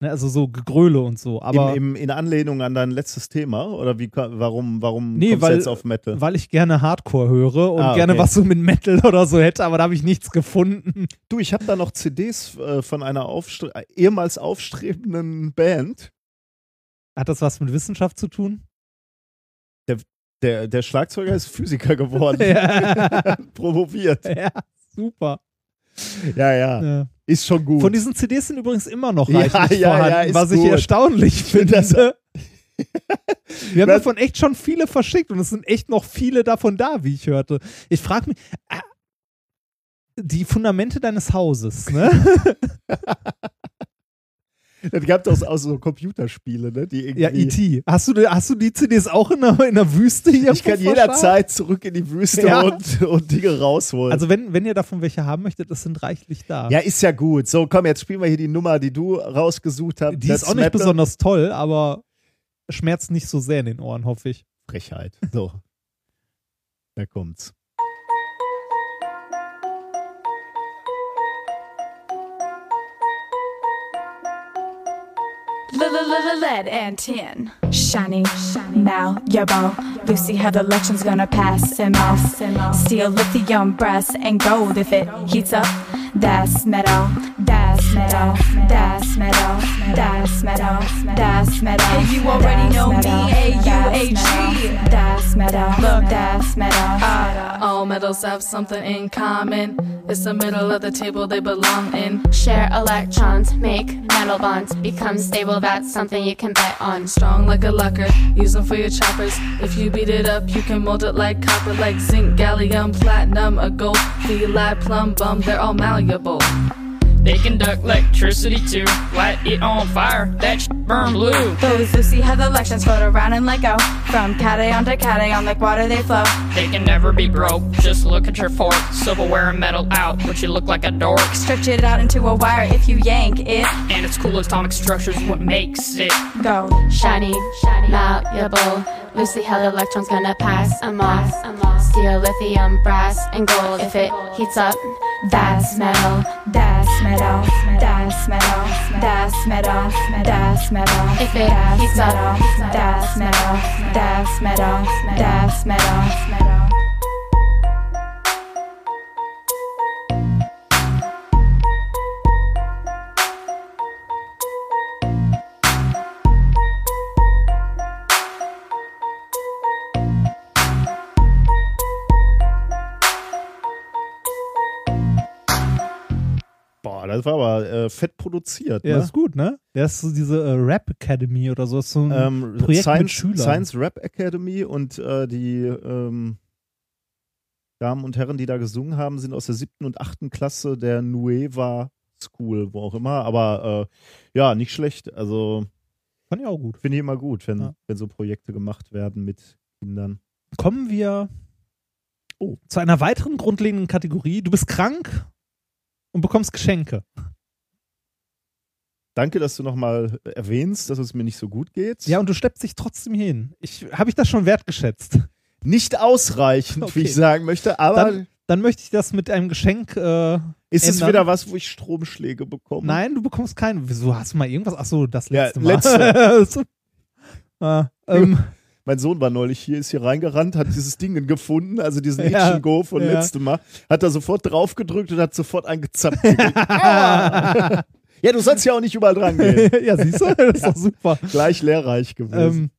Ne, also so Gegröle und so. Ja. Aber Im, im, in Anlehnung an dein letztes Thema oder wie warum warum Nee, kommst weil- du jetzt auf Metal? weil ich gerne Hardcore höre und Ah, gerne okay. was so mit Metal oder so hätte, aber da habe ich nichts gefunden. Du, ich habe da noch CDs äh, von einer aufstre ehemals aufstrebenden Band. Hat das was mit Wissenschaft zu tun? Der, der Schlagzeuger ist Physiker geworden. Ja. Promoviert. ja, super. Ja, ja. Ja. Ist schon gut. Von diesen CDs sind übrigens immer noch Ja, reichlich ja, vorhanden, ja, was ich gut. erstaunlich finde. Wir haben davon echt schon viele verschickt und es sind echt noch viele davon da, wie ich hörte. Ich frage mich, äh, die Fundamente deines Hauses, ne? Es gab doch auch so Computerspiele, ne? Die irgendwie ja, E.T. Hast du, hast du die CDs auch in der, in der Wüste hier? Ich kann jederzeit zurück in die Wüste Ja. und, und Dinge rausholen. Also wenn, wenn ihr davon welche haben möchtet, das sind reichlich da. ja, ist ja gut. So, komm, jetzt spielen wir hier die Nummer, die du rausgesucht hast. die ist auch nicht besonders toll, aber schmerzt nicht so sehr in den Ohren, hoffe ich. Frechheit. So. Da kommt's. Lead and tin. Shiny, shiny. Now, your bow. Lucy, how the election's gonna pass him off. Steel, lithium, brass, and gold. If it heats up, that's metal. That's metal. That's metal. That's metal. That's metal. Hey, you already know me. A-U-H-E. That's metal. Look, that's metal. Ah, all metals have something in common. It's the middle of the table they belong in. Share electrons, make metal bonds, become stable. That's something you can bet on. Strong like a locker, use them for your choppers. If you beat it up, you can mold it like copper, like zinc, gallium, platinum, a gold, lead, plum, bum. They're all malleable. They conduct electricity too. Light it on fire, that sh- burn blue. Those Lucy had the electrons float around and let go. From cation to cation, like water they flow. They can never be broke. Just look at your fork. Silverware and metal out, but you look like a dork. Stretch it out into a wire if you yank it. And its cool atomic structure's what makes it. Go. Shiny, shiny, malleable. Loosely held electrons gonna pass a off. Steel, lithium, brass, and gold. If it heats up, That's metal. That's metal. That's metal. That's metal. That's metal. If it heats up, that's metal. That's metal. That's metal. That's metal. War aber äh, fett produziert. Ja, ne? ist gut, ne? Der ist so diese äh, Rap Academy oder so. Ist so ein ähm, Projekt Science, mit Schülern. Science Rap Academy und äh, die ähm, Damen und Herren, die da gesungen haben, sind aus der siebten und achten Klasse der Nueva School, wo auch immer. Aber äh, ja, nicht schlecht. Also Fand ich auch gut. finde ich immer gut, wenn, Ja. wenn so Projekte gemacht werden mit Kindern. Kommen wir oh, zu einer weiteren grundlegenden Kategorie. Du bist krank und bekommst Geschenke. Danke, dass du nochmal erwähnst, dass es mir nicht so gut geht. Ja, und du schleppst dich trotzdem hin. Ich, Habe ich das schon wertgeschätzt? Nicht ausreichend, Okay. wie ich sagen möchte, aber Dann, dann möchte ich das mit einem Geschenk äh, ist es ändern. wieder was, wo ich Stromschläge bekomme? Nein, du bekommst keinen. Wieso hast du mal irgendwas? Ach so, das Ja, letzte Mal. letzte. So. ah, ähm, Mein Sohn war neulich hier, ist hier reingerannt, hat dieses Ding gefunden, also diesen Ja, Go von ja. letztem Mal, hat da sofort drauf gedrückt und hat sofort eingezappt. Ja, du sollst ja auch nicht überall dran gehen. ja, siehst du? Das ist doch super. Gleich lehrreich gewesen. Ähm,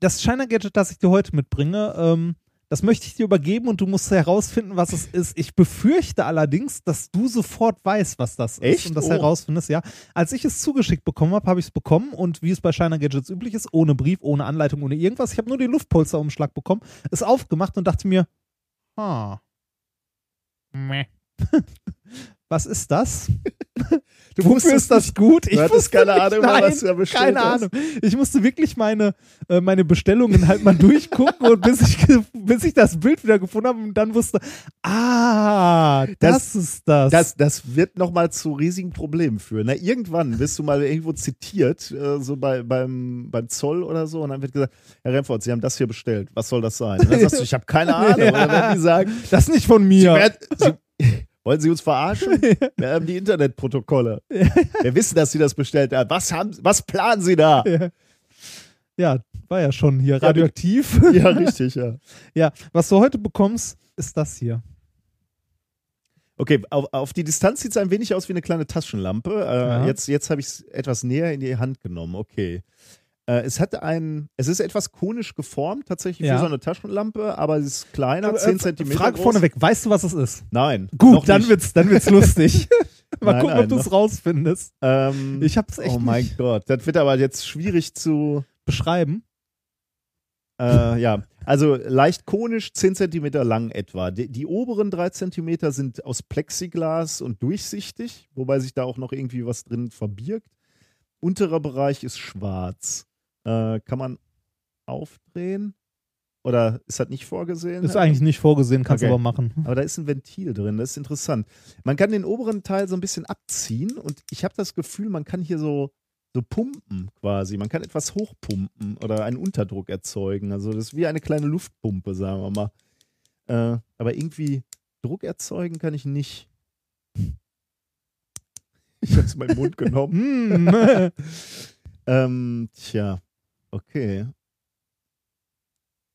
das China-Gadget, das ich dir heute mitbringe, ähm, das möchte ich dir übergeben und du musst herausfinden, was es ist. Ich befürchte allerdings, dass du sofort weißt, was das ist Echt? und das Oh. herausfindest. Ja, als ich es zugeschickt bekommen habe, habe ich es bekommen und wie es bei China Gadgets üblich ist, ohne Brief, ohne Anleitung, ohne irgendwas. Ich habe nur den Luftpolsterumschlag bekommen, es aufgemacht und dachte mir, ah, meh. was ist das? du wusstest das gut? Du hattest wusste keine nicht, Ahnung nein, was du da bestellt Keine hast. Ahnung. Ich musste wirklich meine, äh, meine Bestellungen halt mal durchgucken und bis ich, bis ich das Bild wieder gefunden habe und dann wusste, ah, das, Das- ist das. Das, das wird nochmal zu riesigen Problemen führen. Na, irgendwann wirst du mal irgendwo zitiert, äh, so bei, beim, beim Zoll oder so, und dann wird gesagt, Herr Remford, Sie haben das hier bestellt. Was soll das sein? Und dann sagst du, ich habe keine Ahnung. Und dann werden die sagen, das ist nicht von Sie mir. werden, Sie, wollen Sie uns verarschen? Wir haben die Internetprotokolle. Wir wissen, dass Sie das bestellt haben. Was, haben, was planen Sie da? Ja. ja, war ja schon hier radioaktiv. Ja, richtig, ja. ja, was du heute bekommst, ist das hier. Okay, auf, auf die Distanz sieht es ein wenig aus wie eine kleine Taschenlampe. Äh, Ja. Jetzt, jetzt habe ich es etwas näher in die Hand genommen. Okay. Äh, es hat ein, es ist etwas konisch geformt, tatsächlich Ja. wie so eine Taschenlampe, aber es ist kleiner, Äh, 10 Zentimeter Frage groß. vorneweg, weißt du, was es ist? Nein. Gut, dann nicht. wird's, dann wird's lustig. Mal Nein, gucken, nein, ob du es rausfindest. Ähm, Ich hab's echt Oh mein nicht Gott, das wird aber jetzt schwierig zu. beschreiben. Äh, ja, also leicht konisch, 10 Zentimeter lang etwa. Die, die oberen 3 Zentimeter sind aus Plexiglas und durchsichtig, wobei sich da auch noch irgendwie was drin verbirgt. Unterer Bereich ist schwarz. Äh, kann man aufdrehen? Oder ist das nicht vorgesehen? Ist eigentlich nicht vorgesehen, kannst du Okay. aber machen. Aber da ist ein Ventil drin, das ist interessant. Man kann den oberen Teil so ein bisschen abziehen und ich habe das Gefühl, man kann hier so, so pumpen quasi. Man kann etwas hochpumpen oder einen Unterdruck erzeugen. Also das ist wie eine kleine Luftpumpe, sagen wir mal. Äh, aber irgendwie Druck erzeugen kann ich nicht. Ich habe es in meinen Mund genommen. Hm. ähm, tja, okay.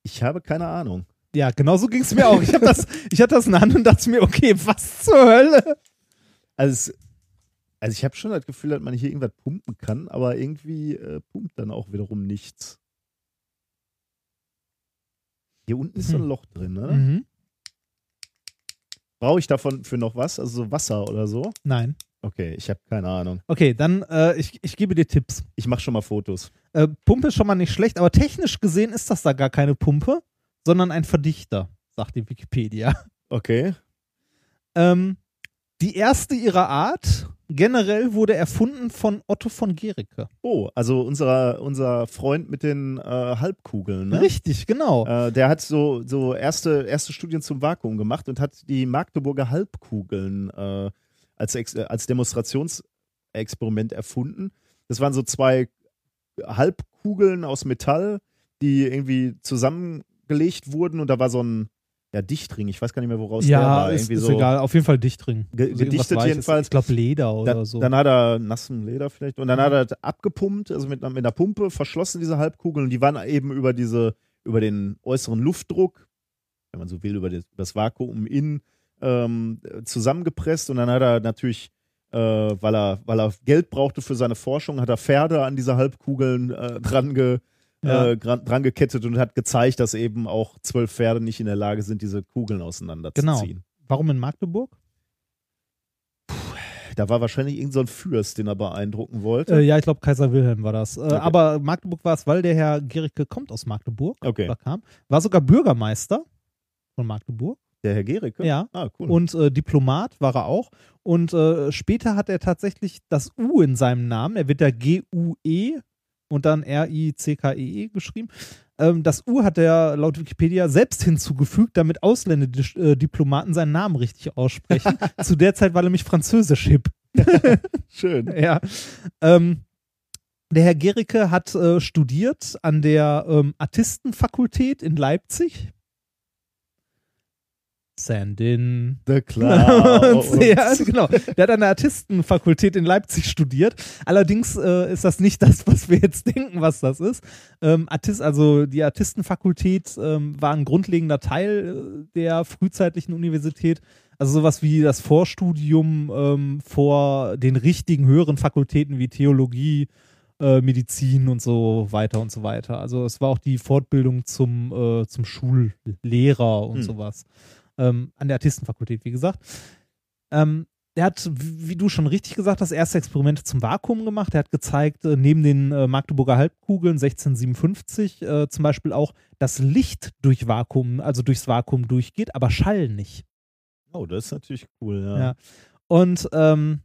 Ich habe keine Ahnung. Ja, genau so ging es mir auch. Ich, das, ich hatte das in der Hand und dachte mir, okay, was zur Hölle? Also, also ich habe schon das Gefühl, dass man hier irgendwas pumpen kann, aber irgendwie äh, pumpt dann auch wiederum nichts. Hier unten ist so ein Hm. Loch drin, ne? Mhm. Brauche ich davon für noch was? Also so Wasser oder so? Nein. Okay, ich habe keine Ahnung. Okay, dann äh, ich, ich gebe dir Tipps. Ich mache schon mal Fotos. Äh, Pumpe ist schon mal nicht schlecht, aber technisch gesehen ist das da gar keine Pumpe, sondern ein Verdichter, sagt die Wikipedia. Okay. Ähm, die erste ihrer Art generell wurde erfunden von Otto von Gericke. Oh, also unser, unser Freund mit den äh, Halbkugeln, ne? Richtig, genau. Äh, der hat so, so erste, erste Studien zum Vakuum gemacht und hat die Magdeburger Halbkugeln äh, als, äh, als Demonstrationsexperiment erfunden. Das waren so zwei Halbkugeln aus Metall, die irgendwie zusammengelegt wurden und da war so ein ja, Dichtring, ich weiß gar nicht mehr, woraus der ja, war. ist, Irgendwie ist so egal. Auf jeden Fall Dichtring. Ge Also gedichtet jedenfalls. Ich glaube Leder oder Dann, so. dann hat er nassen Leder vielleicht und dann hat er abgepumpt, also mit, einer- mit einer Pumpe verschlossen diese Halbkugeln und die waren eben über diese, über den äußeren Luftdruck, wenn man so will, über das, das Vakuum in ähm, zusammengepresst und dann hat er natürlich, äh, weil er, weil er Geld brauchte für seine Forschung, hat er Pferde an diese Halbkugeln äh, dran, ge, Ja. äh, dran, dran gekettet und hat gezeigt, dass eben auch zwölf Pferde nicht in der Lage sind, diese Kugeln auseinanderzuziehen. genau. Warum in Magdeburg? Da war wahrscheinlich irgendein so ein Fürst, den er beeindrucken wollte. Äh, ja, ich glaube Kaiser Wilhelm war das. Äh, Aber Magdeburg war es, weil der Herr Gericke kommt aus Magdeburg. Okay. Kam. War sogar Bürgermeister von Magdeburg. Der Herr Gericke? Ja. Ah, cool. Und äh, Diplomat war er auch. Und äh, später hat er tatsächlich das U in seinem Namen. Er wird da G-U-E und dann R-I-C-K-E-E geschrieben. Ähm, das U hat er laut Wikipedia selbst hinzugefügt, damit ausländische äh, Diplomaten seinen Namen richtig aussprechen. Zu der Zeit war nämlich Französisch hip. Schön. Ja. Ähm, der Herr Gericke hat äh, studiert an der ähm, Artistenfakultät in Leipzig. Sandin. The Clouds. ja, genau. Der hat an der Artistenfakultät in Leipzig studiert. Allerdings äh, ist das nicht das, was wir jetzt denken, was das ist. Ähm, Artist, also die Artistenfakultät ähm, war ein grundlegender Teil äh, der frühzeitlichen Universität. Also sowas wie das Vorstudium ähm, vor den richtigen höheren Fakultäten wie Theologie, äh, Medizin und so weiter und so weiter. Also es war auch die Fortbildung zum, äh, zum Schullehrer und Hm. sowas. Ähm, an der Artistenfakultät, wie gesagt. Ähm, er hat, wie du schon richtig gesagt hast, erste Experimente zum Vakuum gemacht. Er hat gezeigt, äh, neben den äh, Magdeburger Halbkugeln 1657 äh, zum Beispiel auch, dass Licht durch Vakuum, also durchs Vakuum durchgeht, aber Schall nicht. Oh, das ist natürlich cool, ja. Ja. Und ähm,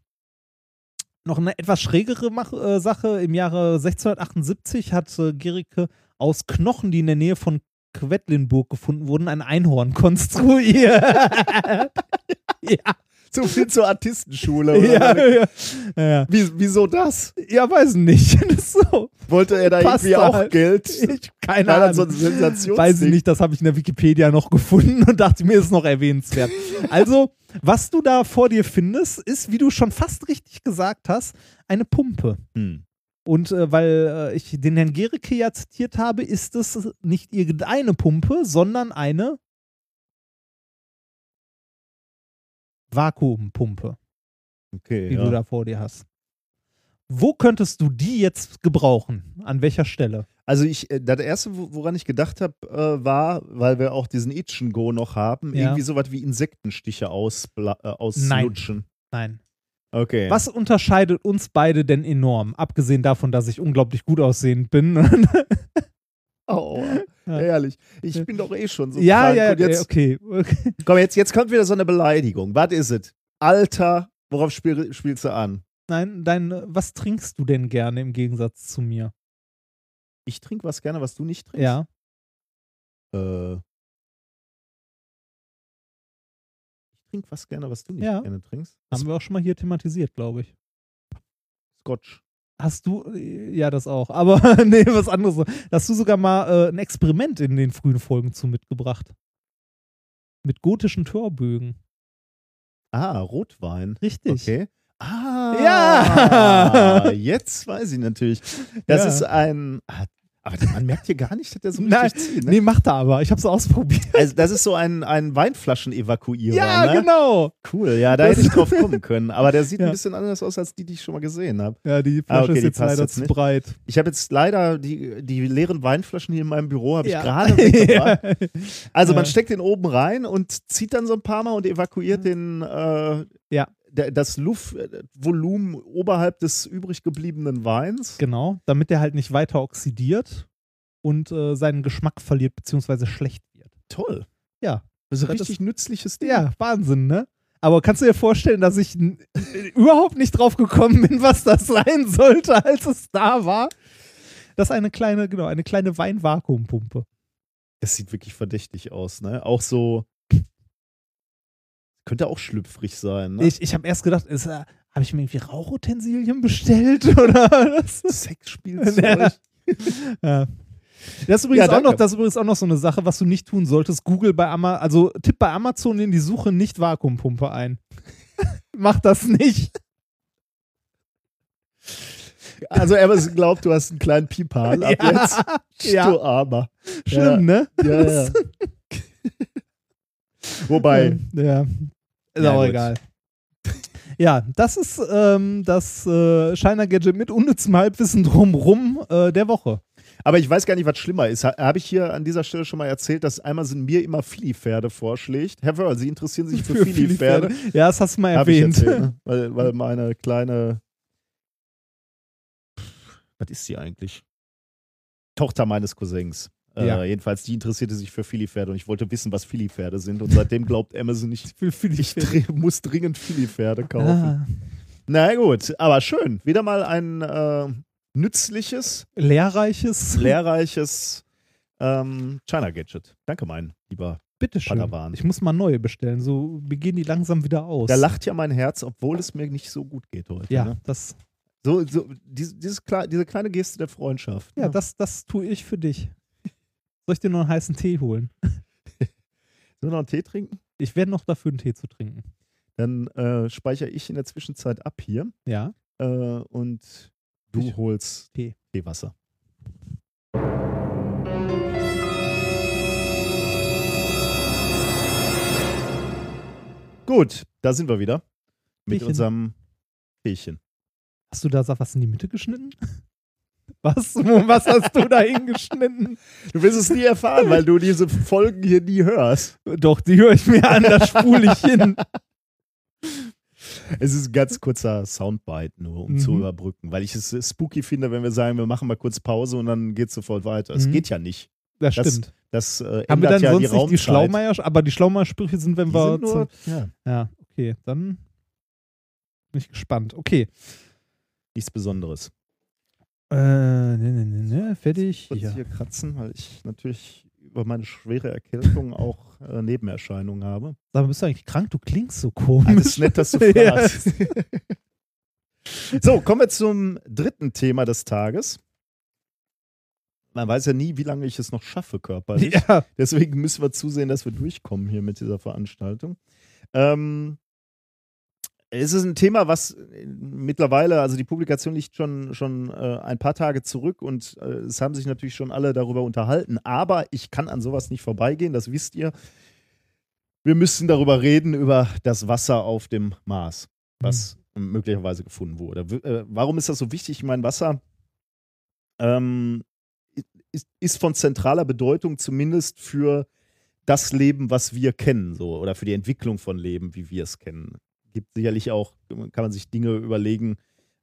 noch eine etwas schrägere Mach äh, Sache. Im Jahre 1678 hat äh, Gericke aus Knochen, die in der Nähe von Quedlinburg gefunden wurden, ein Einhorn konstruiert. ja. So viel zur Artistenschule. Oder? Ja, ja, ja. Wie, wieso das? Ja, weiß nicht. So. Wollte er da Passt irgendwie auch halt. Geld? Ich, keine Ahnung. so ein? Weiß ich nicht, das habe ich in der Wikipedia noch gefunden und dachte mir, ist noch erwähnenswert. Also, was du da vor dir findest, ist, wie du schon fast richtig gesagt hast, eine Pumpe. Hm. Und äh, weil äh, ich den Herrn Gericke ja zitiert habe, ist es nicht irgendeine Pumpe, sondern eine Vakuumpumpe, Okay, die ja. du da vor dir hast. Wo könntest du die jetzt gebrauchen? An welcher Stelle? Also ich, äh, das erste, wo- woran ich gedacht habe, äh, war, weil wir auch diesen Itchen Go noch haben, Ja. irgendwie sowas wie Insektenstiche ausbla- äh, auslutschen. Nein. Okay. Was unterscheidet uns beide denn enorm? Abgesehen davon, dass ich unglaublich gut aussehend bin. Oh, Ja. ehrlich. Ich bin doch eh schon so ja, krank. ja, Und jetzt, okay. okay. Komm, jetzt, jetzt kommt wieder so eine Beleidigung. Was ist es? Alter, worauf spiel, spielst du an? Nein, dein, was trinkst du denn gerne im Gegensatz zu mir? Ich trinke was gerne, was du nicht trinkst? Ja. Äh, trinke was gerne, was du nicht Ja. gerne trinkst. Haben wir auch schon mal hier thematisiert, glaube ich. Scotch. Hast du, äh, ja, das auch, aber nee, was anderes. Hast du sogar mal äh, ein Experiment in den frühen Folgen zu mitgebracht? Mit gotischen Torbögen. Ah, Rotwein. Richtig. Okay. Ah, Ja! Jetzt weiß ich natürlich. Das Ja. ist ein. Ah, Aber man merkt hier gar nicht, dass der so Nein, zieht. Ne? nee, macht er aber. Ich hab's ausprobiert. Also das ist so ein, ein Weinflaschen-Evakuierer. Ja, ne? genau. Cool, ja, da Das- hätte ich drauf kommen können. Aber der sieht Ja. ein bisschen anders aus, als die, die ich schon mal gesehen habe. Ja, die Ah, Flasche okay, ist die jetzt leider jetzt zu nicht. breit. Ich habe jetzt leider die, die leeren Weinflaschen hier in meinem Büro, habe Ja. ich gerade weggebracht. Also man Ja. steckt den oben rein und zieht dann so ein paar Mal und evakuiert den, äh, Ja. Das Luftvolumen oberhalb des übrig gebliebenen Weins. Genau, damit der halt nicht weiter oxidiert und äh, seinen Geschmack verliert, beziehungsweise schlecht wird. Toll. Ja. Das ist ein richtig nützliches Ding. Ja, Wahnsinn, ne? Aber kannst du dir vorstellen, dass ich n- überhaupt nicht drauf gekommen bin, was das sein sollte, als es da war? Das ist eine kleine, genau, eine kleine Weinvakuumpumpe. Es sieht wirklich verdächtig aus, ne? Auch so. Könnte auch schlüpfrig sein, ne? Ich, ich habe erst gedacht, ist, äh, habe ich mir irgendwie Rauchutensilien bestellt oder? Sexspielzeug. ja. Das ist, übrigens Ja, auch noch, das ist übrigens auch noch so eine Sache, was du nicht tun solltest. Google bei Amazon, also tipp bei Amazon in die Suche nicht Vakuumpumpe ein. Mach das nicht. Also Amazon glaubt, du hast einen kleinen Pipal ab Ja. jetzt. Ja. Du Armer. Schlimm, ja. ne? Ja, ja. Wobei, Ja. Ist Ja, auch gut. egal. Ja, das ist ähm, das äh, Shiner Gadget mit unnützem Halbwissen drumrum äh, der Woche. aber ich weiß gar nicht, was schlimmer ist. Ha- Habe ich hier an dieser Stelle schon mal erzählt, dass Amazon mir immer Filipferde vorschlägt? Herr Wörl, Sie interessieren sich für, Filipferde? Ja, das hast du mal Hab ich erwähnt. erzählt, ne? weil, weil meine kleine. Was ist sie eigentlich? Tochter meines Cousins. Äh, Ja. jedenfalls, die interessierte sich für Filipferde und ich wollte wissen, was Filipferde sind. Und seitdem glaubt Amazon ich dr muss dringend Filipferde kaufen. Ah, Na gut, aber schön. Wieder mal ein äh, nützliches, lehrreiches. lehrreiches ähm, China-Gadget. Danke, mein lieber. Bitteschön. Padawan. Ich muss mal neue bestellen. So, wir gehen die langsam wieder aus. Da lacht ja mein Herz, obwohl es mir nicht so gut geht heute. Ja, Ne? das, So, so dieses, dieses, diese kleine Geste der Freundschaft. ja, das, das tue ich für dich. Soll ich dir noch einen heißen Tee holen? Sollen wir noch einen Tee trinken? Ich werde noch dafür einen Tee zu trinken. Dann äh, speichere ich in der Zwischenzeit ab hier Ja. äh, und du Ich- holst Tee. Teewasser. Gut, da sind wir wieder mit Teechen. unserem Teechen. Hast du da was in die Mitte geschnitten? Was? Was hast du da hingeschnitten? Du wirst es nie erfahren, weil du diese Folgen hier nie hörst. Doch, die höre ich mir an, da spule ich hin. Es ist ein ganz kurzer Soundbite nur, um Mhm. zu überbrücken, weil ich es spooky finde, wenn wir sagen, wir machen mal kurz Pause und dann geht es sofort weiter. Es Mhm. geht ja nicht. Das Das stimmt. Das äh, Haben wir dann ja sonst die nicht die. Schlaumeier, aber die Schlaumeier-Sprüche sind, wenn Die wir sind nur, ja, Ja, okay, dann bin ich gespannt. Okay. nichts Besonderes. Äh, ne, ne, ne, ne, fertig. kurz Ja. hier kratzen, weil ich natürlich über meine schwere Erkältung auch äh, Nebenerscheinungen habe. Sag mal, bist du eigentlich krank? Du klingst so komisch. Also ist nett, dass du fragst. so, kommen wir zum dritten Thema des Tages. Man weiß ja nie, wie lange ich es noch schaffe körperlich. Ja, Deswegen müssen wir zusehen, dass wir durchkommen hier mit dieser Veranstaltung. Ähm, es ist ein Thema, was äh, mittlerweile, also die Publikation liegt schon, schon äh, ein paar Tage zurück und äh, es haben sich natürlich schon alle darüber unterhalten. Aber ich kann an sowas nicht vorbeigehen, das wisst ihr. Wir müssen darüber reden, über das Wasser auf dem Mars, was möglicherweise gefunden wurde. W äh, warum ist das so wichtig? Ich meine, Wasser ähm, ist, ist von zentraler Bedeutung, zumindest für das Leben, was wir kennen, so oder für die Entwicklung von Leben, wie wir es kennen. Gibt sicherlich auch, kann man sich Dinge überlegen,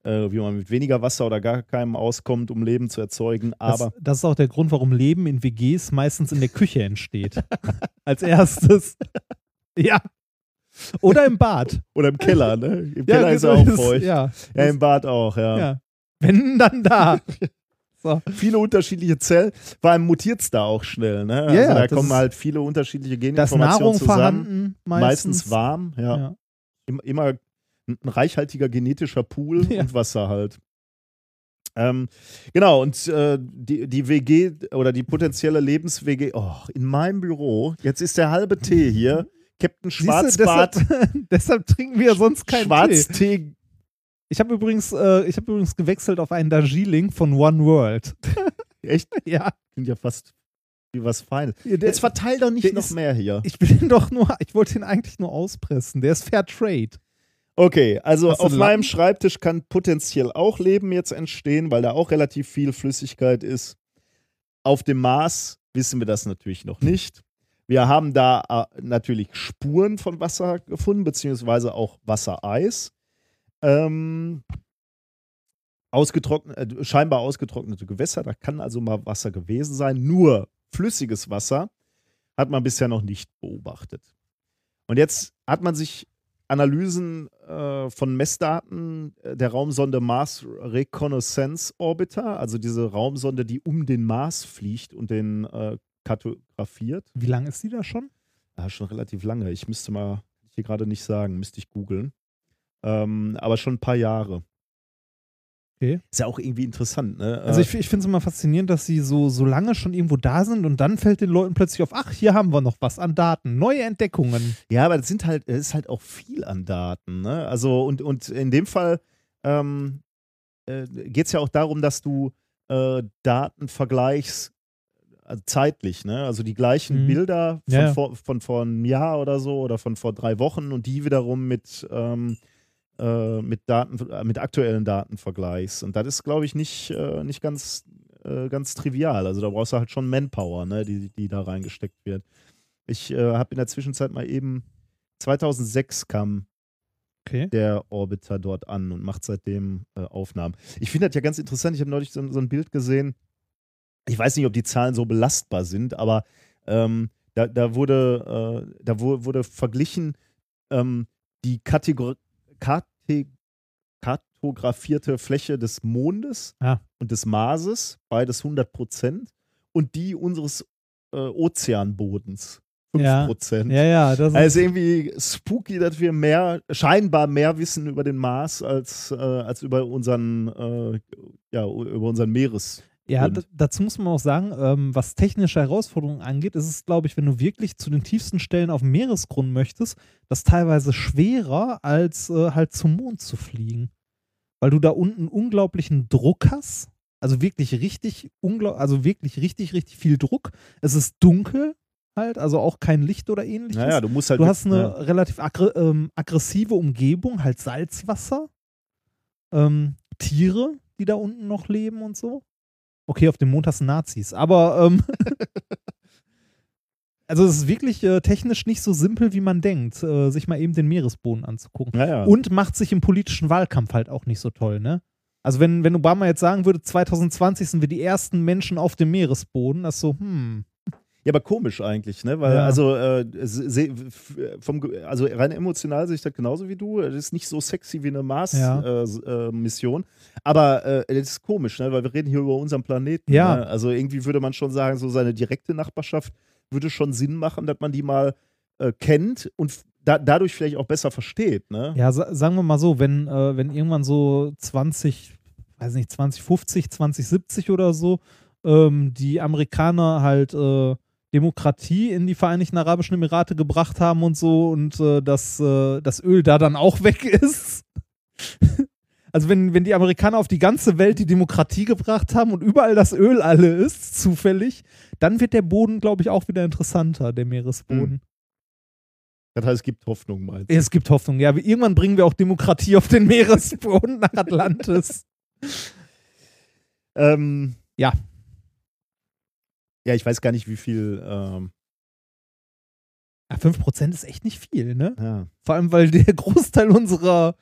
äh, wie man mit weniger Wasser oder gar keinem auskommt, um Leben zu erzeugen. Aber das, das ist auch der Grund, warum Leben in WGs meistens in der Küche entsteht. Als erstes. Ja. Oder im Bad. oder im Keller, ne? Im Ja, Keller ist er auch das- feucht. Ja, Ja, im Bad auch, ja. ja. Wenn, dann da. So. Viele unterschiedliche Zellen. Vor allem mutiert es da auch schnell, ne? Also Ja, ja, da kommen ist- halt viele unterschiedliche ist Geninformationen zusammen. vorhanden, meistens. Meistens warm, ja. Ja. Im- immer ein reichhaltiger genetischer Pool Ja. und Wasser halt. Ähm, genau, und äh, die, die WG oder die potenzielle Lebens-WG, oh, in meinem Büro, jetzt ist der halbe Tee hier, Captain Schwarzbart, Deshalb, deshalb trinken wir sonst keinen Tee. Schwarztee, Ich habe übrigens, äh, ich hab übrigens gewechselt auf einen Darjeeling von One World. Echt? Ja. Klingt ja fast wie was Feines. Ja, der- Jetzt verteil doch nicht noch ist- mehr hier. Ich ihn doch nur, ich wollte ihn eigentlich nur auspressen. Der ist Fair Trade. Okay, also auf Lamm? meinem Schreibtisch kann potenziell auch Leben jetzt entstehen, weil da auch relativ viel Flüssigkeit ist. Auf dem Mars wissen wir das natürlich noch nicht. Wir haben da äh, natürlich Spuren von Wasser gefunden, beziehungsweise auch Wassereis. Ähm, ausgetrocknet, äh, scheinbar ausgetrocknete Gewässer, da kann also mal Wasser gewesen sein. Nur flüssiges Wasser hat man bisher noch nicht beobachtet. Und jetzt hat man sich Analysen äh, von Messdaten äh, der Raumsonde Mars Reconnaissance Orbiter, also diese Raumsonde, die um den Mars fliegt und den äh, kartografiert. Wie lange ist die da schon? Ja, schon relativ lange. Ich müsste mal, ich hier gerade nicht sagen, müsste ich googeln. Ähm, aber schon ein paar Jahre. Okay. Ist ja auch irgendwie interessant, ne? Also ich, ich finde es immer faszinierend, dass sie so, so lange schon irgendwo da sind und dann fällt den Leuten plötzlich auf, ach, hier haben wir noch was an Daten, neue Entdeckungen. Ja, aber das sind halt, es ist halt auch viel an Daten, ne? Also und, und in dem Fall ähm, äh, geht es ja auch darum, dass du äh, Daten vergleichst also zeitlich, ne? Also die gleichen Mhm. Bilder von, ja. Vor, von vor einem Jahr oder so oder von vor drei Wochen und die wiederum mit, ähm, äh, mit Daten, äh, mit aktuellen Daten vergleichst. Und das ist, glaube ich, nicht, äh, nicht ganz, äh, ganz trivial. Also da brauchst du halt schon Manpower, ne? die, die da reingesteckt wird. Ich äh, habe in der Zwischenzeit mal eben 2006 kam Okay. der Orbiter dort an und macht seitdem äh, Aufnahmen. Ich finde das ja ganz interessant. Ich habe neulich so, so ein Bild gesehen. Ich weiß nicht, ob die Zahlen so belastbar sind, aber ähm, da, da wurde, äh, da wu- wurde verglichen ähm, die Kategor Karte kartografierte Fläche des Mondes Ah. und des Marses, beides 100 Prozent, und die unseres äh, Ozeanbodens, 5 Ja. Prozent. Ja, ja, das ist, Also irgendwie spooky, dass wir mehr, scheinbar mehr wissen über den Mars als, äh, als über unseren, äh, ja, über unseren Meeres. Ja dazu muss man auch sagen, ähm, was technische Herausforderungen angeht, ist es, glaube ich, wenn du wirklich zu den tiefsten Stellen auf dem Meeresgrund möchtest, das teilweise schwerer, als äh, halt zum Mond zu fliegen. Weil du da unten unglaublichen Druck hast. Also wirklich richtig, also wirklich richtig, richtig viel Druck. Es ist dunkel halt, also auch kein Licht oder ähnliches. Naja, du musst halt. Du hast eine ja. relativ aggr ähm, aggressive Umgebung, halt Salzwasser, ähm, Tiere, die da unten noch leben und so. Okay, auf dem Mond hast du Nazis, aber ähm, also es ist wirklich äh, technisch nicht so simpel, wie man denkt, äh, sich mal eben den Meeresboden anzugucken. Ja, ja. Und macht sich im politischen Wahlkampf halt auch nicht so toll, ne? Also wenn, wenn Obama jetzt sagen würde, 2020 sind wir die ersten Menschen auf dem Meeresboden, das ist so, hm, Ja, aber komisch eigentlich, ne? Weil, Ja. also, äh, vom, also rein emotional sehe ich das genauso wie du. Das ist nicht so sexy wie eine Ja. Mars-Mission. Äh, Mission. aber äh, das ist komisch, ne? Weil wir reden hier über unseren Planeten. Ja. Ne? Also irgendwie würde man schon sagen, so seine direkte Nachbarschaft würde schon Sinn machen, dass man die mal äh, kennt und da, dadurch vielleicht auch besser versteht, ne? Ja, sa sagen wir mal so, wenn, äh, wenn irgendwann so 20, weiß nicht, 2050, 2070 oder so, ähm, die Amerikaner halt äh, Demokratie in die Vereinigten Arabischen Emirate gebracht haben und so und äh, das, äh, das Öl da dann auch weg ist. Also wenn, wenn die Amerikaner auf die ganze Welt die Demokratie gebracht haben und überall das Öl alle ist, zufällig, dann wird der Boden, glaube ich, auch wieder interessanter, der Meeresboden. Das heißt, es gibt Hoffnung, meinst du? Es gibt Hoffnung, ja. Irgendwann bringen wir auch Demokratie auf den Meeresboden nach Atlantis. Ähm, Ja. Ja, ich weiß gar nicht, wie viel. Ähm, Ja, 5% ist echt nicht viel, ne? ja. Vor allem, weil der Großteil unserer,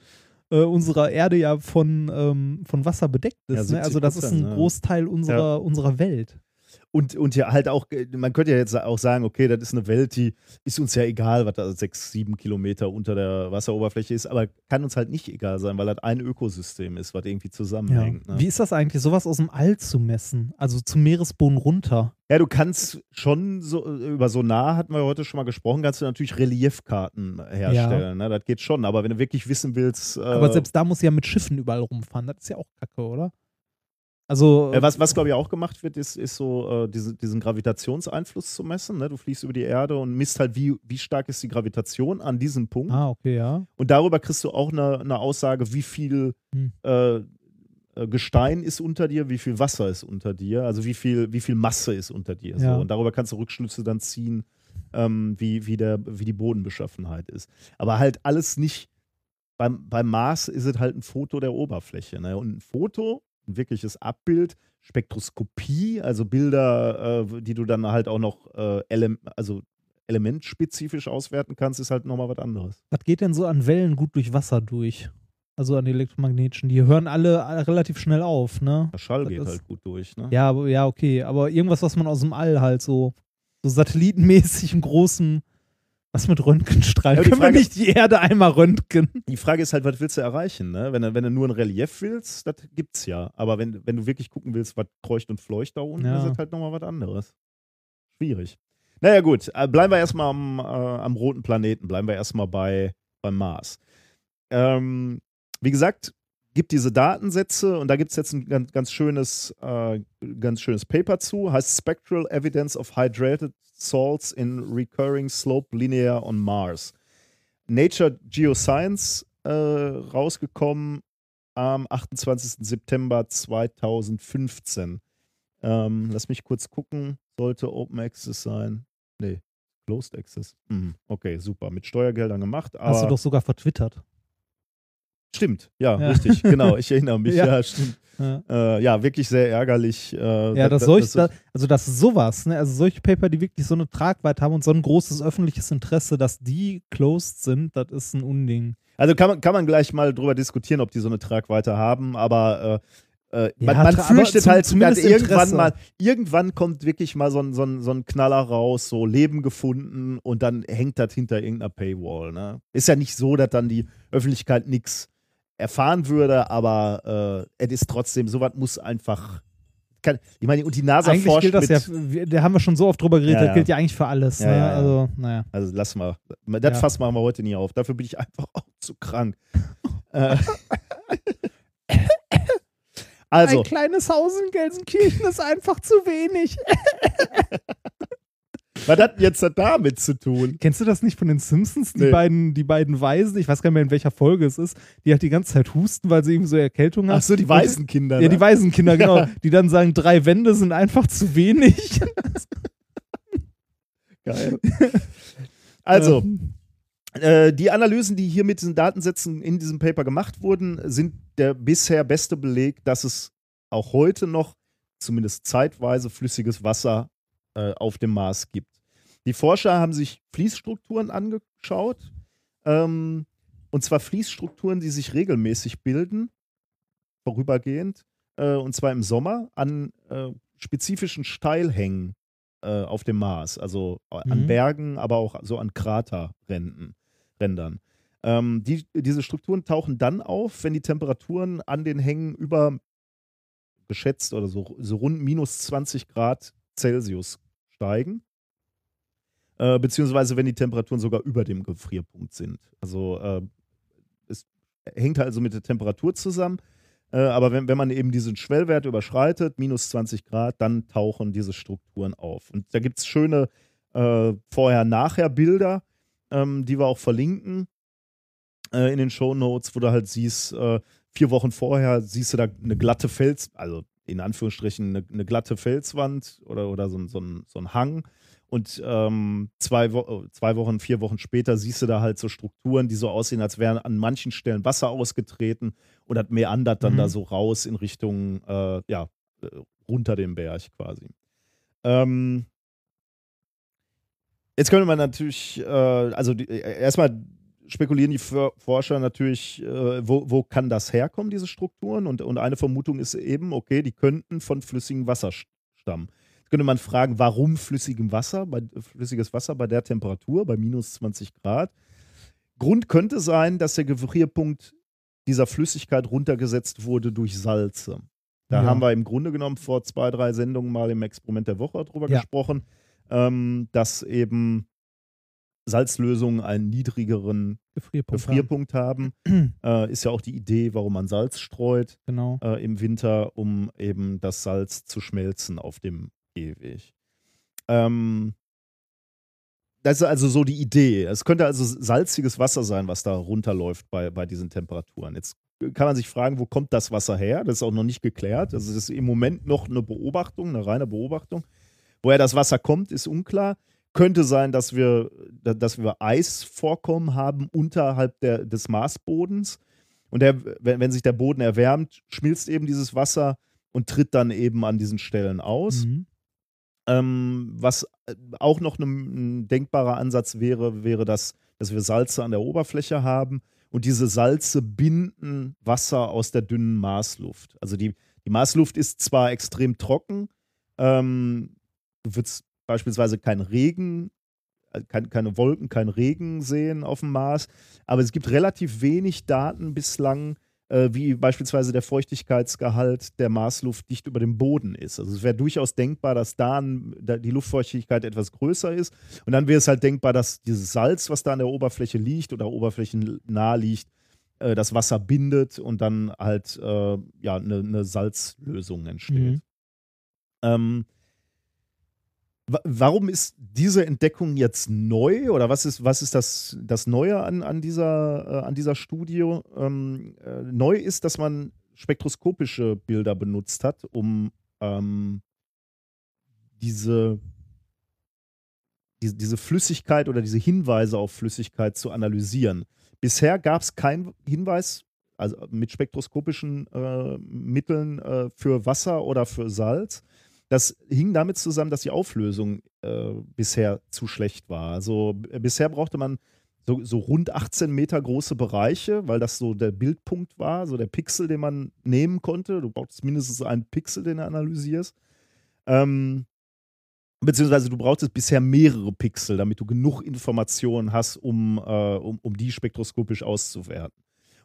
äh, unserer Erde ja von, ähm, von Wasser bedeckt ist. Ja, ne? Also das ist 70%, ein ja. Großteil unserer, unserer Welt. Und, und ja, halt auch, äh, man könnte ja jetzt auch sagen, okay, das ist eine Welt, die ist uns ja egal, was da sechs, sieben Kilometer unter der Wasseroberfläche ist, aber kann uns halt nicht egal sein, weil das ein Ökosystem ist, was irgendwie zusammenhängt. Ne? Wie ist das eigentlich, sowas aus dem All zu messen? Also zum Meeresboden runter? Ja, du kannst schon so, äh, über Sonar hatten wir heute schon mal gesprochen, kannst du natürlich Reliefkarten herstellen. Ne? Das geht schon, aber wenn du wirklich wissen willst. Äh, Aber selbst da muss ja mit Schiffen überall rumfahren. Das ist ja auch kacke, oder? Also, Äh, was, was glaube ich auch gemacht wird, ist, ist so äh, diese, diesen Gravitationseinfluss zu messen. Ne? Du fliegst über die Erde und misst halt, wie, wie stark ist die Gravitation an diesem Punkt. ah, okay, ja. Und darüber kriegst du auch eine, eine Aussage, wie viel, Hm. äh, äh, Gestein ist unter dir, wie viel Wasser ist unter dir, also wie viel, wie viel Masse ist unter dir. So. Ja. Und darüber kannst du Rückschlüsse dann ziehen, ähm, wie, wie, der, wie die Bodenbeschaffenheit ist. Aber halt alles nicht, beim, beim Mars ist es halt ein Foto der Oberfläche. Ne? Und ein Foto, ein wirkliches Abbild, Spektroskopie, also Bilder, äh, die du dann halt auch noch äh, ele also elementspezifisch auswerten kannst, ist halt nochmal was anderes. Was geht denn so an Wellen gut durch Wasser durch? Also an die elektromagnetischen. Die hören alle alle relativ schnell auf, ne? Der Schall Das geht ist- halt gut durch. Ne? Ja, aber, ja, okay. Aber irgendwas, was man aus dem All halt so, so satellitenmäßig im großen, was mit Röntgenstrahlen. Ja, Können wir Frage- nicht die Erde einmal röntgen? Die Frage ist halt, was willst du erreichen? Ne? Wenn, du- wenn du nur ein Relief willst, das gibt's ja. Aber wenn, wenn du wirklich gucken willst, was kreucht und fleucht da unten, Ja. ist das halt nochmal was anderes. Schwierig. Naja, gut. Äh, bleiben wir erstmal am, äh, am roten Planeten. Bleiben wir erstmal bei, beim Mars. Ähm, wie gesagt, gibt diese Datensätze und da gibt es jetzt ein ganz, ganz, schönes, äh, ganz schönes Paper zu. Heißt Spectral Evidence of Hydrated Salts in Recurring Slope Linear on Mars. Nature Geoscience äh, rausgekommen am 28. September 2015. Ähm, lass mich kurz gucken. Sollte Open Access sein. Nee, Closed Access. Mhm. Okay, super. Mit Steuergeldern gemacht. Aber Hast du doch sogar vertwittert. Stimmt, ja, Ja. richtig, genau. Ich erinnere mich, ja, Ja. stimmt. Ja. Äh, ja, wirklich sehr ärgerlich. Äh, Ja, da- dass da- solch, dass da, also dass sowas, ne, also solche Paper, die wirklich so eine Tragweite haben und so ein großes öffentliches Interesse, dass die closed sind, das ist ein Unding. Also kann man, kann man gleich mal drüber diskutieren, ob die so eine Tragweite haben, aber äh, äh, man, man fürchtet halt, zumindest irgendwann Interesse. mal, irgendwann kommt wirklich mal so ein, so, ein, so ein Knaller raus, so Leben gefunden und dann hängt das hinter irgendeiner Paywall. Ne? Ist ja nicht so, dass dann die Öffentlichkeit nichts erfahren würde, aber äh, es ist trotzdem, sowas muss einfach. Kann, ich meine, und die NASA eigentlich forscht gilt das mit, ja, wir- da haben wir schon so oft drüber geredet, Ja, das ja. gilt ja eigentlich für alles. Ja, ne? Also, naja. Also lassen wir. Das. Fass machen wir heute nie auf. Dafür bin ich einfach auch zu krank. äh, also, Ein kleines Haus in Gelsenkirchen ist einfach zu wenig. was hat denn jetzt damit zu tun? Kennst du das nicht von den Simpsons? Die, Nee. beiden, die beiden Weisen, ich weiß gar nicht mehr, in welcher Folge es ist, die halt die ganze Zeit husten, weil sie irgendwie so Erkältung haben. Ach so, die Waisenkinder. Ja, die ne? Waisenkinder, genau. Die dann sagen, drei Wände sind einfach zu wenig. Geil. Also, Ähm, äh, die Analysen, die hier mit diesen Datensätzen in diesem Paper gemacht wurden, sind der bisher beste Beleg, dass es auch heute noch zumindest zeitweise flüssiges Wasser äh, auf dem Mars gibt. Die Forscher haben sich Fließstrukturen angeschaut, ähm, und zwar Fließstrukturen, die sich regelmäßig bilden, vorübergehend, äh, und zwar im Sommer an äh, spezifischen Steilhängen äh, auf dem Mars, also an Mhm. Bergen, aber auch so an Kraterrändern. Rändern. Ähm, die, diese Strukturen tauchen dann auf, wenn die Temperaturen an den Hängen über geschätzt oder so, so rund minus 20 Grad Celsius steigen. Äh, beziehungsweise wenn die Temperaturen sogar über dem Gefrierpunkt sind. Also äh, es hängt also mit der Temperatur zusammen. Äh, aber wenn, wenn man eben diesen Schwellwert überschreitet, minus 20 Grad, dann tauchen diese Strukturen auf. Und da gibt es schöne äh, Vorher-Nachher-Bilder, ähm, die wir auch verlinken äh, in den Show Notes, wo du halt siehst, äh, vier Wochen vorher siehst du da eine glatte Fels, also in Anführungsstrichen eine, eine glatte Felswand oder, oder so, ein- so, ein, so ein Hang. Und ähm, zwei, Wo zwei Wochen, vier Wochen später siehst du da halt so Strukturen, die so aussehen, als wären an manchen Stellen Wasser ausgetreten und das meandert dann Mhm. da so raus in Richtung, äh, ja, äh, runter den Berg quasi. Ähm, jetzt könnte man natürlich, äh, also die, äh, erstmal spekulieren die For- Forscher natürlich, äh, wo, wo kann das herkommen, diese Strukturen? Und, und eine Vermutung ist eben, okay, die könnten von flüssigem Wasser st- stammen. Jetzt könnte man fragen, warum flüssigem Wasser, bei, flüssiges Wasser bei der Temperatur, bei minus 20 Grad? Grund könnte sein, dass der Gefrierpunkt dieser Flüssigkeit runtergesetzt wurde durch Salze. Da Ja. haben wir im Grunde genommen vor zwei, drei Sendungen mal im Experiment der Woche drüber Ja. gesprochen, ähm, dass eben Salzlösungen einen niedrigeren Gefrierpunkt. Gefrierpunkt haben. äh, ist ja auch die Idee, warum man Salz streut Genau. äh, im Winter, um eben das Salz zu schmelzen auf dem Gehweg. Ähm, das ist also so die Idee. Es könnte also salziges Wasser sein, was da runterläuft bei, bei diesen Temperaturen. Jetzt kann man sich fragen, wo kommt das Wasser her? Das ist auch noch nicht geklärt. Also das ist im Moment noch eine Beobachtung, eine reine Beobachtung. Woher das Wasser kommt, ist unklar. Könnte sein, dass wir, dass wir Eisvorkommen haben unterhalb der, des Marsbodens. Und der, wenn, wenn sich der Boden erwärmt, schmilzt eben dieses Wasser und tritt dann eben an diesen Stellen aus. Mhm. Ähm, was äh, auch noch ein, denkbarer Ansatz wäre, wäre, dass, dass wir Salze an der Oberfläche haben und diese Salze binden Wasser aus der dünnen Marsluft. Also die, die Marsluft ist zwar extrem trocken, ähm, du würdest beispielsweise keinen Regen, äh, kein, keine Wolken, kein Regen sehen auf dem Mars, aber es gibt relativ wenig Daten bislang, äh, wie beispielsweise der Feuchtigkeitsgehalt der Marsluft dicht über dem Boden ist. Also es wäre durchaus denkbar, dass da, ein, da die Luftfeuchtigkeit etwas größer ist. Und dann wäre es halt denkbar, dass dieses Salz, was da an der Oberfläche liegt oder oberflächennah liegt, äh, das Wasser bindet und dann halt äh, ja, eine, eine Salzlösung entsteht. Mhm. Ähm, warum ist diese Entdeckung jetzt neu oder was ist, was ist das, das Neue an, an, dieser, äh, an dieser Studie? Ähm, äh, neu ist, dass man spektroskopische Bilder benutzt hat, um ähm, diese, diese, diese Flüssigkeit oder diese Hinweise auf Flüssigkeit zu analysieren. Bisher gab es keinen Hinweis, also mit spektroskopischen äh, Mitteln äh, für Wasser oder für Salz. Das hing damit zusammen, dass die Auflösung äh, bisher zu schlecht war. Also b- bisher brauchte man so, so rund 18 Meter große Bereiche, weil das so der Bildpunkt war, so der Pixel, den man nehmen konnte. Du brauchst mindestens einen Pixel, den du analysierst. Ähm, beziehungsweise du brauchtest bisher mehrere Pixel, damit du genug Informationen hast, um, äh, um, um die spektroskopisch auszuwerten.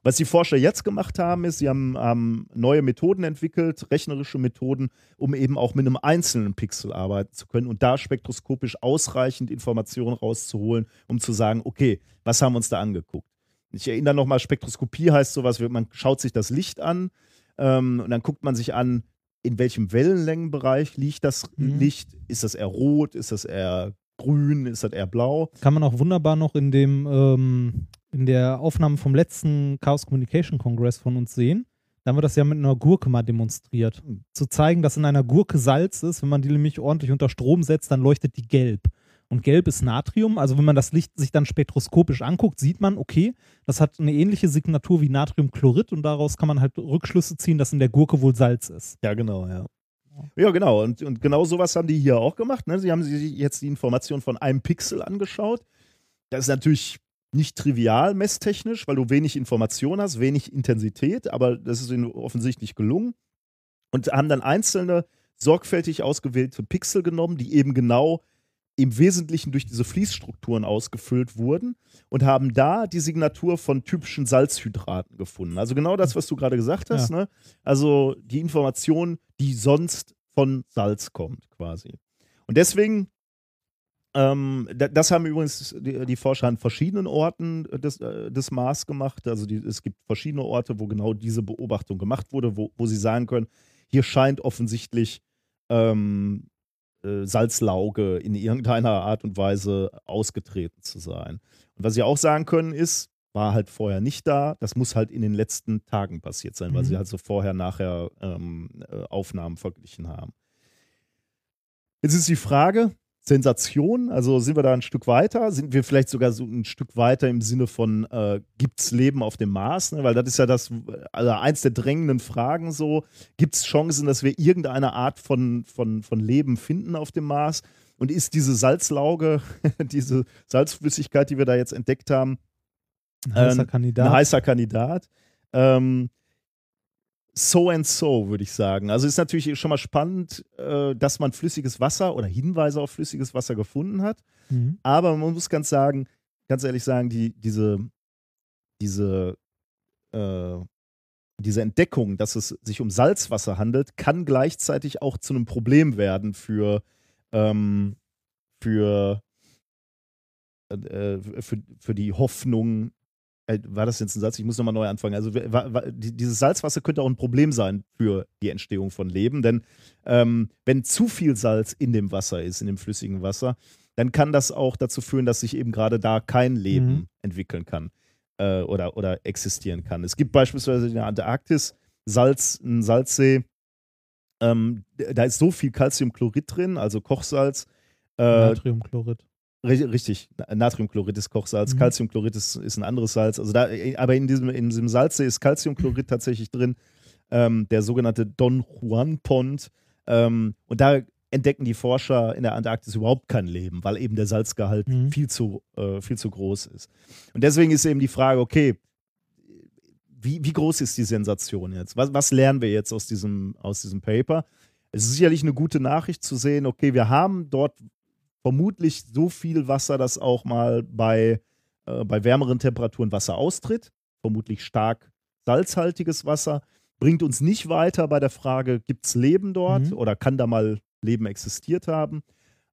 Was die Forscher jetzt gemacht haben, ist, sie haben, haben neue Methoden entwickelt, rechnerische Methoden, um eben auch mit einem einzelnen Pixel arbeiten zu können und da spektroskopisch ausreichend Informationen rauszuholen, um zu sagen, okay, was haben wir uns da angeguckt? Ich erinnere nochmal, Spektroskopie heißt sowas, man schaut sich das Licht an ähm, und dann guckt man sich an, in welchem Wellenlängenbereich liegt das Mhm. Licht? Ist das eher rot? Ist das eher grün? Ist das eher blau? Kann man auch wunderbar noch in dem ähm, in der Aufnahme vom letzten Chaos Communication Congress von uns sehen. Da haben wir das ja mit einer Gurke mal demonstriert. Zu zeigen, dass in einer Gurke Salz ist, wenn man die nämlich ordentlich unter Strom setzt, dann leuchtet die gelb. Und gelb ist Natrium. Also wenn man das Licht sich dann spektroskopisch anguckt, sieht man, okay, das hat eine ähnliche Signatur wie Natriumchlorid und daraus kann man halt Rückschlüsse ziehen, dass in der Gurke wohl Salz ist. Ja, genau, ja. Ja, genau. Und, und genau sowas haben die hier auch gemacht. Ne? Sie haben sich jetzt die Information von einem Pixel angeschaut. Das ist natürlich nicht trivial messtechnisch, weil du wenig Information hast, wenig Intensität, aber das ist ihnen offensichtlich gelungen. Und haben dann einzelne sorgfältig ausgewählte Pixel genommen, die eben genau im Wesentlichen durch diese Fließstrukturen ausgefüllt wurden und haben da die Signatur von typischen Salzhydraten gefunden. Also genau das, was du gerade gesagt hast. Ne? Also die Information, die sonst von Salz kommt, quasi. Und deswegen, ähm, da- das haben übrigens die, die Forscher an verschiedenen Orten des, äh, des Mars gemacht. Also die, es gibt verschiedene Orte, wo genau diese Beobachtung gemacht wurde, wo, wo sie sagen können, hier scheint offensichtlich ähm, äh, Salzlauge in irgendeiner Art und Weise ausgetreten zu sein. Und was sie auch sagen können ist, war halt vorher nicht da, das muss halt in den letzten Tagen passiert sein, weil Mhm. sie halt so vorher, nachher ähm, äh, Aufnahmen verglichen haben. Jetzt ist die Frage, Sensation, also sind wir da ein Stück weiter? Sind wir vielleicht sogar so ein Stück weiter im Sinne von, äh, gibt es Leben auf dem Mars? Ne? Weil das ist ja das, also eins der drängenden Fragen so, gibt es Chancen, dass wir irgendeine Art von, von, von Leben finden auf dem Mars? Und ist diese Salzlauge, diese Salzflüssigkeit, die wir da jetzt entdeckt haben, Ein heißer ähm, Kandidat. Ein heißer Kandidat. Ähm, so and so, würde ich sagen. Also ist natürlich schon mal spannend, äh, dass man flüssiges Wasser oder Hinweise auf flüssiges Wasser gefunden hat. Mhm. Aber man muss ganz sagen, ganz ehrlich sagen, die, diese, diese, äh, diese Entdeckung, dass es sich um Salzwasser handelt, kann gleichzeitig auch zu einem Problem werden für, ähm, für, äh, für, für die Hoffnung, äh, war das jetzt ein Satz? Ich muss nochmal neu anfangen. Also wa- wa- die- dieses Salzwasser könnte auch ein Problem sein für die Entstehung von Leben, denn ähm, wenn zu viel Salz in dem Wasser ist, in dem flüssigen Wasser, dann kann das auch dazu führen, dass sich eben gerade da kein Leben Mhm. entwickeln kann. äh, oder, oder existieren kann. Es gibt beispielsweise in der Antarktis Salz, einen Salzsee, ähm, da ist so viel Calciumchlorid drin, also Kochsalz. Äh, Natriumchlorid. Ri- richtig, Natriumchlorid ist Kochsalz, Mhm. Calciumchlorid ist, ist ein anderes Salz. Also da, aber in diesem, in diesem Salzsee ist Calciumchlorid tatsächlich drin, ähm, der sogenannte Don Juan Pond. Ähm, und da entdecken die Forscher in der Antarktis überhaupt kein Leben, weil eben der Salzgehalt Mhm. viel, zu, äh, viel zu groß ist. Und deswegen ist eben die Frage, okay, wie, wie groß ist die Sensation jetzt? Was, was lernen wir jetzt aus diesem, aus diesem Paper? Es ist sicherlich eine gute Nachricht zu sehen, okay, wir haben dort vermutlich so viel Wasser, dass auch mal bei, äh, bei wärmeren Temperaturen Wasser austritt. Vermutlich stark salzhaltiges Wasser. Bringt uns nicht weiter bei der Frage, gibt es Leben dort Mhm. oder kann da mal Leben existiert haben?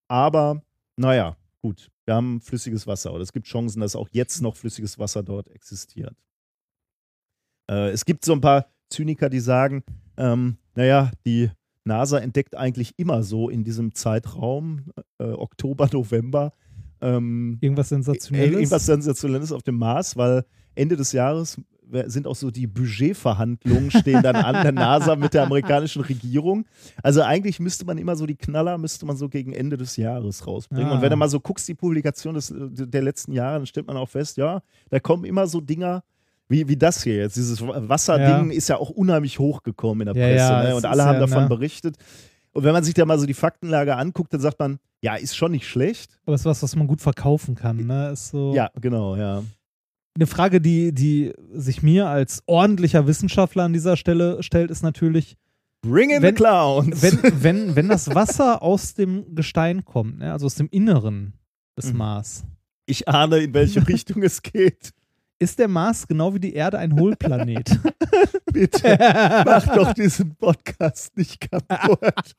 Aber naja, gut, wir haben flüssiges Wasser oder es gibt Chancen, dass auch jetzt noch flüssiges Wasser dort existiert. Äh, es gibt so ein paar Zyniker, die sagen, ähm, naja, die NASA entdeckt eigentlich immer so in diesem Zeitraum, äh, Oktober, November, ähm, Irgendwas Sensationelles. irgendwas Sensationelles auf dem Mars, weil Ende des Jahres sind auch so die Budgetverhandlungen stehen dann an der NASA mit der amerikanischen Regierung. Also eigentlich müsste man immer so die Knaller müsste man so gegen Ende des Jahres rausbringen. Ah. Und wenn du mal so guckst, die Publikation des, der letzten Jahre, dann stellt man auch fest, ja, da kommen immer so Dinger, wie, wie das hier jetzt. Dieses Wasserding Ja. ist ja auch unheimlich hochgekommen in der Presse. ja, ne? Und alle haben davon ne? berichtet. Und wenn man sich da mal so die Faktenlage anguckt, dann sagt man, ja, ist schon nicht schlecht. Aber es ist was, was man gut verkaufen kann. Ne? Ist so Ja, genau, ja. Eine Frage, die, die sich mir als ordentlicher Wissenschaftler an dieser Stelle stellt, ist natürlich, Bring in Wenn- the Clowns. wenn, wenn, wenn das Wasser aus dem Gestein kommt, ne? also aus dem Inneren des Mhm. Mars, ich ahne, in welche Richtung es geht. Ist der Mars genau wie die Erde ein Hohlplanet? Bitte mach doch diesen Podcast nicht kaputt.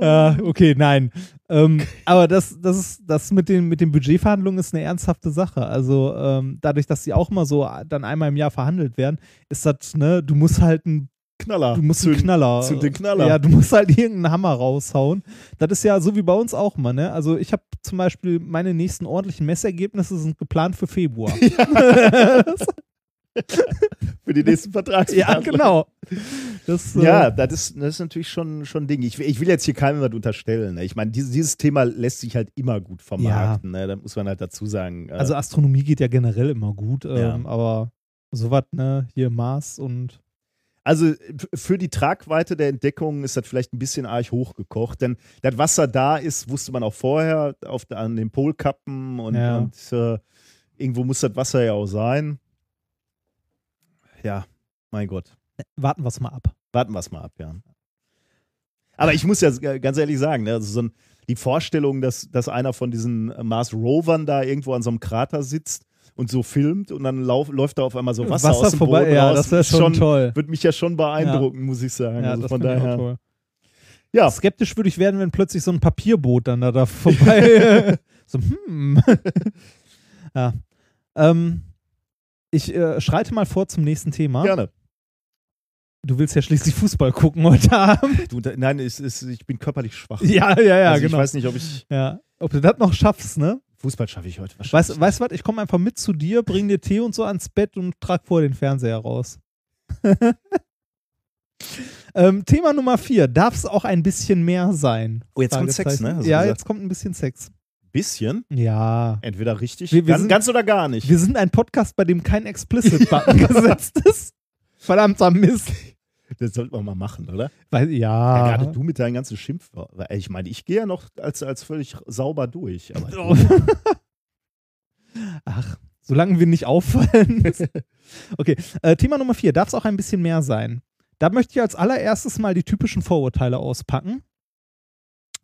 Ja, okay, nein. Ähm, aber das, das, ist, das mit den, mit den Budgetverhandlungen ist eine ernsthafte Sache. Also ähm, dadurch, dass sie auch mal so dann einmal im Jahr verhandelt werden, ist das, ne, du musst halt ein Knaller. Du musst einen Knaller. zünd den Knaller. Ja, du musst halt irgendeinen Hammer raushauen. Das ist ja so wie bei uns auch mal, ne? Also ich habe zum Beispiel meine nächsten ordentlichen Messergebnisse sind geplant für Februar. Für die nächsten ja, Vertragsverhandlungen. genau. Das, äh, Ja, das ist, das ist natürlich schon, schon ein Ding. Ich, will- ich will jetzt hier keinem was unterstellen. Ne? Ich meine, dieses, dieses Thema lässt sich halt immer gut vermarkten. Ne? Da muss man halt dazu sagen. äh, Also Astronomie geht ja generell immer gut, ähm, Ja. aber sowas, ne, hier Mars und Also für die Tragweite der Entdeckung ist das vielleicht ein bisschen arg hochgekocht, denn das Wasser da ist, wusste man auch vorher auf, an den Polkappen und, Ja. und äh, irgendwo muss das Wasser ja auch sein. Ja, mein Gott. warten wir es mal ab. Warten wir es mal ab, ja. Aber ich muss ja g- ganz ehrlich sagen, ne, also so ein, die Vorstellung, dass, dass einer von diesen äh, Mars Rovern da irgendwo an so einem Krater sitzt und so filmt und dann lauf, läuft da auf einmal so Wasser, Wasser aus dem vorbei, Boden ja, raus, das ist schon toll. Würde mich ja schon beeindrucken, muss ich sagen. Ja, also von daher. toll. Ja, Skeptisch würde ich werden, wenn plötzlich so ein Papierboot dann da, da vorbei. so, hm. ja. Ähm, ich äh, schreite mal vor zum nächsten Thema. gerne. Du willst ja schließlich Fußball gucken heute Abend. Du, nein, es ist, ich bin körperlich schwach. Ja, ja, ja, also genau. Ich weiß nicht, ob ich. ja. Ob du das noch schaffst, ne? Fußball schaffe ich heute wahrscheinlich. Weißt weißt du was? Ich komme einfach mit zu dir, bring dir Tee und so ans Bett und trag vor den Fernseher raus. ähm, Thema Nummer vier. Darf es auch ein bisschen mehr sein? Oh, jetzt kommt Sex, ne? Du Ja, gesagt. jetzt kommt ein bisschen Sex. Bisschen? Ja. Entweder richtig, Wir- wir ganz, sind- ganz oder gar nicht. Wir sind ein Podcast, bei dem kein Explicit-Button gesetzt ist. Verdammter Mist. Das sollten wir mal machen, oder? Weil, Ja, ja. gerade du mit deinen ganzen Schimpfwörtern. Ich meine, ich gehe ja noch als, als völlig sauber durch. Aber Oh. Ach, solange wir nicht auffallen. okay, äh, Thema Nummer vier. Darf es auch ein bisschen mehr sein? Da möchte ich als allererstes mal die typischen Vorurteile auspacken,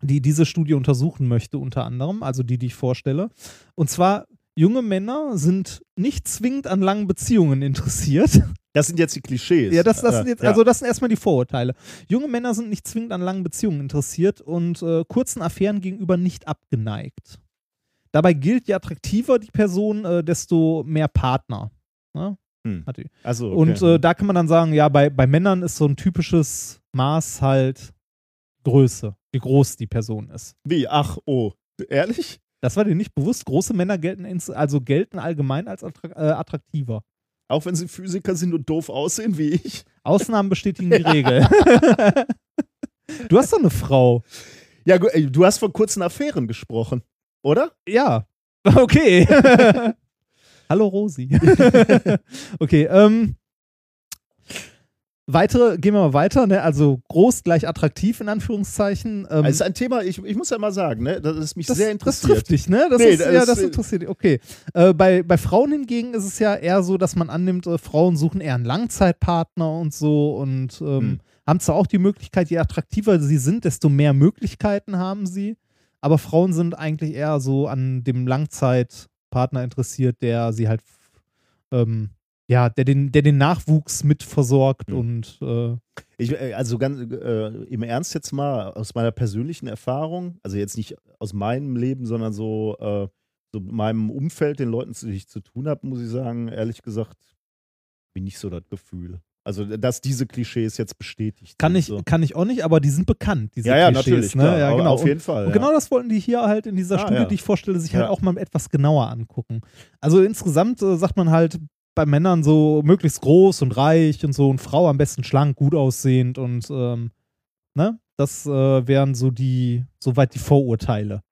die diese Studie untersuchen möchte, unter anderem, also die, die ich vorstelle. Und zwar, junge Männer sind nicht zwingend an langen Beziehungen interessiert. Das sind jetzt die Klischees. Ja, das, das sind jetzt, also das sind erstmal die Vorurteile. Junge Männer sind nicht zwingend an langen Beziehungen interessiert und äh, kurzen Affären gegenüber nicht abgeneigt. Dabei gilt, je attraktiver die Person, äh, desto mehr Partner. Ne? Hm. Hat die. Also, okay. Und äh, da kann man dann sagen, ja, bei, bei Männern ist so ein typisches Maß halt Größe, wie groß die Person ist. Wie? Ach, oh. Ehrlich? Das war dir nicht bewusst. Große Männer gelten ins, also gelten allgemein als äh, attraktiver. Auch wenn sie Physiker sind und doof aussehen wie ich. Ausnahmen bestätigen die Regel. du hast doch eine Frau. Ja, du hast von kurzen Affären gesprochen, oder? Ja. Okay. Hallo Rosi. okay, ähm. Weitere, gehen wir mal weiter, ne? Also groß gleich attraktiv in Anführungszeichen. Ähm, Das ist ein Thema, ich, ich muss ja mal sagen, ne, das ist mich das, sehr das interessiert. trifft dich, ne? Das Nee, ist, das ja, das äh, interessiert dich. Okay. Äh, bei, bei Frauen hingegen ist es ja eher so, dass man annimmt, äh, Frauen suchen eher einen Langzeitpartner und so und ähm, Hm. haben zwar auch die Möglichkeit, je attraktiver sie sind, desto mehr Möglichkeiten haben sie. Aber Frauen sind eigentlich eher so an dem Langzeitpartner interessiert, der sie halt, ähm, ja, der den, der den Nachwuchs mit versorgt Hm. und äh, Ich, äh, also ganz äh, im Ernst jetzt mal aus meiner persönlichen Erfahrung, also jetzt nicht aus meinem Leben, sondern so, äh, so meinem Umfeld, den Leuten, die ich zu tun habe, muss ich sagen, ehrlich gesagt, bin nicht so das Gefühl. Also, dass diese Klischees jetzt bestätigt kann sind. ich, so. kann ich auch nicht, aber die sind bekannt, diese Ja, ja, Klischees, natürlich, ne? klar, ja, genau. auf jeden und, Fall, Und ja. genau das wollten die hier halt in dieser Ah, Studie, ja. die ich vorstelle, sich halt auch mal etwas genauer angucken. Also insgesamt äh, sagt man halt bei Männern so möglichst groß und reich und so und Frau am besten schlank, gut aussehend und ähm, ne? Das äh, wären so die, soweit die Vorurteile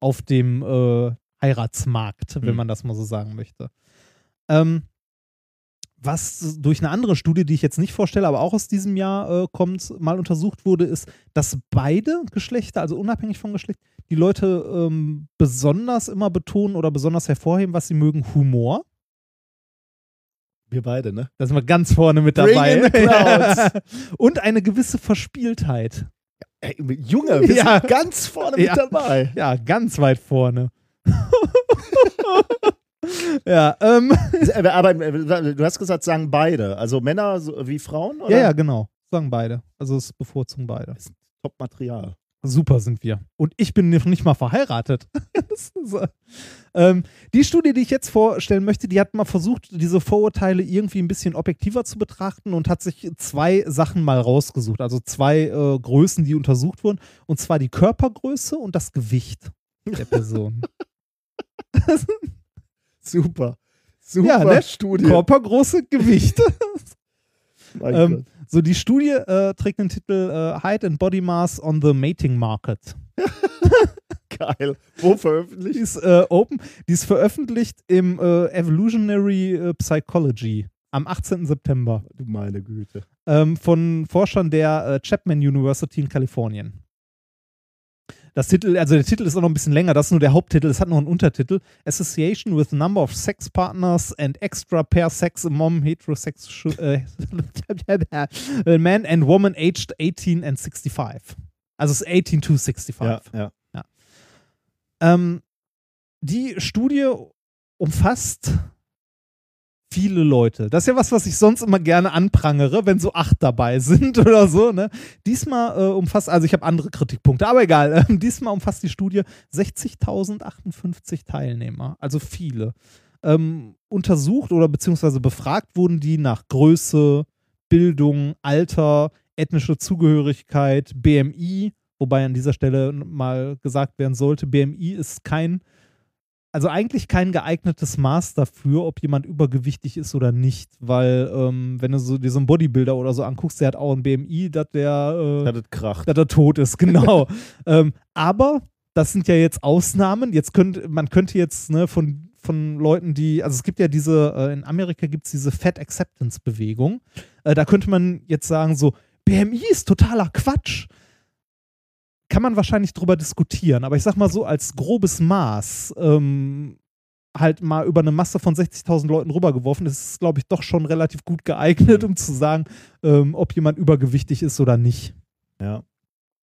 auf dem äh, Heiratsmarkt, wenn Hm. man das mal so sagen möchte. Ähm, was durch eine andere Studie, die ich jetzt nicht vorstelle, aber auch aus diesem Jahr äh, kommt, mal untersucht wurde, ist, dass beide Geschlechter, also unabhängig vom Geschlecht, die Leute ähm, besonders immer betonen oder besonders hervorheben, was sie mögen, Humor. Wir beide, ne? Da sind wir ganz vorne mit dabei. Und eine gewisse Verspieltheit. Ey, Junge, wir Ja. sind ganz vorne Ja. mit dabei. Ja, ganz weit vorne. ja, ähm. Aber äh, du hast gesagt, sagen beide. Also Männer wie Frauen? Oder? Ja, ja, genau. Sagen beide. Also es bevorzugen beide. Top-Material. Super sind wir. Und ich bin noch nicht mal verheiratet. So. ähm, die Studie, die ich jetzt vorstellen möchte, die hat mal versucht, diese Vorurteile irgendwie ein bisschen objektiver zu betrachten und hat sich zwei Sachen mal rausgesucht. Also zwei äh, Größen, die untersucht wurden. Und zwar die Körpergröße und das Gewicht der Person. Super. Super ja, ne? Studie. Körpergröße, Gewicht. Mein ähm, Gott. So, die Studie äh, trägt den Titel äh, Height and Body Mass on the Mating Market. Geil. Wo veröffentlicht? Die ist äh, open. Die ist veröffentlicht im äh, Evolutionary äh, Psychology am 18. September Du meine Güte. ähm, von Forschern der äh, Chapman University in Kalifornien. Das Titel, also der Titel ist auch noch ein bisschen länger, das ist nur der Haupttitel, es hat noch einen Untertitel. Association with a number of sex partners and extra pair sex among heterosexual äh, men and women aged 18 and 65. Also es ist 18 to 65. Ja, ja. Ähm, die Studie umfasst viele Leute. Das ist ja was, was ich sonst immer gerne anprangere, wenn so acht dabei sind oder so. Ne? Diesmal äh, umfasst, also ich habe andere Kritikpunkte, aber egal. Ähm, diesmal umfasst die Studie 60.058 Teilnehmer, also viele. Ähm, untersucht oder beziehungsweise befragt wurden die nach Größe, Bildung, Alter, ethnische Zugehörigkeit, BMI, wobei an dieser Stelle mal gesagt werden sollte, BMI ist kein, also eigentlich kein geeignetes Maß dafür, ob jemand übergewichtig ist oder nicht, weil ähm, wenn du so dir so einen Bodybuilder oder so anguckst, der hat auch ein BMI, dass der, äh, Das kracht. dass er tot ist, genau. ähm, aber das sind ja jetzt Ausnahmen. Jetzt könnte, man könnte jetzt ne, von, von Leuten, die, also es gibt ja diese, äh, in Amerika gibt es diese Fat Acceptance Bewegung. Äh, da könnte man jetzt sagen, so, BMI ist totaler Quatsch. Kann man wahrscheinlich drüber diskutieren, aber ich sag mal so, als grobes Maß, ähm, halt mal über eine Masse von 60.000 Leuten rübergeworfen, das ist, glaube ich, doch schon relativ gut geeignet, um zu sagen, ähm, ob jemand übergewichtig ist oder nicht. Ja.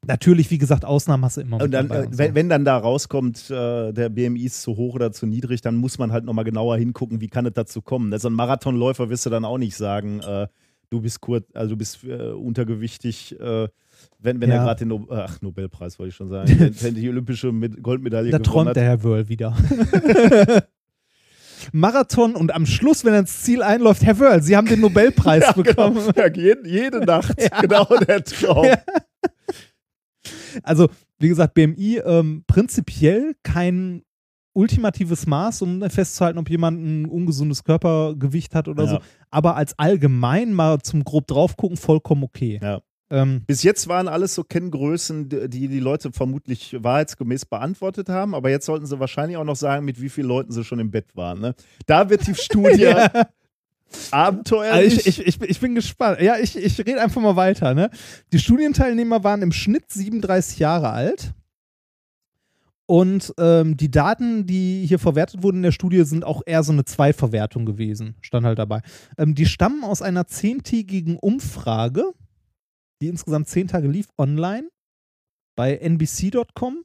Natürlich, wie gesagt, Ausnahmen hast du immer. Und dann, äh, und so. wenn, wenn dann da rauskommt, äh, der BMI ist zu hoch oder zu niedrig, dann muss man halt nochmal genauer hingucken, wie kann es dazu kommen. Also ein Marathonläufer wirst du dann auch nicht sagen, äh, du bist kurz, also du bist äh, untergewichtig, äh, wenn, wenn Ja. er gerade den no Ach, Nobelpreis wollte ich schon sagen, wenn, die olympische Med Goldmedaille da gewonnen träumt hat. der Herr Wörl wieder. Marathon und am Schluss, wenn er ins Ziel einläuft, Herr Wörl, Sie haben den Nobelpreis Ja, bekommen. Genau. Ja, jede, jede Nacht, Ja. genau der Traum. Also, wie gesagt, BMI ähm, prinzipiell kein ultimatives Maß, um festzuhalten, ob jemand ein ungesundes Körpergewicht hat oder so. Aber als allgemein mal zum grob draufgucken, vollkommen okay. Ja. Ähm, Bis jetzt waren alles so Kenngrößen, die die Leute vermutlich wahrheitsgemäß beantwortet haben, aber jetzt sollten sie wahrscheinlich auch noch sagen, mit wie vielen Leuten sie schon im Bett waren. Ne? Da wird die Studie Ja. abenteuerlich. Also ich, ich, ich, ich bin gespannt. Ja, ich, ich rede einfach mal weiter. Ne? Die Studienteilnehmer waren im Schnitt 37 Jahre alt. Und ähm, die Daten, die hier verwertet wurden in der Studie, sind auch eher so eine Zweitverwertung gewesen. Stand halt dabei. Ähm, die stammen aus einer zehntägigen Umfrage, die insgesamt zehn Tage lief, online bei NBC.com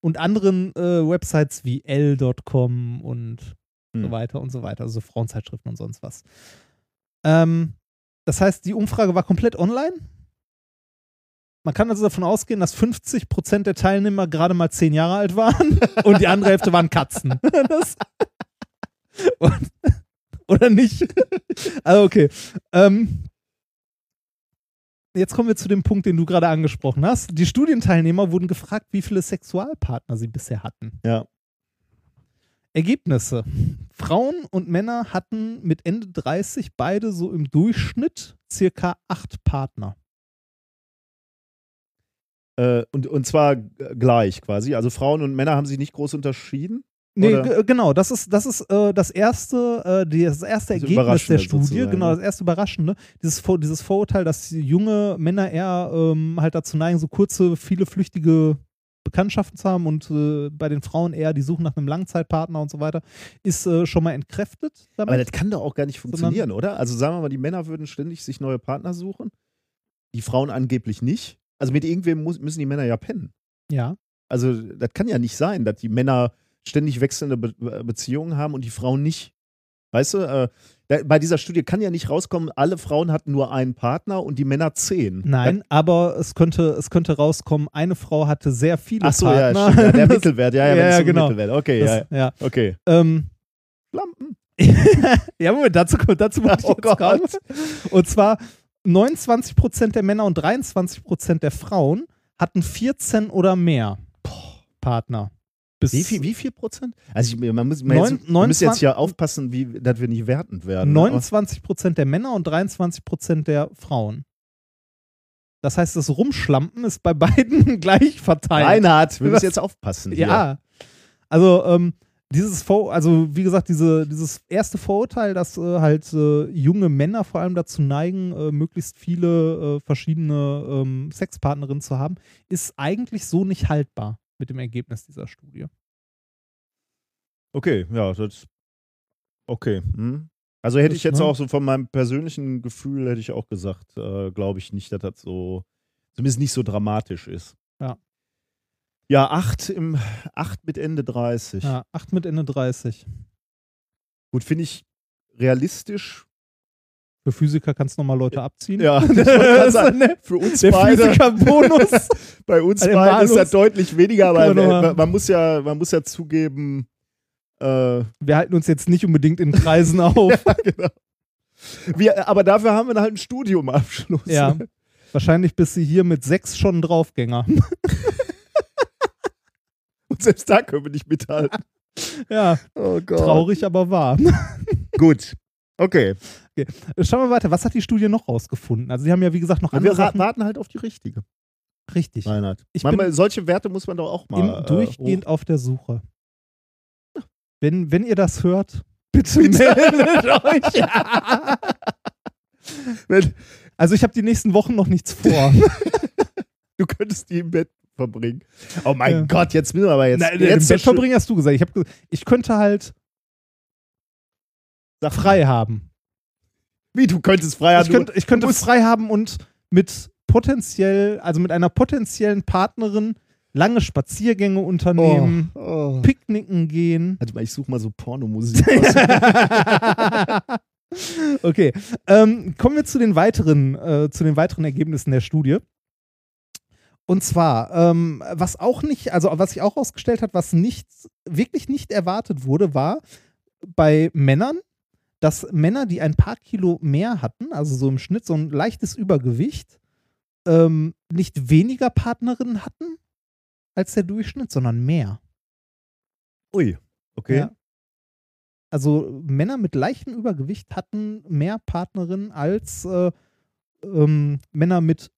und anderen äh, Websites wie L.com und so Hm. weiter und so weiter, also Frauenzeitschriften und sonst was. Ähm, das heißt, die Umfrage war komplett online. Man kann also davon ausgehen, dass 50% der Teilnehmer gerade mal 10 Jahre alt waren und die andere Hälfte waren Katzen. Das, und, oder nicht? Also okay. Ähm, jetzt kommen wir zu dem Punkt, den du gerade angesprochen hast. Die Studienteilnehmer wurden gefragt, wie viele Sexualpartner sie bisher hatten. Ja. Ergebnisse. Frauen und Männer hatten mit Ende 30 beide so im Durchschnitt circa acht Partner. Äh, und, und zwar g- gleich quasi. Also Frauen und Männer haben sich nicht groß unterschieden. Nee, genau, das ist, das ist äh, das erste, äh, die- das erste Das Ergebnis der Studie, sozusagen, genau, das erste Überraschende. Dieses, Vor dieses Vorurteil, dass junge Männer eher ähm, halt dazu neigen, so kurze, viele flüchtige Bekanntschaften zu haben und äh, bei den Frauen eher die Suche nach einem Langzeitpartner und so weiter, ist äh, schon mal entkräftet. Damit. Aber das kann doch auch gar nicht funktionieren, oder? Also sagen wir mal, die Männer würden ständig sich neue Partner suchen, die Frauen angeblich nicht. Also mit irgendwem muss, müssen die Männer ja pennen. ja. Also das kann ja nicht sein, dass die Männer ständig wechselnde Be Be- Beziehungen haben und die Frauen nicht. Weißt du, äh, da, bei dieser Studie kann ja nicht rauskommen, alle Frauen hatten nur einen Partner und die Männer zehn. Nein, aber es könnte, es könnte rauskommen, eine Frau hatte sehr viele Ach so, ja, Partner. stimmt, ja, der Mittelwert, ja, ja, ja, ja, genau. Mittelwert. Okay, Das, ja, ja. okay. Ähm, Lampen. ja, Moment, dazu, dazu muss ich Oh jetzt kommen. Und zwar 29% der Männer und 23% der Frauen hatten 14 oder mehr Partner. Bis Wie viel, wie viel Prozent? Also ich, man muss, man Neun- jetzt, wir müssen jetzt 29 hier aufpassen, wie, dass wir nicht wertend werden. ne? 29% der Männer und 23% der Frauen. Das heißt, das Rumschlampen ist bei beiden gleich verteilt. Reinhard, wir müssen jetzt aufpassen. Hier. Ja. Also, ähm, dieses Vor also wie gesagt, diese, dieses erste Vorurteil, dass äh, halt äh, junge Männer vor allem dazu neigen, äh, möglichst viele äh, verschiedene ähm, Sexpartnerinnen zu haben, ist eigentlich so nicht haltbar mit dem Ergebnis dieser Studie. Okay, ja, das. Okay. Hm. Also hätte Das, ich jetzt ne? auch so von meinem persönlichen Gefühl, hätte ich auch gesagt, äh, glaube ich nicht, dass das so, zumindest nicht so dramatisch ist. Ja. Ja, acht, im, acht mit Ende 30. Ja, 8 mit Ende 30. Gut, finde ich realistisch. Für Physiker kannst du nochmal Leute abziehen. Ja, grad sagen, für uns Der beide. Physiker-Bonus. Bei uns Der beiden ist das deutlich weniger, aber noch man, man, muss ja, man muss ja zugeben, äh, Wir halten uns jetzt nicht unbedingt in Kreisen auf. ja, genau. Wir, aber dafür haben wir halt einen Studiumabschluss. Ja. Wahrscheinlich bist du hier mit sechs schon Draufgänger. Und selbst da können wir nicht mithalten. ja, Oh Gott. traurig, aber wahr. Gut. Okay. Schauen wir weiter. Was hat die Studie noch rausgefunden? Also, sie haben ja, wie gesagt, noch Wir andere ra- Sachen. warten halt auf die richtige. Richtig. Reinhard. Ich Manchmal, bin solche Werte muss man doch auch mal. im, äh, durchgehend hoch- auf der Suche. Wenn, wenn ihr das hört, bitte meldet euch. Wenn, Also, ich habe die nächsten Wochen noch nichts vor. du könntest die im Bett verbringen. Oh mein Ja. Gott, jetzt müssen wir aber jetzt. Nein, jetzt den Bett verbringen hast du gesagt. Ich, hab, ich könnte halt Sag- frei haben. Wie, du könntest frei ich könnte, ich könnte frei haben und mit potenziell, also mit einer potenziellen Partnerin lange Spaziergänge unternehmen, Oh, oh. Picknicken gehen. Warte mal, ich suche mal so Pornomusik okay, ähm, kommen wir zu den weiteren, äh, zu den weiteren Ergebnissen der Studie. Und zwar, ähm, was auch nicht, also was sich auch herausgestellt hat, was nicht, wirklich nicht erwartet wurde, war bei Männern, dass Männer, die ein paar Kilo mehr hatten, also so im Schnitt so ein leichtes Übergewicht, ähm, nicht weniger Partnerinnen hatten als der Durchschnitt, sondern mehr. Ui, okay. Ja. Also Männer mit leichtem Übergewicht hatten mehr Partnerinnen als äh, ähm, Männer mit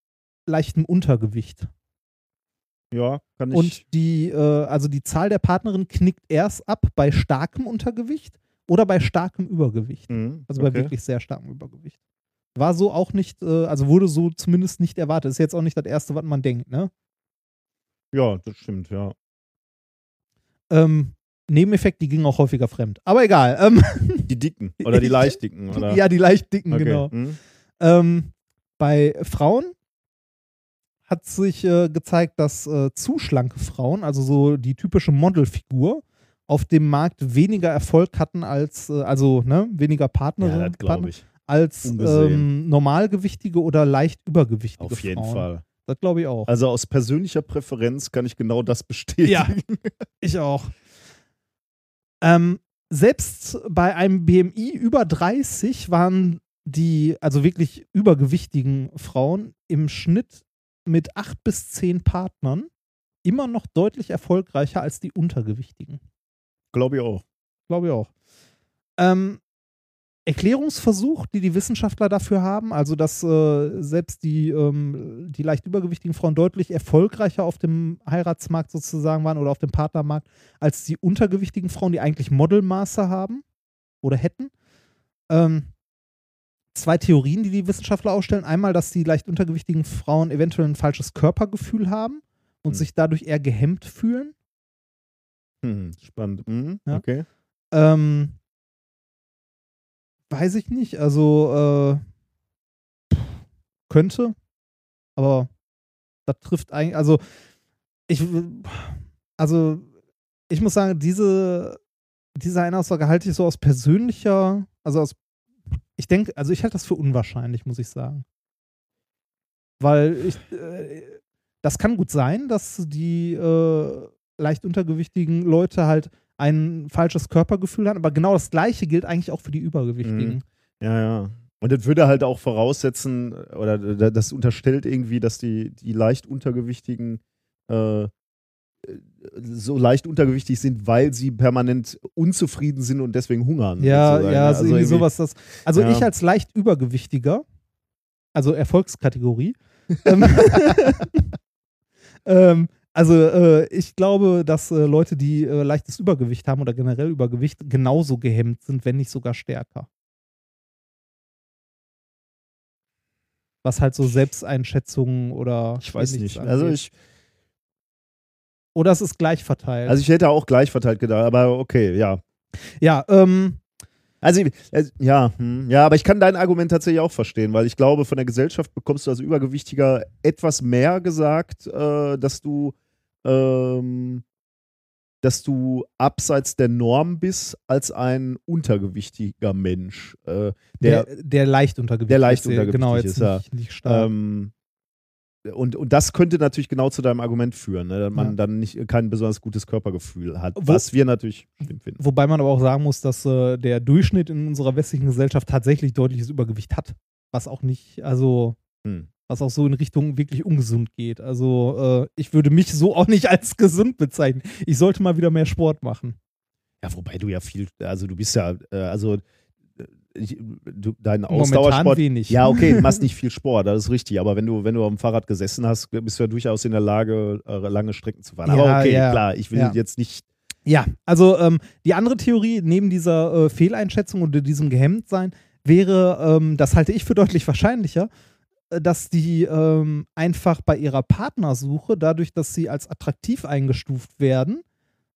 leichtem Untergewicht. Ja, kann ich. Und die, äh, also die Zahl der Partnerinnen knickt erst ab bei starkem Untergewicht oder bei starkem Übergewicht. Mhm, Also bei okay. wirklich sehr starkem Übergewicht. War so auch nicht, äh, also wurde so zumindest nicht erwartet. Ist jetzt auch nicht das Erste, was man denkt, ne? Ja, das stimmt, ja. Ähm, Nebeneffekt, die gingen auch häufiger fremd. Aber egal. Ähm, Die Dicken oder die leicht Dicken, oder? ja, die leicht dicken, Okay, genau. hm. Ähm, bei Frauen hat sich äh, gezeigt, dass äh, zu schlanke Frauen, also so die typische Modelfigur, auf dem Markt weniger Erfolg hatten als, äh, also ne, weniger Partnerinnen Ja, Partner, als ähm, normalgewichtige oder leicht übergewichtige Auf jeden Frauen. Fall. Das glaube ich auch. Also aus persönlicher Präferenz kann ich genau das bestätigen. Ja. Ich auch. Ähm, selbst bei einem BMI über 30 waren die, also wirklich übergewichtigen Frauen im Schnitt mit acht bis zehn Partnern immer noch deutlich erfolgreicher als die untergewichtigen. Glaube ich auch. Glaube ich auch. Ähm, Erklärungsversuch, die die Wissenschaftler dafür haben, also dass äh, selbst die, ähm, die leicht übergewichtigen Frauen deutlich erfolgreicher auf dem Heiratsmarkt sozusagen waren oder auf dem Partnermarkt als die untergewichtigen Frauen, die eigentlich Modelmaße haben oder hätten. Ähm, zwei Theorien, die die Wissenschaftler aufstellen. Einmal, dass die leicht untergewichtigen Frauen eventuell ein falsches Körpergefühl haben und Hm. sich dadurch eher gehemmt fühlen. Hm, spannend. Mhm, Ja. Okay. Ähm, weiß ich nicht. Also äh, könnte, aber das trifft eigentlich. Also ich, also ich muss sagen, diese diese eine Aussage halte ich so aus persönlicher, also aus, ich denke, also ich halte das für unwahrscheinlich, muss ich sagen, weil ich, äh, das kann gut sein, dass die äh, leicht untergewichtigen Leute halt ein falsches Körpergefühl haben, aber genau das Gleiche gilt eigentlich auch für die Übergewichtigen. Mhm. Ja, ja. Und das würde halt auch voraussetzen, oder da- das unterstellt irgendwie, dass die, die leicht untergewichtigen äh, so leicht untergewichtig sind, weil sie permanent unzufrieden sind und deswegen hungern. Ja, sozusagen. ja, also irgendwie sowas. Das, also Ja. ich als leicht übergewichtiger, also Erfolgskategorie, ähm, ähm, also äh, ich glaube, dass äh, Leute, die äh, leichtes Übergewicht haben oder generell Übergewicht, genauso gehemmt sind, wenn nicht sogar stärker. Was halt so Selbsteinschätzungen oder Ich weiß nicht. Also angeht. ich, Oder es ist gleich verteilt. also ich hätte auch gleich verteilt gedacht, aber okay, ja. ja, ähm, Also, äh, ja, hm, ja, aber ich kann dein Argument tatsächlich auch verstehen, weil ich glaube, von der Gesellschaft bekommst du als Übergewichtiger etwas mehr gesagt, äh, dass du, ähm, dass du abseits der Norm bist als ein untergewichtiger Mensch, äh, der, der, der leicht untergewichtig der leicht ist. Genau, untergewichtig jetzt ist, ja. nicht, nicht stark. ähm, und, und das könnte natürlich genau zu deinem Argument führen, ne? dass man Ja. dann nicht kein besonders gutes Körpergefühl hat, Wo- was wir natürlich schlimm finden. Wobei man aber auch sagen muss, dass äh, der Durchschnitt in unserer westlichen Gesellschaft tatsächlich deutliches Übergewicht hat. Was auch nicht, also, Hm. Was auch so in Richtung wirklich ungesund geht. Also, äh, ich würde mich so auch nicht als gesund bezeichnen. Ich sollte mal wieder mehr Sport machen. Ja, wobei du ja viel, also du bist ja, äh, also äh, ich, du, dein Momentan Ausdauersport. wenig. Ja, okay, du machst nicht viel Sport, das ist richtig. Aber wenn du, wenn du am Fahrrad gesessen hast, bist du ja durchaus in der Lage, äh, lange Strecken zu fahren. Ja, aber okay, ja, klar, ich will ja. jetzt nicht. Ja, also ähm, die andere Theorie neben dieser äh, Fehleinschätzung oder diesem Gehemmtsein wäre, ähm, das halte ich für deutlich wahrscheinlicher, dass die ähm, einfach bei ihrer Partnersuche, dadurch, dass sie als attraktiv eingestuft werden,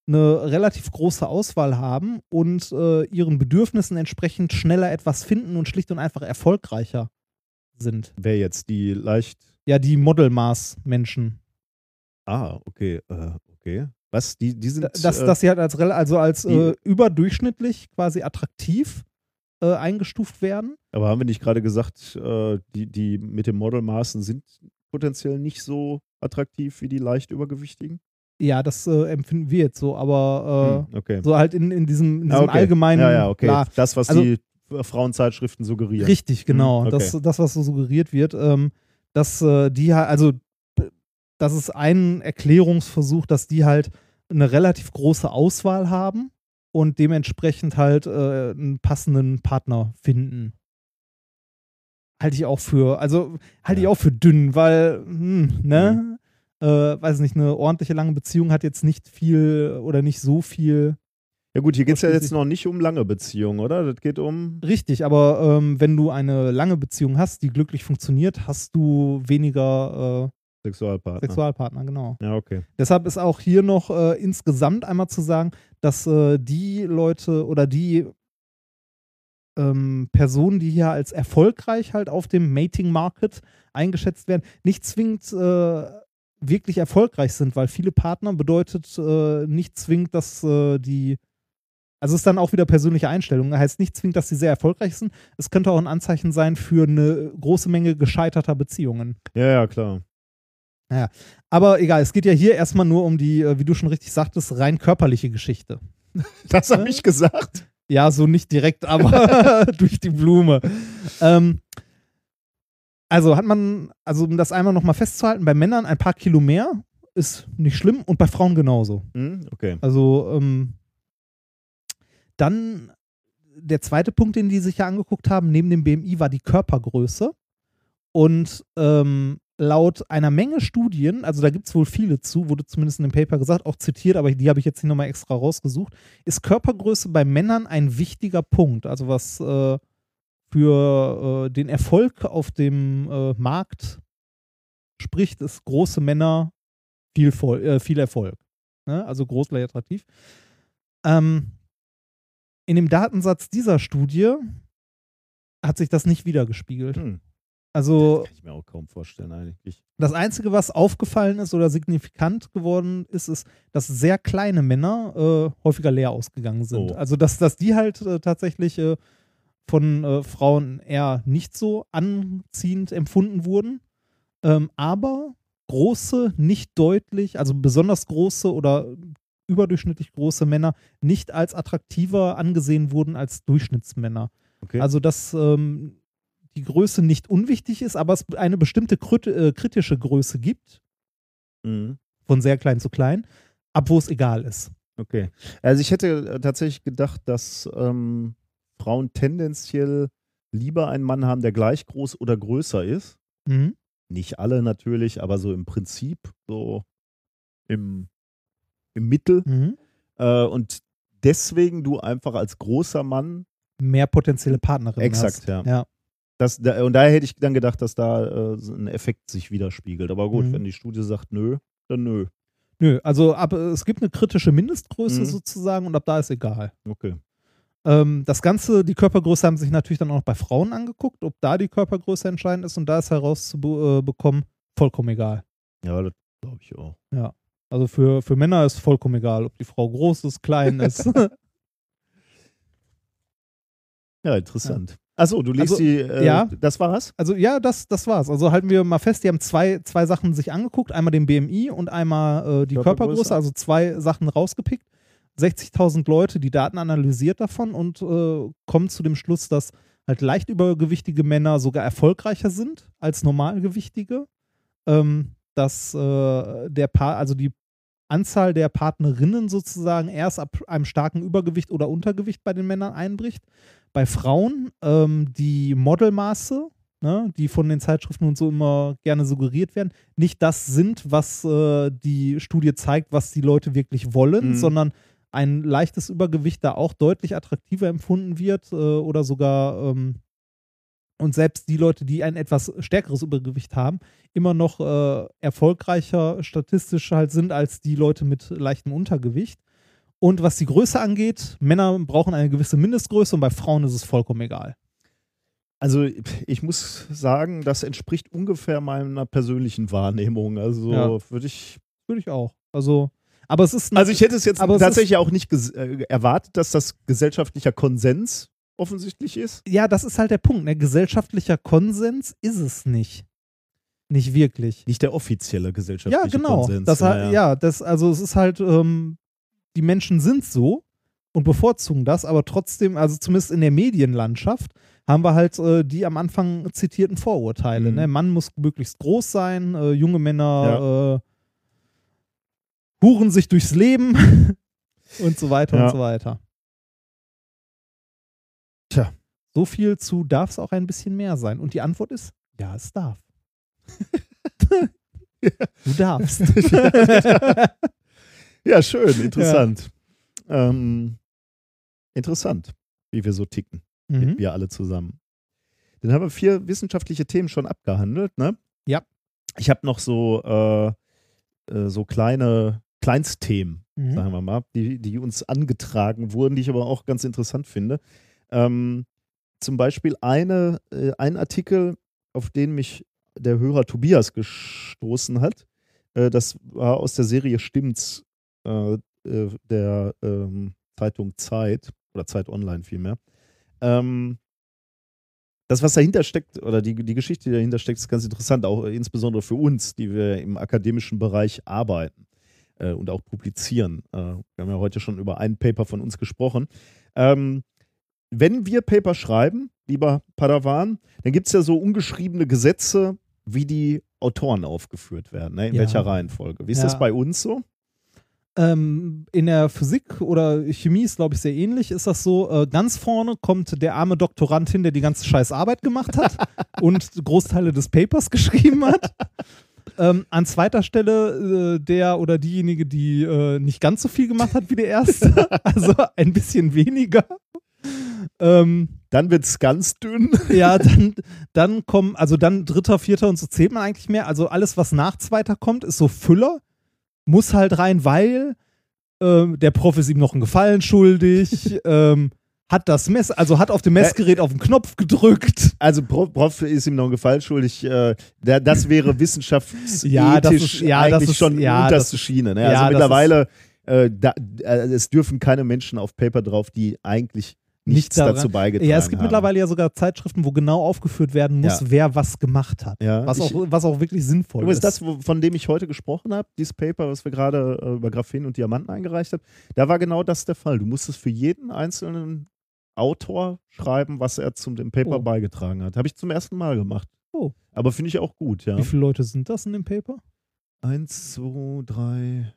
eine relativ große Auswahl haben und äh, ihren Bedürfnissen entsprechend schneller etwas finden und schlicht und einfach erfolgreicher sind. Wer jetzt die leicht. Ja, die Modelmaß-Menschen. Ah, okay, äh, okay. Was? Die, die sind. dass, äh, dass sie halt als, also als äh, überdurchschnittlich quasi attraktiv äh, eingestuft werden. aber haben wir nicht gerade gesagt, äh, die, die mit den Modelmaßen sind potenziell nicht so attraktiv wie die leicht übergewichtigen? Ja, das äh, empfinden wir jetzt so, aber Hm, okay. äh, so halt in, in diesem, in Ah, diesem okay. allgemeinen. Ja, ja, okay. Klar, Das, was Also- die äh, Frauenzeitschriften suggerieren. Richtig, genau. Hm, okay. das, das, was so suggeriert wird, ähm, dass äh, die halt, also das ist ein Erklärungsversuch, dass die halt eine relativ große Auswahl haben und dementsprechend halt äh, einen passenden Partner finden. Halte ich auch für, also halte ich auch für dünn, weil, hm, ne? Äh, weiß nicht, eine ordentliche lange Beziehung hat jetzt nicht viel oder nicht so viel. Ja gut, hier geht es ja jetzt noch nicht um lange Beziehungen, oder? Das geht um. Richtig, aber ähm, wenn du eine lange Beziehung hast, die glücklich funktioniert, hast du weniger Sexualpartner. Sexualpartner, genau. Ja, okay. Deshalb ist auch hier noch äh, insgesamt einmal zu sagen, dass äh, die Leute oder die ähm, Personen, die hier als erfolgreich halt auf dem Mating Market eingeschätzt werden, nicht zwingend äh, wirklich erfolgreich sind, weil viele Partner bedeutet äh, nicht zwingend, dass äh, die also es ist dann auch wieder persönliche Einstellung. Heißt nicht zwingend, dass sie sehr erfolgreich sind. Es könnte auch ein Anzeichen sein für eine große Menge gescheiterter Beziehungen. Ja, ja, klar. Naja, aber egal, es geht ja hier erstmal nur um die, äh, wie du schon richtig sagtest, rein körperliche Geschichte. Das habe ich gesagt. Ja, so nicht direkt, aber durch die Blume. Ähm, also hat man, also um das einmal nochmal festzuhalten, bei Männern ein paar Kilo mehr ist nicht schlimm und bei Frauen genauso. Hm, okay. Also ähm, dann der zweite Punkt, den die sich ja angeguckt haben, neben dem BMI, war die Körpergröße. Und ähm, laut einer Menge Studien, also da gibt es wohl viele zu, wurde zumindest in dem Paper gesagt, auch zitiert, aber die habe ich jetzt nicht nochmal extra rausgesucht, ist Körpergröße bei Männern ein wichtiger Punkt. Also was äh, für äh, den Erfolg auf dem äh, Markt spricht, ist große Männer viel, Vol äh, viel Erfolg. Ne? Also groß attraktiv. Ähm, in dem Datensatz dieser Studie hat sich das nicht wiedergespiegelt. Hm. Also Kann ich mir auch kaum vorstellen, eigentlich. das Einzige, was aufgefallen ist oder signifikant geworden ist, ist, dass sehr kleine Männer äh, häufiger leer ausgegangen sind. Oh. Also, dass, dass die halt äh, tatsächlich äh, von äh, Frauen eher nicht so anziehend empfunden wurden. Ähm, aber große, nicht deutlich, also besonders große oder überdurchschnittlich große Männer nicht als attraktiver angesehen wurden als Durchschnittsmänner. Okay. Also, dass ähm, die Größe nicht unwichtig ist, aber es eine bestimmte äh, kritische Größe gibt, Mhm. von sehr klein zu klein, ab wo es egal ist. Okay. Also ich hätte äh, tatsächlich gedacht, dass ähm, Frauen tendenziell lieber einen Mann haben, der gleich groß oder größer ist. Mhm. Nicht alle natürlich, aber so im Prinzip, so im, im Mittel. Mhm. Äh, und deswegen du einfach als großer Mann, Mehr potenzielle Partnerinnen Exakt, hast. ja. ja. Das, da, und daher hätte ich dann gedacht, dass da äh, ein Effekt sich widerspiegelt. Aber gut, Mhm. wenn die Studie sagt nö, dann nö. Nö, also ab, es gibt eine kritische Mindestgröße Mhm. sozusagen und ab da ist egal. Okay. Ähm, das Ganze, die Körpergröße haben sich natürlich dann auch noch bei Frauen angeguckt, ob da die Körpergröße entscheidend ist und da ist herauszubekommen, vollkommen egal. Ja, das glaube ich auch. Ja. Also für, für Männer ist vollkommen egal, ob die Frau groß ist, klein ist. Ja, interessant. Achso, du liest Also, die, äh, ja. das war's? Also ja, das, das war's. Also halten wir mal fest, die haben zwei, zwei Sachen sich angeguckt, einmal den BMI und einmal äh, die Körpergröße. Körpergröße, also zwei Sachen rausgepickt. 60.000 Leute die Daten analysiert davon und äh, kommen zu dem Schluss, dass halt leicht übergewichtige Männer sogar erfolgreicher sind als normalgewichtige. Ähm, dass äh, der Paar, also die Anzahl der Partnerinnen sozusagen erst ab einem starken Übergewicht oder Untergewicht bei den Männern einbricht. Bei Frauen ähm, die Modelmaße, ne, die von den Zeitschriften und so immer gerne suggeriert werden, nicht das sind, was äh, die Studie zeigt, was die Leute wirklich wollen, Mhm. sondern ein leichtes Übergewicht da auch deutlich attraktiver empfunden wird äh, oder sogar ähm, und selbst die Leute, die ein etwas stärkeres Übergewicht haben, immer noch äh, erfolgreicher statistisch halt sind als die Leute mit leichtem Untergewicht. Und was die Größe angeht, Männer brauchen eine gewisse Mindestgröße und bei Frauen ist es vollkommen egal. Also ich muss sagen, das entspricht ungefähr meiner persönlichen Wahrnehmung. Also Ja. würde ich. Würde ich auch. Also, aber es ist. Also ich hätte es jetzt aber es tatsächlich auch nicht äh, erwartet, dass das gesellschaftlicher Konsens offensichtlich ist. ja, das ist halt der Punkt. Ne? Gesellschaftlicher Konsens ist es nicht. Nicht wirklich. Nicht der offizielle gesellschaftliche Ja, genau. Konsens. Das ja, ja. ja, das, also es ist halt, ähm, die Menschen sind so und bevorzugen das, aber trotzdem, also zumindest in der Medienlandschaft, haben wir halt äh, die am Anfang zitierten Vorurteile. Mhm. Ne? Mann muss möglichst groß sein, äh, junge Männer huren sich durchs Leben und so weiter Ja. und so weiter. Tja. So viel zu darf es auch ein bisschen mehr sein. Und die Antwort ist, ja, es darf. Du darfst. Ja, schön, interessant. Ähm, interessant, wie wir so ticken, Mhm. wir alle zusammen. Dann haben wir vier wissenschaftliche Themen schon abgehandelt, ne? Ja. Ich habe noch so, äh, äh, so kleine Kleinstthemen, Mhm. sagen wir mal, die, die uns angetragen wurden, die ich aber auch ganz interessant finde. Ähm, zum Beispiel eine, äh, ein Artikel, auf den mich der Hörer Tobias gestoßen hat. Äh, das war aus der Serie Stimmt's äh, äh, der ähm, Zeitung Zeit oder Zeit Online vielmehr. Ähm, das, was dahinter steckt, oder die, die Geschichte, die dahinter steckt, ist ganz interessant, auch äh, insbesondere für uns, die wir im akademischen Bereich arbeiten äh, und auch publizieren. Wir haben ja heute schon über ein Paper von uns gesprochen. Ähm, wenn wir Paper schreiben, lieber Padawan, dann gibt es ja so ungeschriebene Gesetze, wie die Autoren aufgeführt werden, ne? in Ja. welcher Reihenfolge. Wie ist Ja. das bei uns so? Ähm, in der Physik oder Chemie ist, glaube ich, sehr ähnlich. Ist das so, äh, ganz vorne kommt der arme Doktorand hin, der die ganze scheiß Arbeit gemacht hat und Großteile des Papers geschrieben hat. Ähm, an zweiter Stelle äh, der oder diejenige, die äh, nicht ganz so viel gemacht hat wie der erste, also ein bisschen weniger. Ähm, Dann wird es ganz dünn. ja, dann, dann kommen, also dann dritter, vierter und so zählt man eigentlich mehr. Also alles, was nach zweiter kommt, ist so Füller. Muss halt rein, weil ähm, der Prof ist ihm noch einen Gefallen schuldig. ähm, hat das Mess, also hat auf dem Messgerät auf den Knopf gedrückt. Also Prof, Prof ist ihm noch einen Gefallen schuldig. Äh, das wäre wissenschaftethisch Ja, das ist- ja, das eigentlich ist- schon ja, unterste das- Schiene. Ne? ja, Also das mittlerweile, äh, da, äh, es dürfen keine Menschen auf Paper drauf, die eigentlich nichts daran- dazu beigetragen Ja, es gibt haben. mittlerweile ja sogar Zeitschriften, wo genau aufgeführt werden muss, Ja. wer was gemacht hat. Ja, was, ich- auch, was auch wirklich sinnvoll ist. das, von dem ich heute gesprochen habe, dieses Paper, was wir gerade äh, über Graphen und Diamanten eingereicht haben, da war genau das der Fall. Du musstest für jeden einzelnen Autor schreiben, was er zum dem Paper Oh. beigetragen hat. Habe ich zum ersten Mal gemacht. Oh. Aber finde ich auch gut, ja. Wie viele Leute sind das in dem Paper? Eins, zwei, drei,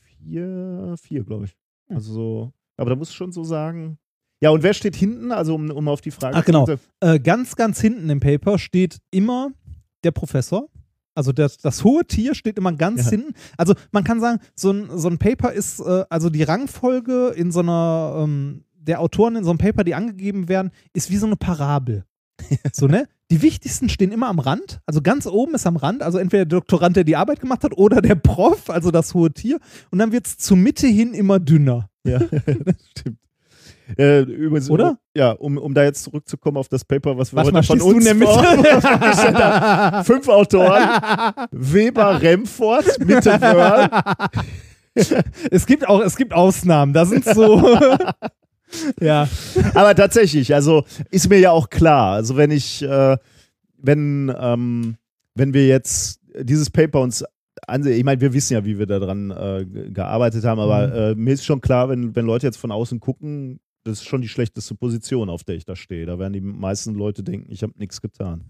vier, vier, glaube ich. Hm. Also so, aber da musst du schon so sagen. Ja, und wer steht hinten? Also, um, um auf die Frage Ach, genau. zu- Äh, ganz, ganz hinten im Paper steht immer der Professor. Also das, das hohe Tier steht immer ganz Ja. hinten. Also man kann sagen, so ein, so ein Paper ist, äh, also die Rangfolge in so einer, ähm, der Autoren in so einem Paper, die angegeben werden, ist wie so eine Parabel. so, ne? Die wichtigsten stehen immer am Rand. Also ganz oben ist am Rand, also entweder der Doktorand, der die Arbeit gemacht hat, oder der Prof, also das hohe Tier. Und dann wird es zur Mitte hin immer dünner. Ja, das stimmt. Äh, übrigens, Oder? Ja, um, um da jetzt zurückzukommen auf das Paper, was wir Warte heute von stehst du uns in der vor-? Fünf Autoren. Weber, Remford, Mitte Wörl. es gibt auch, es gibt Ausnahmen. Da sind so. ja. Aber tatsächlich, also ist mir ja auch klar. Also wenn ich, äh, wenn, ähm, wenn wir jetzt dieses Paper uns ansehen, ich meine, wir wissen ja, wie wir daran äh, ge- gearbeitet haben, aber Mhm. äh, mir ist schon klar, wenn, wenn Leute jetzt von außen gucken, das ist schon die schlechteste Position, auf der ich da stehe. Da werden die meisten Leute denken, ich habe nichts getan.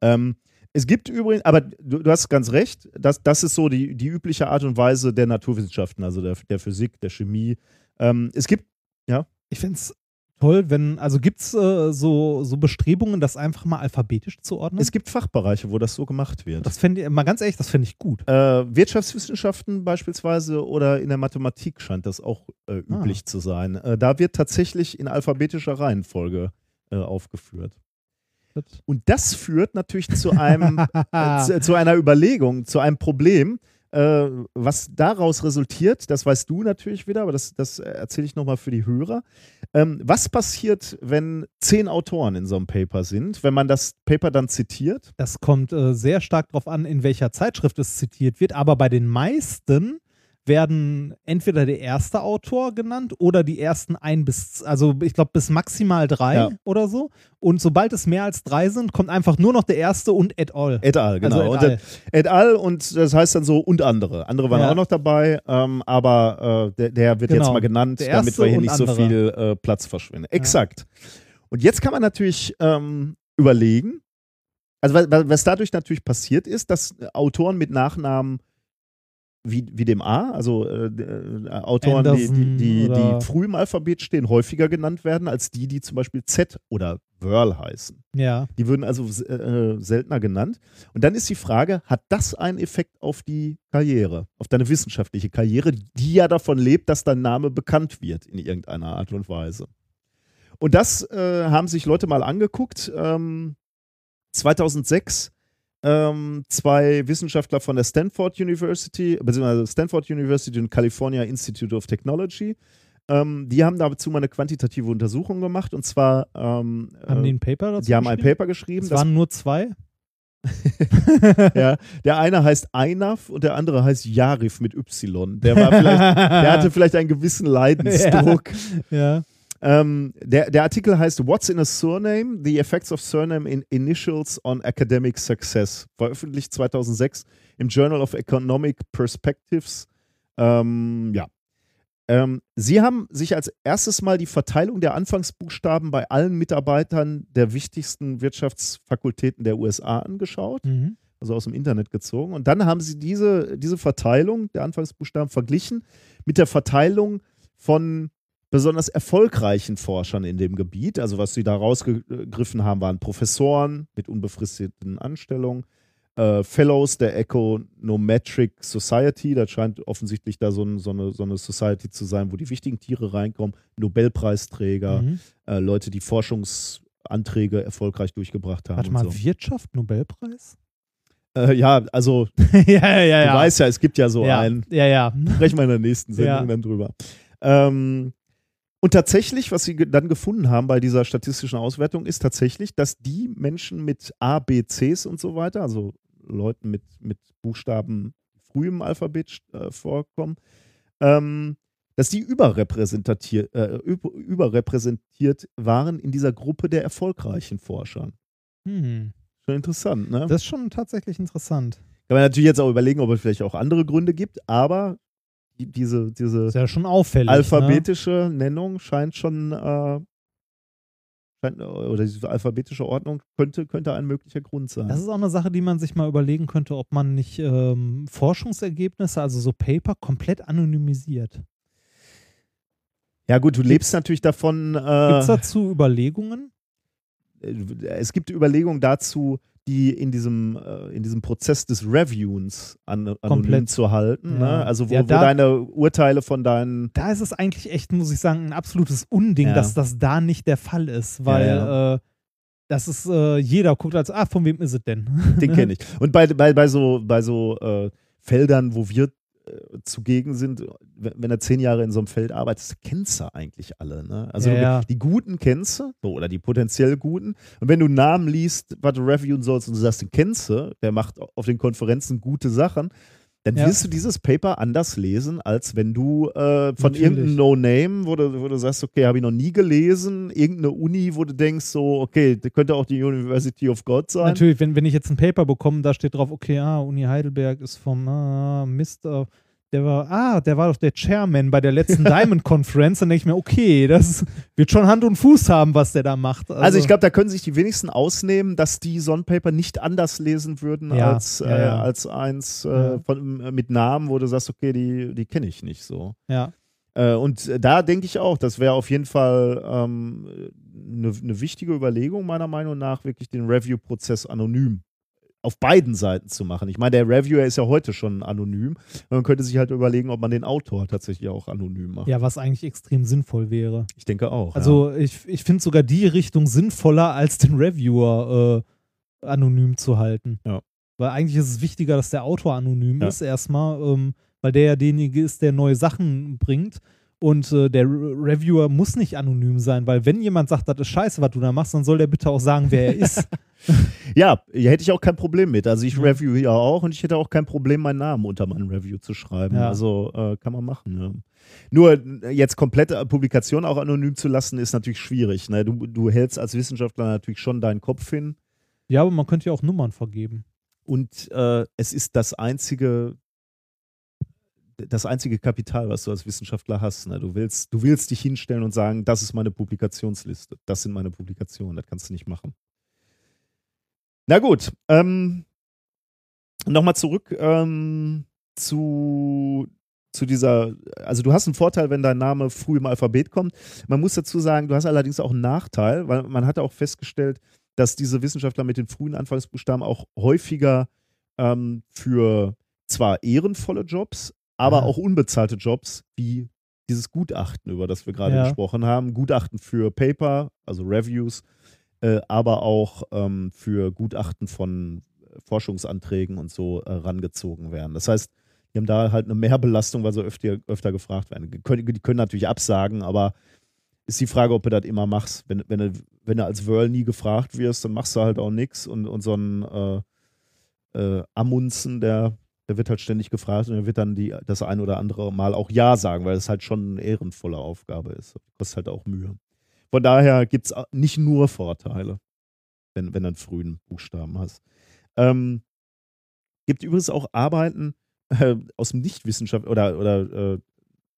Ähm, es gibt übrigens, aber du, du hast ganz recht, das, das ist so die, die übliche Art und Weise der Naturwissenschaften, also der, der Physik, der Chemie. Ähm, es gibt, ja, Ich finde es toll, wenn, also gibt es äh, so, so Bestrebungen, das einfach mal alphabetisch zu ordnen? es gibt Fachbereiche, wo das so gemacht wird. das fände ich, mal ganz ehrlich, das fände ich gut. Äh, Wirtschaftswissenschaften beispielsweise oder in der Mathematik scheint das auch äh, Ah. üblich zu sein. Äh, da wird tatsächlich in alphabetischer Reihenfolge äh, aufgeführt. Und das führt natürlich zu einem äh, zu, zu einer Überlegung, zu einem Problem, äh, was daraus resultiert. Das weißt du natürlich wieder, aber das, das erzähle ich nochmal für die Hörer. Ähm, was passiert, wenn zehn Autoren in so einem Paper sind, wenn man das Paper dann zitiert? Das kommt äh, sehr stark darauf an, in welcher Zeitschrift es zitiert wird, aber bei den meisten werden entweder der erste Autor genannt oder die ersten ein bis, also ich glaube bis maximal drei Ja. oder so. Und sobald es mehr als drei sind, kommt einfach nur noch der erste und et al. Et al, genau. Also et al. et al. und das heißt dann so und andere. Andere waren Ja. auch noch dabei, ähm, aber äh, der, der wird Genau. jetzt mal genannt, damit wir hier nicht so andere. viel äh, Platz verschwinden. Exakt. Und jetzt kann man natürlich ähm, überlegen, also was, was dadurch natürlich passiert ist, dass Autoren mit Nachnamen wie, wie dem A, also äh, äh, Autoren, die, die, Anderson die, oder- die früh im Alphabet stehen, häufiger genannt werden als die, die zum Beispiel Z oder Wörl heißen. Ja. Die würden also äh, seltener genannt. Und dann ist die Frage, hat das einen Effekt auf die Karriere, auf deine wissenschaftliche Karriere, die ja davon lebt, dass dein Name bekannt wird in irgendeiner Art und Weise? Und das äh, haben sich Leute mal angeguckt. Ähm, 2006 ähm, zwei Wissenschaftler von der Stanford University, beziehungsweise Stanford University und California Institute of Technology, ähm, die haben dazu mal eine quantitative Untersuchung gemacht und zwar ähm, Haben äh, die ein Paper dazu die haben ein? Paper geschrieben. Es waren nur zwei. ja, der eine heißt Einaf und der andere heißt Yarif mit Y. Der war vielleicht, der hatte vielleicht einen gewissen Leidensdruck. Ja. Ähm, der, der Artikel heißt What's in a Surname? The Effects of Surname in Initials on Academic Success. Veröffentlicht 2006 im Journal of Economic Perspectives. Ähm, ja. Ähm, Sie haben sich als erstes mal die Verteilung der Anfangsbuchstaben bei allen Mitarbeitern der wichtigsten Wirtschaftsfakultäten der USA angeschaut Mhm. also aus dem Internet gezogen. Und dann haben sie diese, diese Verteilung der Anfangsbuchstaben verglichen mit der Verteilung von besonders erfolgreichen Forschern in dem Gebiet. Also was sie da rausgegriffen haben, waren Professoren mit unbefristeten Anstellungen, äh, Fellows der Econometric Society, das scheint offensichtlich da so, ein, so, eine, so eine Society zu sein, wo die wichtigen Tiere reinkommen, Nobelpreisträger, Mhm. äh, Leute, die Forschungsanträge erfolgreich durchgebracht haben. Warte mal, so. Wirtschaft, Nobelpreis? Äh, ja, also ja, ja, ja. Du weißt ja, es gibt ja so einen. Ja, ja. Sprechen wir in der nächsten Sendung dann drüber. Ähm, und tatsächlich, was sie dann gefunden haben bei dieser statistischen Auswertung, ist tatsächlich, dass die Menschen mit A, B, Cs und so weiter, also Leuten mit, mit Buchstaben früh im Alphabet äh, vorkommen, ähm, dass die überrepräsentiert, äh, über, überrepräsentiert waren in dieser Gruppe der erfolgreichen Forscher. Hm. Schon interessant, ne? Das ist schon tatsächlich interessant. Kann man natürlich jetzt auch überlegen, ob es vielleicht auch andere Gründe gibt, aber diese, diese ja schon auffällig. Ne? alphabetische Nennung scheint schon, äh, scheint, oder diese alphabetische Ordnung könnte, könnte ein möglicher Grund sein. Das ist auch eine Sache, die man sich mal überlegen könnte, ob man nicht ähm, Forschungsergebnisse, also so Paper, komplett anonymisiert. ja gut, du lebst natürlich davon. Gibt Äh, es dazu Überlegungen? es gibt Überlegungen dazu, die in diesem, äh, in diesem Prozess des Reviewens an, anonym Komplett. zu halten. Ja. Ne? Also wo, Ja, wo da- deine Urteile von deinen Da ist es eigentlich echt, muss ich sagen, ein absolutes Unding, Ja. dass das da nicht der Fall ist, weil Äh, das ist, äh, jeder guckt als, ah, von wem ist es denn? Den kenne ich. Und bei, bei, bei so, bei so äh, Feldern, wo wir zugegen sind, wenn, er zehn Jahre in so einem Feld arbeitet, kennst du eigentlich alle. Ne? Also Ja, du, die Guten kennst du, so, oder die potenziell Guten. Und wenn du einen Namen liest, was du reviewen sollst und du sagst, den kennst du, der macht auf den Konferenzen gute Sachen, dann Ja. wirst du dieses Paper anders lesen, als wenn du äh, von Natürlich. irgendeinem No-Name, wo du, wo du sagst, okay, habe ich noch nie gelesen, irgendeine Uni, wo du denkst, so, okay, das könnte auch die University of God sein. Natürlich, wenn, wenn ich jetzt ein Paper bekomme, da steht drauf, okay, ah, Uni Heidelberg ist vom ah, Mr. Der war, ah, der war doch der Chairman bei der letzten Diamond Conference. Dann denke ich mir, okay, das wird schon Hand und Fuß haben, was der da macht. Also, ich glaube, da können sich die wenigsten ausnehmen, dass die Sonnenpaper nicht anders lesen würden Ja, als, äh, ja, ja. als eins äh, von, äh, mit Namen, wo du sagst, okay, die, die kenne ich nicht so. ja. Äh, und äh, da denke ich auch, das wäre auf jeden Fall ähm, eine ne wichtige Überlegung, meiner Meinung nach, wirklich den Review-Prozess anonym auf beiden Seiten zu machen. Ich meine, der Reviewer ist ja heute schon anonym. Man könnte sich halt überlegen, ob man den Autor tatsächlich auch anonym macht. ja, was eigentlich extrem sinnvoll wäre. Ich denke auch. ja. Also ich, ich finde sogar die Richtung sinnvoller, als den Reviewer äh, anonym zu halten. Ja. Weil eigentlich ist es wichtiger, dass der Autor anonym Ja. ist erstmal, ähm, weil der ja derjenige ist, der neue Sachen bringt. Und äh, der Re Reviewer muss nicht anonym sein, weil wenn jemand sagt, das ist scheiße, was du da machst, dann soll der bitte auch sagen, wer er ist. Ja, hier hätte ich auch kein Problem mit. Also ich Ja. review ja auch und ich hätte auch kein Problem, meinen Namen unter meinem Review zu schreiben. Ja. Also äh, kann man machen. Ja. Nur äh, jetzt komplette Publikation auch anonym zu lassen, ist natürlich schwierig. Ne? Du, du hältst als Wissenschaftler natürlich schon deinen Kopf hin ja, aber man könnte ja auch Nummern vergeben. und äh, es ist das einzige das einzige Kapital, was du als Wissenschaftler hast. Ne? Du, willst, du willst dich hinstellen und sagen, das ist meine Publikationsliste, das sind meine Publikationen, das kannst du nicht machen. Na gut, ähm, nochmal zurück ähm, zu, zu dieser, also du hast einen Vorteil, wenn dein Name früh im Alphabet kommt. Man muss dazu sagen, du hast allerdings auch einen Nachteil, weil man hat auch festgestellt, dass diese Wissenschaftler mit den frühen Anfangsbuchstaben auch häufiger ähm, für zwar ehrenvolle Jobs, aber Ah. auch unbezahlte Jobs wie dieses Gutachten, über das wir gerade Ja. gesprochen haben. Gutachten für Paper, also Reviews, äh, aber auch ähm, für Gutachten von Forschungsanträgen und so äh, rangezogen werden. Das heißt, die haben da halt eine Mehrbelastung, weil sie öfter, öfter gefragt werden. Die können, die können natürlich absagen, aber ist die Frage, ob du das immer machst. Wenn, wenn, du, wenn du als Whirl nie gefragt wirst, dann machst du halt auch nichts und, und so ein äh, äh, Amundsen, der, der wird halt ständig gefragt und er wird dann die, das ein oder andere Mal auch Ja sagen, weil es halt schon eine ehrenvolle Aufgabe ist. Kostet halt auch Mühe. Von daher gibt es nicht nur Vorteile, wenn, wenn du einen frühen Buchstaben hast. Ähm, gibt übrigens auch Arbeiten äh, aus dem Nichtwissenschaft oder, oder äh,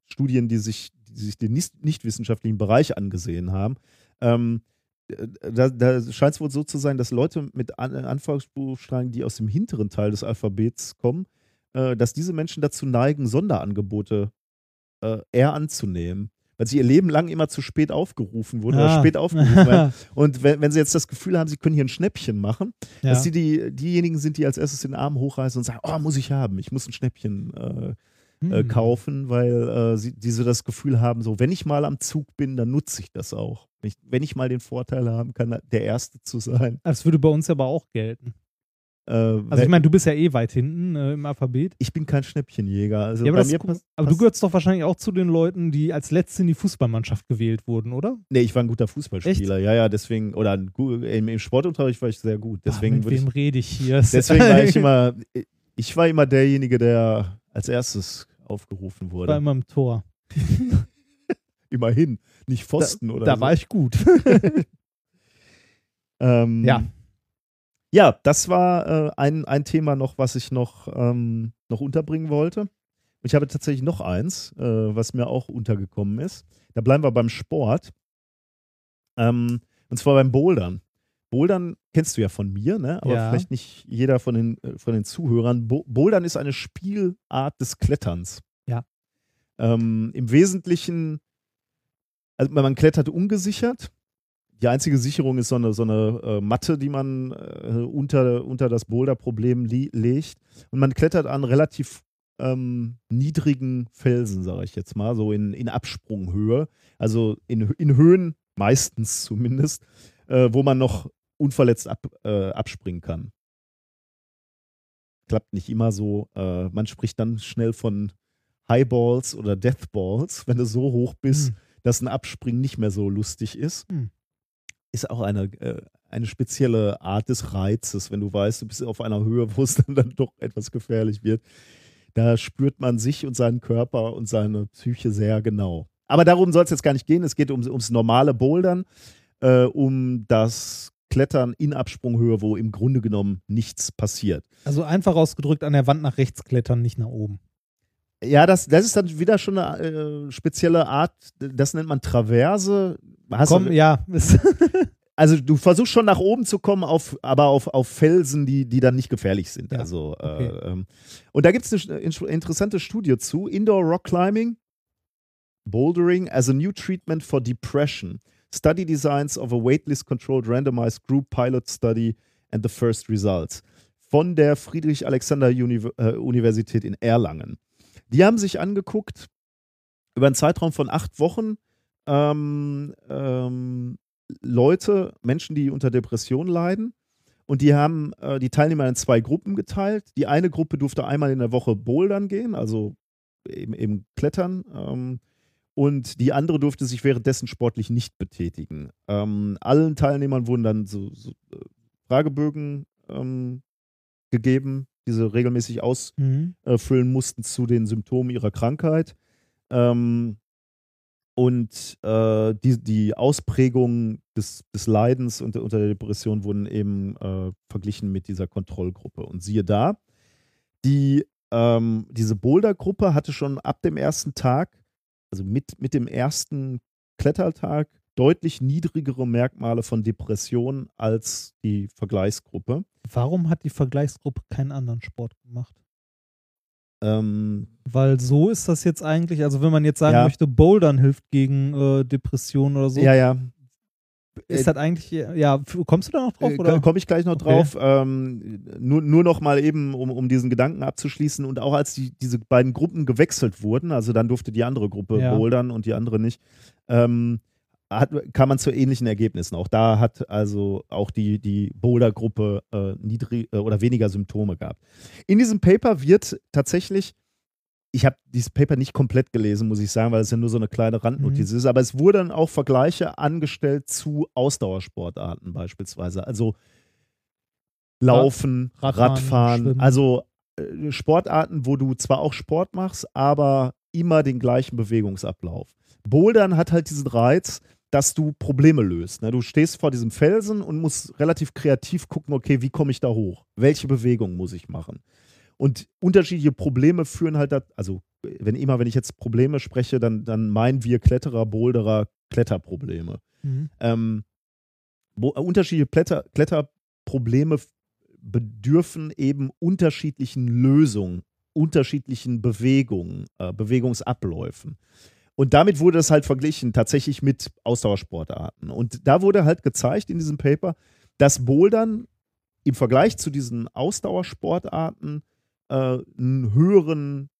Studien, die sich, die sich den nicht- nichtwissenschaftlichen Bereich angesehen haben. Ähm, äh, da, da scheint es wohl so zu sein, dass Leute mit An Anfangsbuchstaben, die aus dem hinteren Teil des Alphabets kommen, äh, dass diese Menschen dazu neigen, Sonderangebote äh, eher anzunehmen. Weil sie ihr Leben lang immer zu spät aufgerufen wurden oder Ah. spät aufgerufen werden. Und wenn, wenn sie jetzt das Gefühl haben, sie können hier ein Schnäppchen machen, Ja. dass sie die, diejenigen sind, die als erstes den Arm hochreißen und sagen, oh, muss ich haben, ich muss ein Schnäppchen äh, äh, Hm. kaufen, weil äh, sie, die so das Gefühl haben, so, wenn ich mal am Zug bin, dann nutze ich das auch. Wenn ich, wenn ich mal den Vorteil haben kann, der Erste zu sein. Das würde bei uns aber auch gelten. Äh, Also ich meine, du bist ja eh weit hinten äh, im Alphabet. ich bin kein Schnäppchenjäger. Also ja, aber, das mir ist, pass- aber du gehörst doch wahrscheinlich auch zu den Leuten, die als Letzte in die Fußballmannschaft gewählt wurden, oder? Nee, ich war ein guter Fußballspieler. Ja, ja, deswegen, oder ein, im, im Sportunterricht war ich sehr gut. Deswegen, ah, mit wem ich, rede ich hier? deswegen war ich immer, ich war immer derjenige, der als erstes aufgerufen wurde. war immer im Tor. Immerhin, nicht Pfosten da, oder da so. war ich gut. Ähm, Ja. Ja, das war äh, ein, ein Thema noch, was ich noch, ähm, noch unterbringen wollte. Ich habe tatsächlich noch eins, äh, was mir auch untergekommen ist. Da bleiben wir beim Sport. Ähm, und zwar beim Bouldern. Bouldern kennst du ja von mir, ne? aber Ja. vielleicht nicht jeder von den, äh, von den Zuhörern. Bo Bouldern ist eine Spielart des Kletterns. Ja. Ähm, Im Wesentlichen, also man klettert ungesichert. Die einzige Sicherung ist so eine, so eine äh, Matte, die man äh, unter, unter das Boulderproblem legt. Und man klettert an relativ ähm, niedrigen Felsen, sage ich jetzt mal, so in, in Absprunghöhe. Also in, in Höhen, meistens zumindest, äh, wo man noch unverletzt ab, äh, abspringen kann. Klappt nicht immer so. Äh, man spricht dann schnell von Highballs oder Deathballs, wenn du so hoch bist, Hm. dass ein Abspringen nicht mehr so lustig ist. Hm. Ist auch eine, äh, eine spezielle Art des Reizes, wenn du weißt, du bist auf einer Höhe, wo es dann, dann doch etwas gefährlich wird. Da spürt man sich und seinen Körper und seine Psyche sehr genau. Aber darum soll es jetzt gar nicht gehen. Es geht um, ums normale Bouldern, äh, um das Klettern in Absprunghöhe, wo im Grunde genommen nichts passiert. Also einfach ausgedrückt an der Wand nach rechts klettern, nicht nach oben. Ja, das, das ist dann wieder schon eine äh, spezielle Art, das nennt man Traverse. Hast Komm, du, ja. Also du versuchst schon nach oben zu kommen, auf, aber auf, auf Felsen, die, die dann nicht gefährlich sind. Ja, Also, okay. äh, und da gibt es eine in- interessante Studie zu. Indoor Rock Climbing, Bouldering as a new treatment for depression. Study designs of a waitlist controlled randomized group pilot study and the first results. Von der Friedrich-Alexander-Universität in Erlangen. Die haben sich angeguckt, über einen Zeitraum von acht Wochen, ähm, ähm, Leute, Menschen, die unter Depression leiden. Und die haben äh, die Teilnehmer in zwei Gruppen geteilt. Die eine Gruppe durfte einmal in der Woche bouldern gehen, also eben, eben klettern. Ähm, und die andere durfte sich währenddessen sportlich nicht betätigen. Ähm, allen Teilnehmern wurden dann so, so äh, Fragebögen ähm, gegeben, die sie regelmäßig ausfüllen Mhm. mussten zu den Symptomen ihrer Krankheit. Ähm, und äh, die, die Ausprägungen des, des Leidens unter, unter der Depression wurden eben äh, verglichen mit dieser Kontrollgruppe. Und siehe da, die, ähm, diese Boulder-Gruppe hatte schon ab dem ersten Tag, also mit, mit dem ersten Klettertag, deutlich niedrigere Merkmale von Depression als die Vergleichsgruppe. Warum hat die Vergleichsgruppe keinen anderen Sport gemacht? Ähm, Weil so ist das jetzt eigentlich, also wenn man jetzt sagen Ja. möchte, Bouldern hilft gegen äh, Depressionen oder so, ja, ja. ist das eigentlich, ja, kommst du da noch drauf? Äh? Komme ich gleich noch Okay. drauf. Ähm, nur, nur noch mal eben, um, um diesen Gedanken abzuschließen. Und auch als die, diese beiden Gruppen gewechselt wurden, also dann durfte die andere Gruppe Ja. bouldern und die andere nicht, ähm, hat, kam man zu ähnlichen Ergebnissen. Auch da hat also auch die, die Boulder-Gruppe äh, niedrig äh, oder weniger Symptome gehabt. In diesem Paper wird tatsächlich, ich habe dieses Paper nicht komplett gelesen, muss ich sagen, weil es ja nur so eine kleine Randnotiz ist, aber es wurden auch Vergleiche angestellt zu Ausdauersportarten beispielsweise. Also Laufen, Radfahren, Radfahren, Schwimmen. also äh, Sportarten, wo du zwar auch Sport machst, aber immer den gleichen Bewegungsablauf. Bouldern hat halt diesen Reiz, dass du Probleme löst. Ne? Du stehst vor diesem Felsen und musst relativ kreativ gucken, okay, wie komme ich da hoch? Welche Bewegung muss ich machen? Und unterschiedliche Probleme führen halt, dat, also wenn immer, wenn ich jetzt Probleme spreche, dann, dann meinen wir Kletterer, Boulderer, Kletterprobleme. Mhm. Ähm, äh, unterschiedliche Kletter, Kletterprobleme bedürfen eben unterschiedlichen Lösungen, unterschiedlichen Bewegungen, äh, Bewegungsabläufen. Und damit wurde das halt verglichen, tatsächlich mit Ausdauersportarten. Und da wurde halt gezeigt in diesem Paper, dass Bouldern im Vergleich zu diesen Ausdauersportarten äh, einen höheren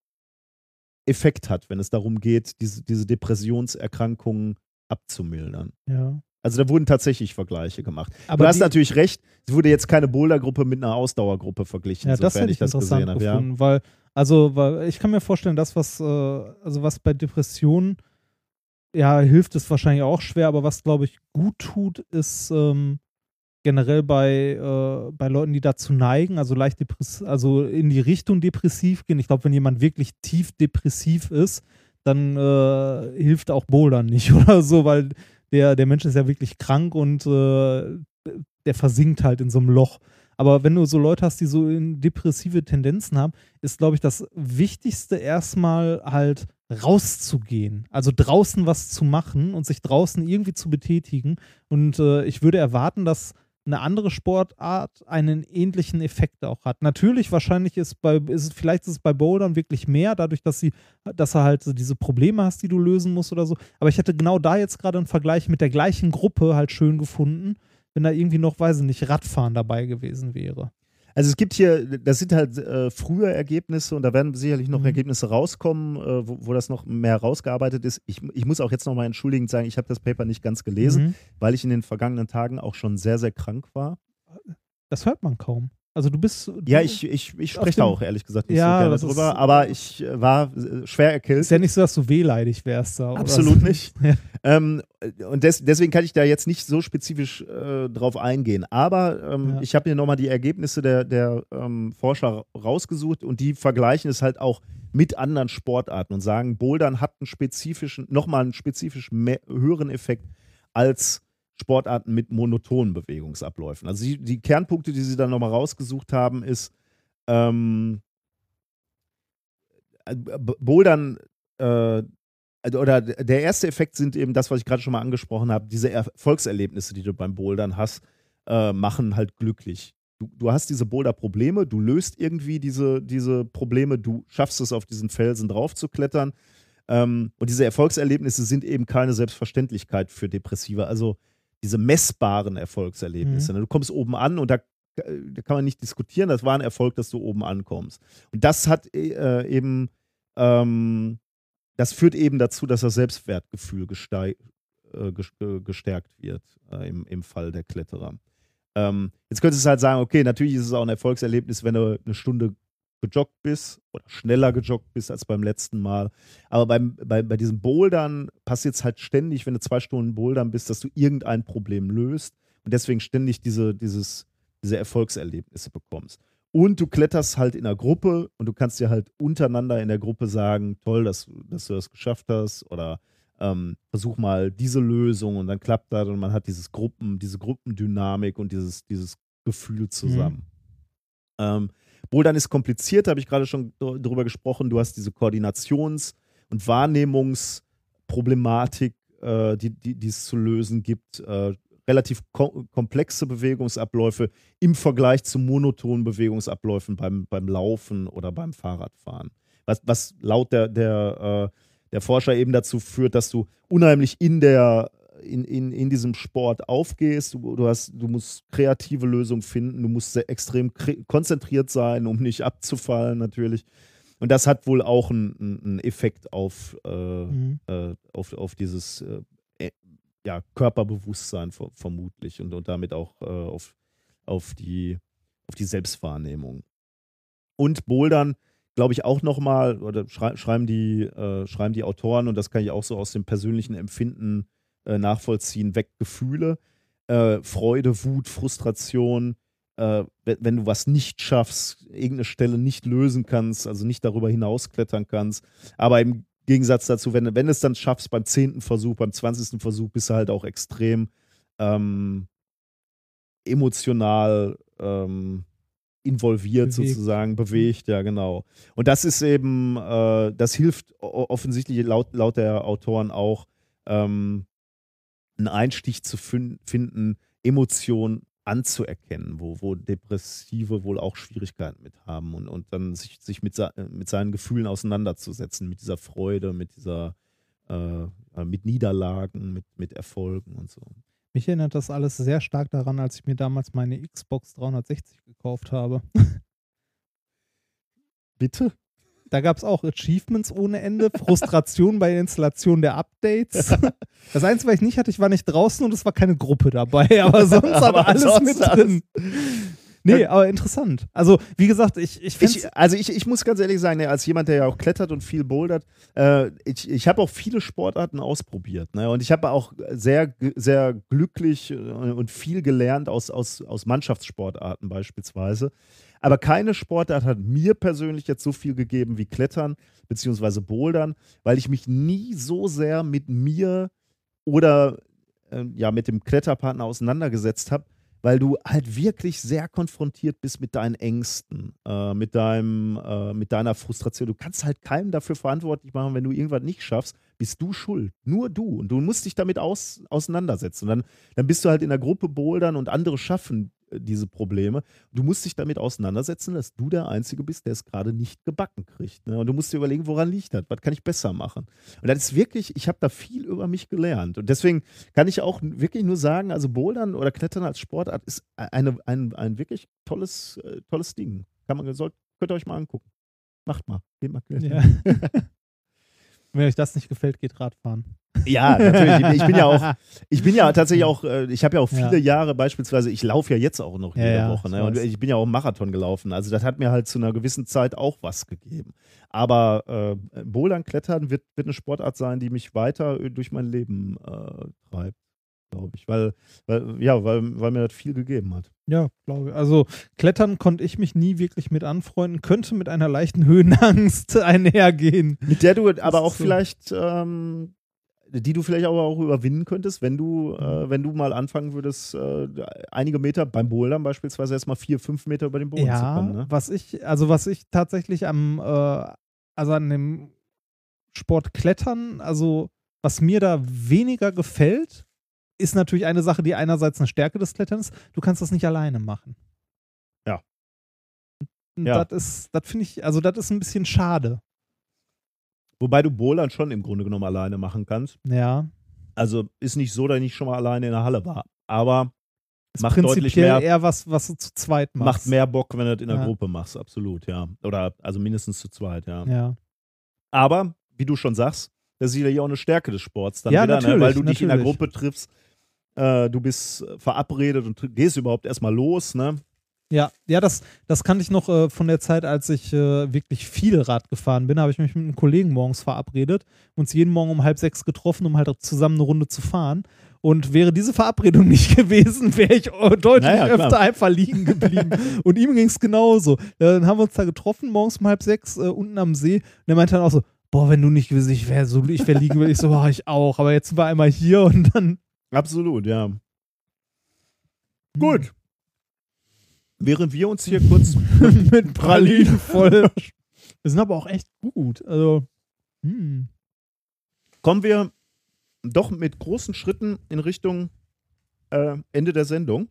Effekt hat, wenn es darum geht, diese, diese Depressionserkrankungen abzumildern. Ja. Also da wurden tatsächlich Vergleiche gemacht. Aber du hast natürlich recht, es wurde jetzt keine Bouldergruppe mit einer Ausdauergruppe verglichen, Ja, das sofern hätte ich das interessant gesehen habe. Ja. weil, also, weil ich kann mir vorstellen, das, was, äh, also was bei Depressionen, ja, hilft es wahrscheinlich auch schwer, aber was, glaube ich, gut tut, ist ähm, generell bei, äh, bei Leuten, die dazu neigen, also leicht depressiv, also in die Richtung depressiv gehen. Ich glaube, wenn jemand wirklich tief depressiv ist, dann äh, hilft auch Bouldern nicht oder so, weil der, der Mensch ist ja wirklich krank und äh, der versinkt halt in so einem Loch. Aber wenn du so Leute hast, die so depressive Tendenzen haben, ist, glaube ich, das Wichtigste erstmal halt rauszugehen. Also draußen was zu machen und sich draußen irgendwie zu betätigen. Und äh, ich würde erwarten, dass eine andere Sportart einen ähnlichen Effekt auch hat. Natürlich, wahrscheinlich ist bei, ist, vielleicht ist es bei Bouldern wirklich mehr, dadurch, dass sie, dass er halt diese Probleme hast, die du lösen musst oder so. Aber ich hätte genau da jetzt gerade einen Vergleich mit der gleichen Gruppe halt schön gefunden, wenn da irgendwie noch, weiß ich nicht, Radfahren dabei gewesen wäre. Also es gibt hier, das sind halt äh, frühe Ergebnisse und da werden sicherlich noch Mhm. Ergebnisse rauskommen, äh, wo, wo das noch mehr rausgearbeitet ist. Ich, ich muss auch jetzt nochmal entschuldigend sagen, ich habe das Paper nicht ganz gelesen, Mhm. weil ich in den vergangenen Tagen auch schon sehr, sehr krank war. Das hört man kaum. Also du bist. Du, Ja, ich, ich, ich spreche da auch ehrlich gesagt nicht Ja, so gerne drüber, aber ich äh, war äh, schwer erkältet. Ist ja nicht so, dass du wehleidig wärst da. Absolut so. nicht. Ja. Ähm, und des, deswegen kann ich da jetzt nicht so spezifisch äh, drauf eingehen. Aber ähm, Ja. ich habe mir nochmal die Ergebnisse der, der ähm, Forscher rausgesucht und die vergleichen es halt auch mit anderen Sportarten und sagen, Bouldern hat einen spezifischen, nochmal einen spezifisch mehr, höheren Effekt als Sportarten mit monotonen Bewegungsabläufen. Also die, die Kernpunkte, die sie dann nochmal rausgesucht haben, ist ähm, äh, Bouldern äh, also- oder der erste Effekt sind eben das, was ich gerade schon mal angesprochen habe, diese Erfolgserlebnisse, die du beim Bouldern hast, äh, machen halt glücklich. Du, du hast diese Boulder-Probleme, du löst irgendwie diese, diese Probleme, du schaffst es, auf diesen Felsen drauf zu klettern. Ähm, und diese Erfolgserlebnisse sind eben keine Selbstverständlichkeit für Depressive. Also diese messbaren Erfolgserlebnisse. ne? Du kommst oben an und da, da kann man nicht diskutieren, das war ein Erfolg, dass du oben ankommst. Und das hat äh, eben ähm, das führt eben dazu, dass das Selbstwertgefühl äh, äh, gestärkt wird äh, im, im Fall der Kletterer. Ähm, jetzt könntest du halt sagen, okay, natürlich ist es auch ein Erfolgserlebnis, wenn du eine Stunde gejoggt bist oder schneller gejoggt bist als beim letzten Mal. Aber beim, bei, bei diesen Bouldern passiert es halt ständig, wenn du zwei Stunden Bouldern bist, dass du irgendein Problem löst und deswegen ständig diese, dieses, diese Erfolgserlebnisse bekommst. Und du kletterst halt in einer Gruppe und du kannst dir halt untereinander in der Gruppe sagen, toll, dass, dass du das geschafft hast oder ähm, versuch mal diese Lösung und dann klappt das und man hat dieses Gruppen, diese Gruppendynamik und dieses, dieses Gefühl zusammen. Ähm, Bouldern ist kompliziert, habe ich gerade schon dr- drüber gesprochen. Du hast diese Koordinations- und Wahrnehmungsproblematik, äh, die, die, die es zu lösen gibt. Äh, relativ ko komplexe Bewegungsabläufe im Vergleich zu monotonen Bewegungsabläufen beim, beim Laufen oder beim Fahrradfahren. was, was laut der, der, äh, der Forscher eben dazu führt, dass du unheimlich in der in, in, in diesem Sport aufgehst. Du, du, hast, du musst kreative Lösungen finden, du musst sehr extrem konzentriert sein, um nicht abzufallen, natürlich. Und das hat wohl auch einen, einen Effekt auf, äh, Mhm. äh, auf, auf dieses äh, äh, ja, Körperbewusstsein ver vermutlich und, und damit auch äh, auf, auf, die, auf die Selbstwahrnehmung. Und Bouldern, glaube ich, auch nochmal, oder schrei schreiben, die, äh, schreiben die Autoren, und das kann ich auch so aus dem persönlichen Empfinden äh, nachvollziehen, weg Gefühle, äh, Freude, Wut, Frustration, äh, wenn, wenn du was nicht schaffst, irgendeine Stelle nicht lösen kannst, also nicht darüber hinausklettern kannst, aber im Gegensatz dazu, wenn, wenn du es dann schaffst beim zehnten Versuch, beim zwanzigsten Versuch, bist du halt auch extrem ähm, emotional ähm, involviert Bewegt. sozusagen, bewegt, ja genau. Und das ist eben, äh, das hilft offensichtlich laut, laut der Autoren auch, ähm, einen Einstich zu fin finden, Emotionen anzuerkennen, wo, wo Depressive wohl auch Schwierigkeiten mit haben und, und dann sich, sich mit, mit seinen Gefühlen auseinanderzusetzen, mit dieser Freude, mit dieser, äh, mit Niederlagen, mit, mit Erfolgen und so. Mich erinnert das alles sehr stark daran, als ich mir damals meine Xbox 360 gekauft habe. Bitte? Da gab es auch Achievements ohne Ende, Frustration bei der Installation der Updates. Das Einzige, was ich nicht hatte, ich war nicht draußen und es war keine Gruppe dabei, aber sonst Aber alles mit drin. Nee, aber interessant. Also, wie gesagt, ich, ich finde Ich, also ich, ich muss ganz ehrlich sagen, ne, als jemand, der ja auch klettert und viel bouldert, äh, ich, ich habe auch viele Sportarten ausprobiert. Ne? Und ich habe auch sehr, sehr glücklich äh, und viel gelernt aus, aus, aus Mannschaftssportarten beispielsweise. Aber keine Sportart hat mir persönlich jetzt so viel gegeben wie Klettern beziehungsweise Bouldern, weil ich mich nie so sehr mit mir oder äh, ja, mit dem Kletterpartner auseinandergesetzt habe, weil du halt wirklich sehr konfrontiert bist mit deinen Ängsten, äh, mit, deinem, äh, mit deiner Frustration. Du kannst halt keinem dafür verantwortlich machen, wenn du irgendwas nicht schaffst, bist du schuld. Nur du. Und du musst dich damit aus, auseinandersetzen. Und dann, dann bist du halt in der Gruppe bouldern und andere schaffen diese Probleme. Du musst dich damit auseinandersetzen, dass du der Einzige bist, der es gerade nicht gebacken kriegt. Ne? Und du musst dir überlegen, woran liegt das? Was kann ich besser machen? Und das ist wirklich, ich habe da viel über mich gelernt. Und deswegen kann ich auch wirklich nur sagen, also Bouldern oder Klettern als Sportart ist eine, ein, ein wirklich tolles, äh, tolles Ding. Kann man, soll, könnt ihr euch mal angucken. Macht mal. Geht mal klettern. Ja. Wenn euch das nicht gefällt, geht Radfahren. Ja, natürlich. Ich bin ja auch, ich bin ja tatsächlich auch, äh, ich habe ja auch viele Ja. Jahre beispielsweise, ich laufe ja jetzt auch noch jede ja, Woche. ich Ne? Und ich bin ja auch einen Marathon gelaufen. Also das hat mir halt zu einer gewissen Zeit auch was gegeben. Aber äh, Bouldern, Klettern wird, wird eine Sportart sein, die mich weiter äh, durch mein Leben äh, treibt, glaube ich. Weil, weil, ja, weil, weil mir das viel gegeben hat. Ja, glaube ich. Also Klettern konnte ich mich nie wirklich mit anfreunden, könnte mit einer leichten Höhenangst einhergehen. Mit der du aber auch so. vielleicht, ähm, die du vielleicht aber auch überwinden könntest, wenn du, äh, wenn du mal anfangen würdest, äh, einige Meter beim Bouldern beispielsweise erstmal vier, fünf Meter über den Boden zu Ja, kommen. Ne? was ich, also was ich tatsächlich am, äh, also an dem Sport Klettern, also was mir da weniger gefällt, ist natürlich eine Sache, die einerseits eine Stärke des Kletterns ist. Du kannst das nicht alleine machen. Ja. Ja. Das ist, das finde ich, also das ist ein bisschen schade. Wobei du Bouldern schon im Grunde genommen alleine machen kannst. Ja. Also ist nicht so, dass ich nicht schon mal alleine in der Halle war. Aber Ist macht deutlich mehr, eher was, was du zu zweit machst. macht mehr Bock, wenn du das in der Ja. Gruppe machst, absolut, ja. Oder also mindestens zu zweit, ja. Ja. Aber, wie du schon sagst, das ist sicherlich auch eine Stärke des Sports dann Ja, wieder, ne? natürlich, weil du dich in der natürlich. Gruppe triffst, äh, du bist verabredet und gehst überhaupt erstmal los, ne? Ja, ja, das, das kannte ich noch äh, von der Zeit, als ich äh, wirklich viel Rad gefahren bin. Da habe ich mich mit einem Kollegen morgens verabredet, uns jeden Morgen um halb sechs getroffen, um halt zusammen eine Runde zu fahren. Und wäre diese Verabredung nicht gewesen, wäre ich äh, deutlich Naja, klar. öfter einfach liegen geblieben. und ihm ging es genauso. Dann haben wir uns da getroffen, morgens um halb sechs, äh, unten am See. Und er meinte dann auch so, boah, wenn du nicht gewesen, ich wäre so, ich wäre liegen geblieben. Ich so, boah, ich auch. Aber jetzt sind wir einmal hier und dann. Absolut, ja. Gut. Während wir uns hier kurz mit Pralinen voll. Wir sind aber auch echt gut. Also, hm. kommen wir doch mit großen Schritten in Richtung äh, Ende der Sendung.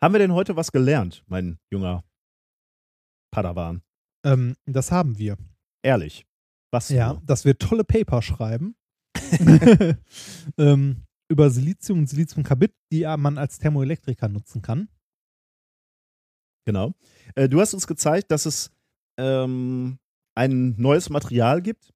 Haben wir denn heute was gelernt, mein junger Padawan? Ähm, das haben wir. Ehrlich. Was? Ja, nur? dass wir tolle Paper schreiben. ähm, über Silizium und Siliziumkarbid, die ja man als Thermoelektriker nutzen kann. Genau. Äh, du hast uns gezeigt, dass es ähm, ein neues Material gibt,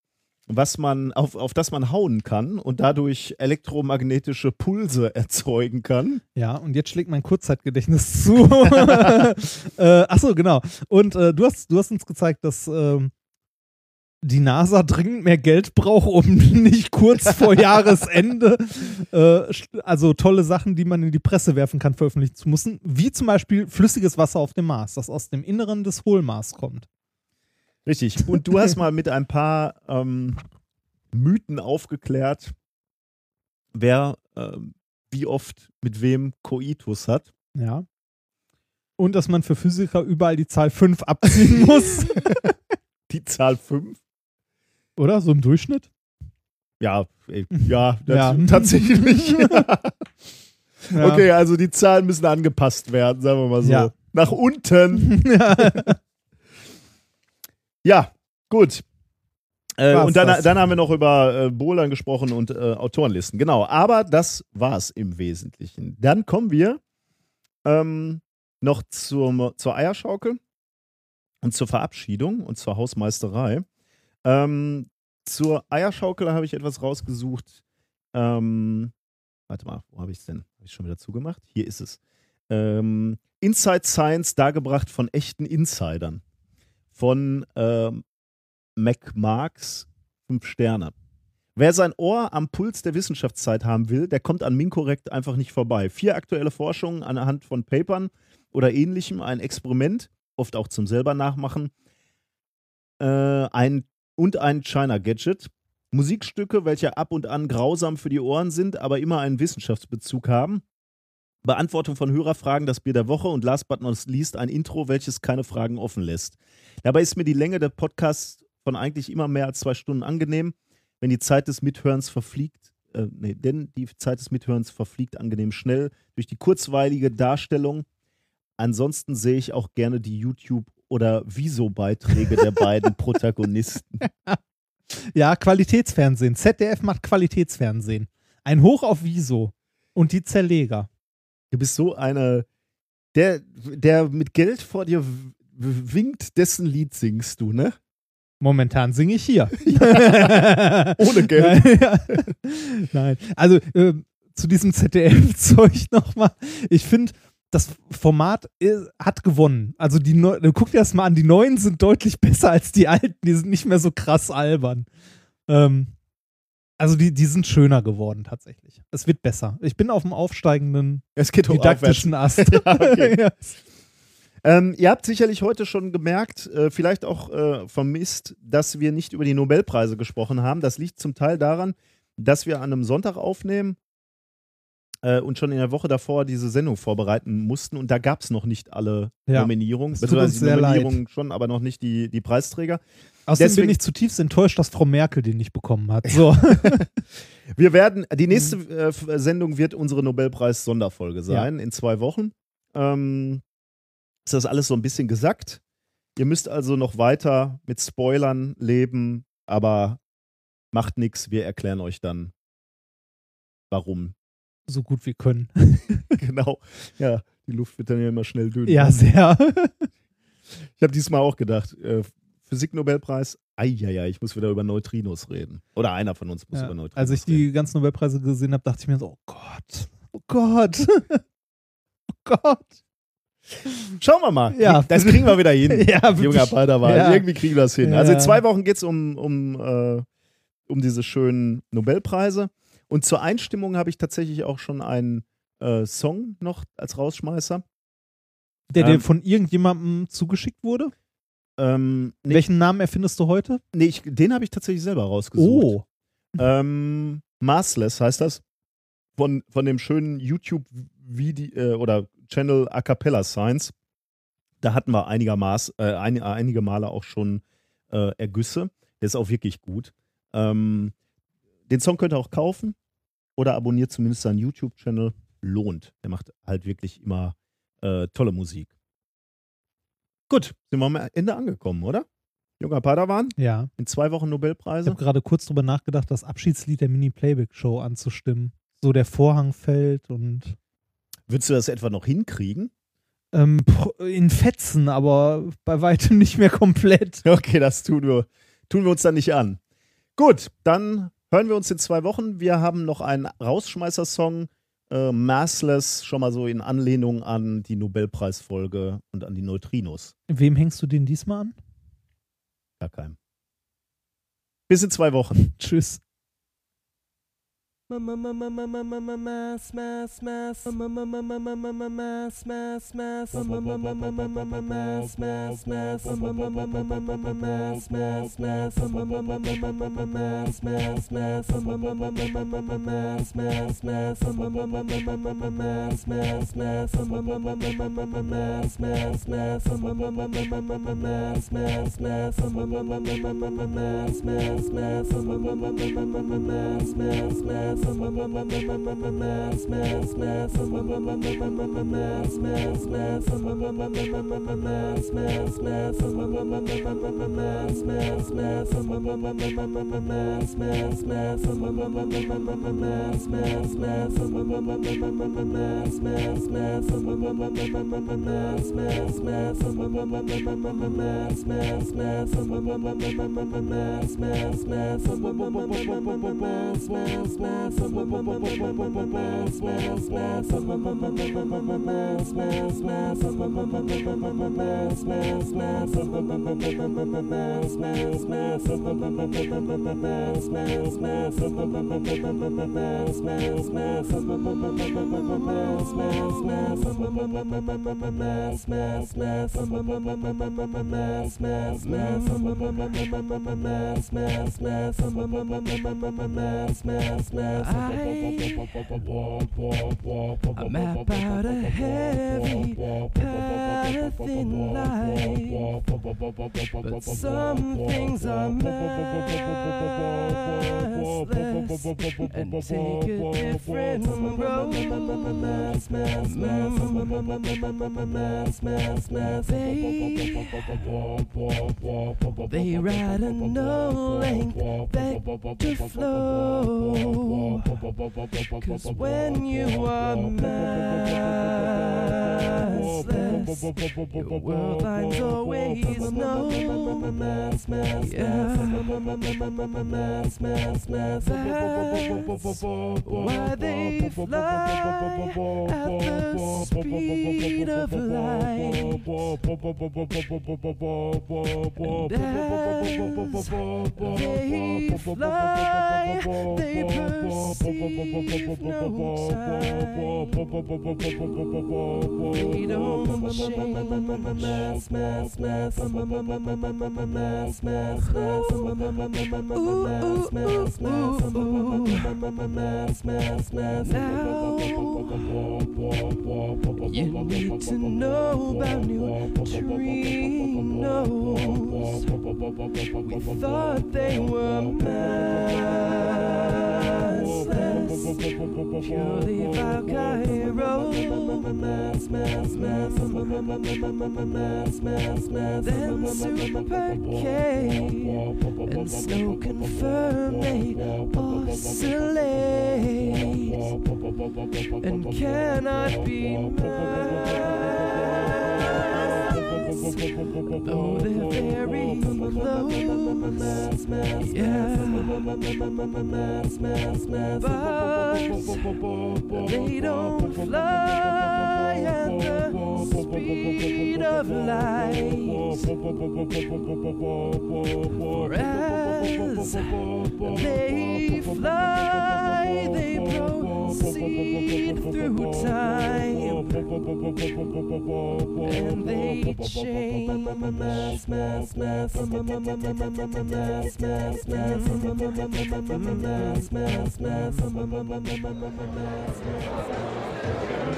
was man, auf, auf das man hauen kann und dadurch elektromagnetische Pulse erzeugen kann. Ja, und jetzt schlägt mein Kurzzeitgedächtnis zu. äh, achso, genau. Und äh, du, hast, du hast uns gezeigt, dass ähm, die NASA dringend mehr Geld braucht, um nicht kurz vor Jahresende äh, also tolle Sachen, die man in die Presse werfen kann, veröffentlichen zu müssen. Wie zum Beispiel flüssiges Wasser auf dem Mars, das aus dem Inneren des Hohlmars kommt. Richtig. Und du hast mal mit ein paar ähm, Mythen aufgeklärt, wer ähm, wie oft mit wem Koitus hat. Ja. Und dass man für Physiker überall die Zahl 5 abziehen muss. Die Zahl 5. Oder? So im Durchschnitt? Ja, äh, ja, das, Ja. tatsächlich. Ja. Okay, also die Zahlen müssen angepasst werden, sagen wir mal so. Ja. Nach unten. Ja, gut. Äh, War's und dann, dann haben wir noch über äh, Bouldern gesprochen und äh, Autorenlisten. Genau, aber das war's im Wesentlichen. Dann kommen wir ähm, noch zum, zur Eierschaukel und zur Verabschiedung und zur Hausmeisterei. Ähm, zur Eierschaukel habe ich etwas rausgesucht. Ähm, warte mal, wo habe ich es denn? Habe ich schon wieder zugemacht? Hier ist es. Ähm, Inside Science dargebracht von echten Insidern. Von ähm, Mac Marx, fünf Sterne. Wer sein Ohr am Puls der Wissenschaftszeit haben will, der kommt an Minkorrekt einfach nicht vorbei. Vier aktuelle Forschungen anhand von Papern oder ähnlichem, ein Experiment, oft auch zum selber nachmachen, äh, ein, und ein China-Gadget. Musikstücke, welche ab und an grausam für die Ohren sind, aber immer einen Wissenschaftsbezug haben. Beantwortung von Hörerfragen, das Bier der Woche und last but not least ein Intro, welches keine Fragen offen lässt. Dabei ist mir die Länge der Podcasts von eigentlich immer mehr als zwei Stunden angenehm, wenn die Zeit des Mithörens verfliegt, äh, nee, denn die Zeit des Mithörens verfliegt angenehm schnell durch die kurzweilige Darstellung. Ansonsten sehe ich auch gerne die YouTube- oder Wieso-Beiträge der beiden Protagonisten. Ja, Qualitätsfernsehen. ZDF macht Qualitätsfernsehen. Ein Hoch auf Wieso. Und die Zerleger. Du bist so eine, der, der mit Geld vor dir winkt, dessen Lied singst du, ne? Momentan singe ich hier. Ohne Geld. Nein, ja. Nein. Also äh, zu diesem ZDF-Zeug nochmal. Ich finde, das Format äh, hat gewonnen. Also die Neu guck dir das mal an, die neuen sind deutlich besser als die alten. Die sind nicht mehr so krass albern. Ähm, also die, die sind schöner geworden tatsächlich. Es wird besser. Ich bin auf dem aufsteigenden Es geht didaktischen Ast. Ja, okay. Ja. Ähm, ihr habt sicherlich heute schon gemerkt, äh, vielleicht auch äh, vermisst, dass wir nicht über die Nobelpreise gesprochen haben. Das liegt zum Teil daran, dass wir an einem Sonntag aufnehmen äh, und schon in der Woche davor diese Sendung vorbereiten mussten. Und da gab es noch nicht alle Ja. Nominierungen. Es tut uns die sehr leid. Nominierungen schon, aber noch nicht die, die Preisträger. Außerdem Deswegen- bin ich zutiefst enttäuscht, dass Frau Merkel den nicht bekommen hat. So. Wir werden, die nächste äh, F- Sendung wird unsere Nobelpreis-Sonderfolge sein, in zwei Wochen. Ähm, ist das alles so ein bisschen gesackt. Ihr müsst also noch weiter mit Spoilern leben, aber macht nichts. Wir erklären euch dann, warum. So gut wir können. genau. Ja, die Luft wird dann ja immer schnell dünn. Ja, sehr. Ich habe diesmal auch gedacht, äh, Physik-Nobelpreis, eieiei, ich muss wieder über Neutrinos reden. Oder einer von uns muss Ja. über Neutrinos Als ich reden. die ganzen Nobelpreise gesehen habe, dachte ich mir so, oh Gott, oh Gott, oh Gott. Schauen wir mal. Ja. Das kriegen wir wieder hin. Ja, Junger Padawan. ja. Irgendwie kriegen wir das hin. Ja. Also in zwei Wochen geht es um, um, äh, um diese schönen Nobelpreise. Und zur Einstimmung habe ich tatsächlich auch schon einen äh, Song noch als Rausschmeißer. Der dir Ähm, von irgendjemandem zugeschickt wurde? Ähm, nee, Welchen Namen erfindest du heute? nee ich, den habe ich tatsächlich selber rausgesucht. Oh, Ähm, Massless heißt das. Von, von dem schönen YouTube-Video äh, oder Channel A Cappella Science. Da hatten wir einigermaß, äh, ein, einige Male auch schon äh, Ergüsse. Der ist auch wirklich gut. Ähm, den Song könnt ihr auch kaufen oder abonniert zumindest seinen YouTube-Channel. Lohnt. Der macht halt wirklich immer äh, tolle Musik. Gut, sind wir am Ende angekommen, oder? Junger Padawan, Ja. in zwei Wochen Ich Nobelpreise. habe gerade kurz drüber nachgedacht, das Abschiedslied der Mini-Playback-Show anzustimmen. So der Vorhang fällt und Würdest du das etwa noch hinkriegen? ähm, in Fetzen, aber bei weitem nicht mehr komplett. Okay, das tun wir, tun wir uns dann nicht an. Gut, dann hören wir uns in zwei Wochen. Wir haben noch einen Rausschmeißer-Song, äh, Massless, schon mal so in Anlehnung an die Nobelpreisfolge und an die Neutrinos. Wem hängst du den diesmal an? Gar keinem. Bis in zwei Wochen. Tschüss. Mass, mass, mass. Mass, mass, mass. Mass, mass, mass. Mass, mass, mass. Mass, mass, mass. Mass, mass, mass. Mass, mass, mass. Mass, mass, mass. Mass, mass, mass. Mass, mass, mass mass, mass, mass. Smash, smash, smash, I map out a heavy path in life, but some things are massless and take a different road. They, they ride a no length back to flow. Cause when you are massless, your world lines always know. Yeah. That's why they fly at the speed of light. And as they fly, they perceive no time. They don't change. Now you need to know about neutrinos. We thought they were massless, purely Valkyro. Then Super K and Snow confirm they oscillate and cannot be Though they're very close, yeah. But they don't fly at the speed of light. Whereas they fly, they proceed through time, and they change.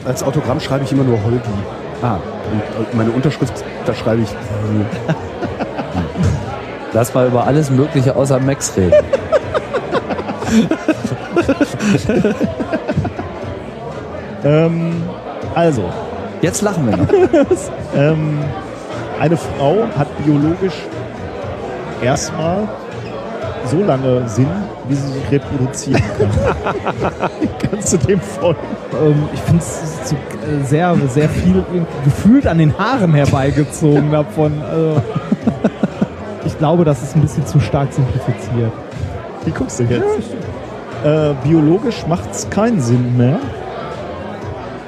Als Autogramm schreibe ich immer nur Holgi. Ah, und meine Unterschrift, da schreibe ich. Lass mal über alles Mögliche außer Max reden. ähm, also. Jetzt lachen wir noch. ähm, eine Frau hat biologisch erstmal so lange Sinn, wie sie sich reproduzieren kann. Kannst du dem folgen? Ähm, ich finde es äh, sehr, sehr viel gefühlt an den Haaren herbeigezogen davon. Also, ich glaube, das ist ein bisschen zu stark simplifiziert. Wie guckst du jetzt? Äh, biologisch macht es keinen Sinn mehr,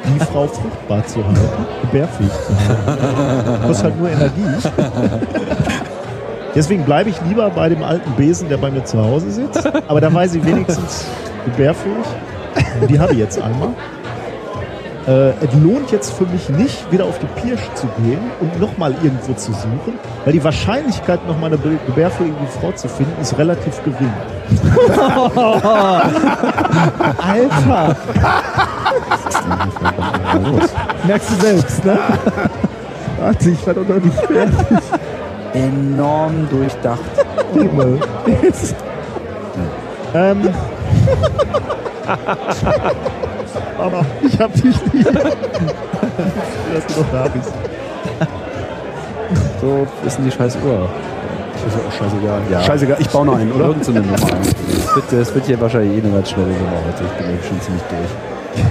die Frau fruchtbar zu halten, gebärfähig zu halten. Kostet halt nur Energie. Deswegen bleibe ich lieber bei dem alten Besen, der bei mir zu Hause sitzt. Aber da weiß ich wenigstens gebärfähig. Die habe ich jetzt einmal. Äh, es lohnt jetzt für mich nicht, wieder auf die Pirsch zu gehen und nochmal irgendwo zu suchen, weil die Wahrscheinlichkeit, nochmal eine gebärfähige Frau zu finden, ist relativ gering. Alter! Merkst du selbst, ne? Warte, ich war doch noch nicht fertig. Enorm durchdacht. Ähm. Aber ich hab dich nicht. dass du noch da bist. So ist denn die scheiß Uhr. Ist ja auch scheißegal. Ja. Scheißegal, ich baue noch einen, oder? Irgend so eine Nummer. Das wird, das wird hier wahrscheinlich eh eine ganz schnelle Nummer heute. Ich bin schon ziemlich durch.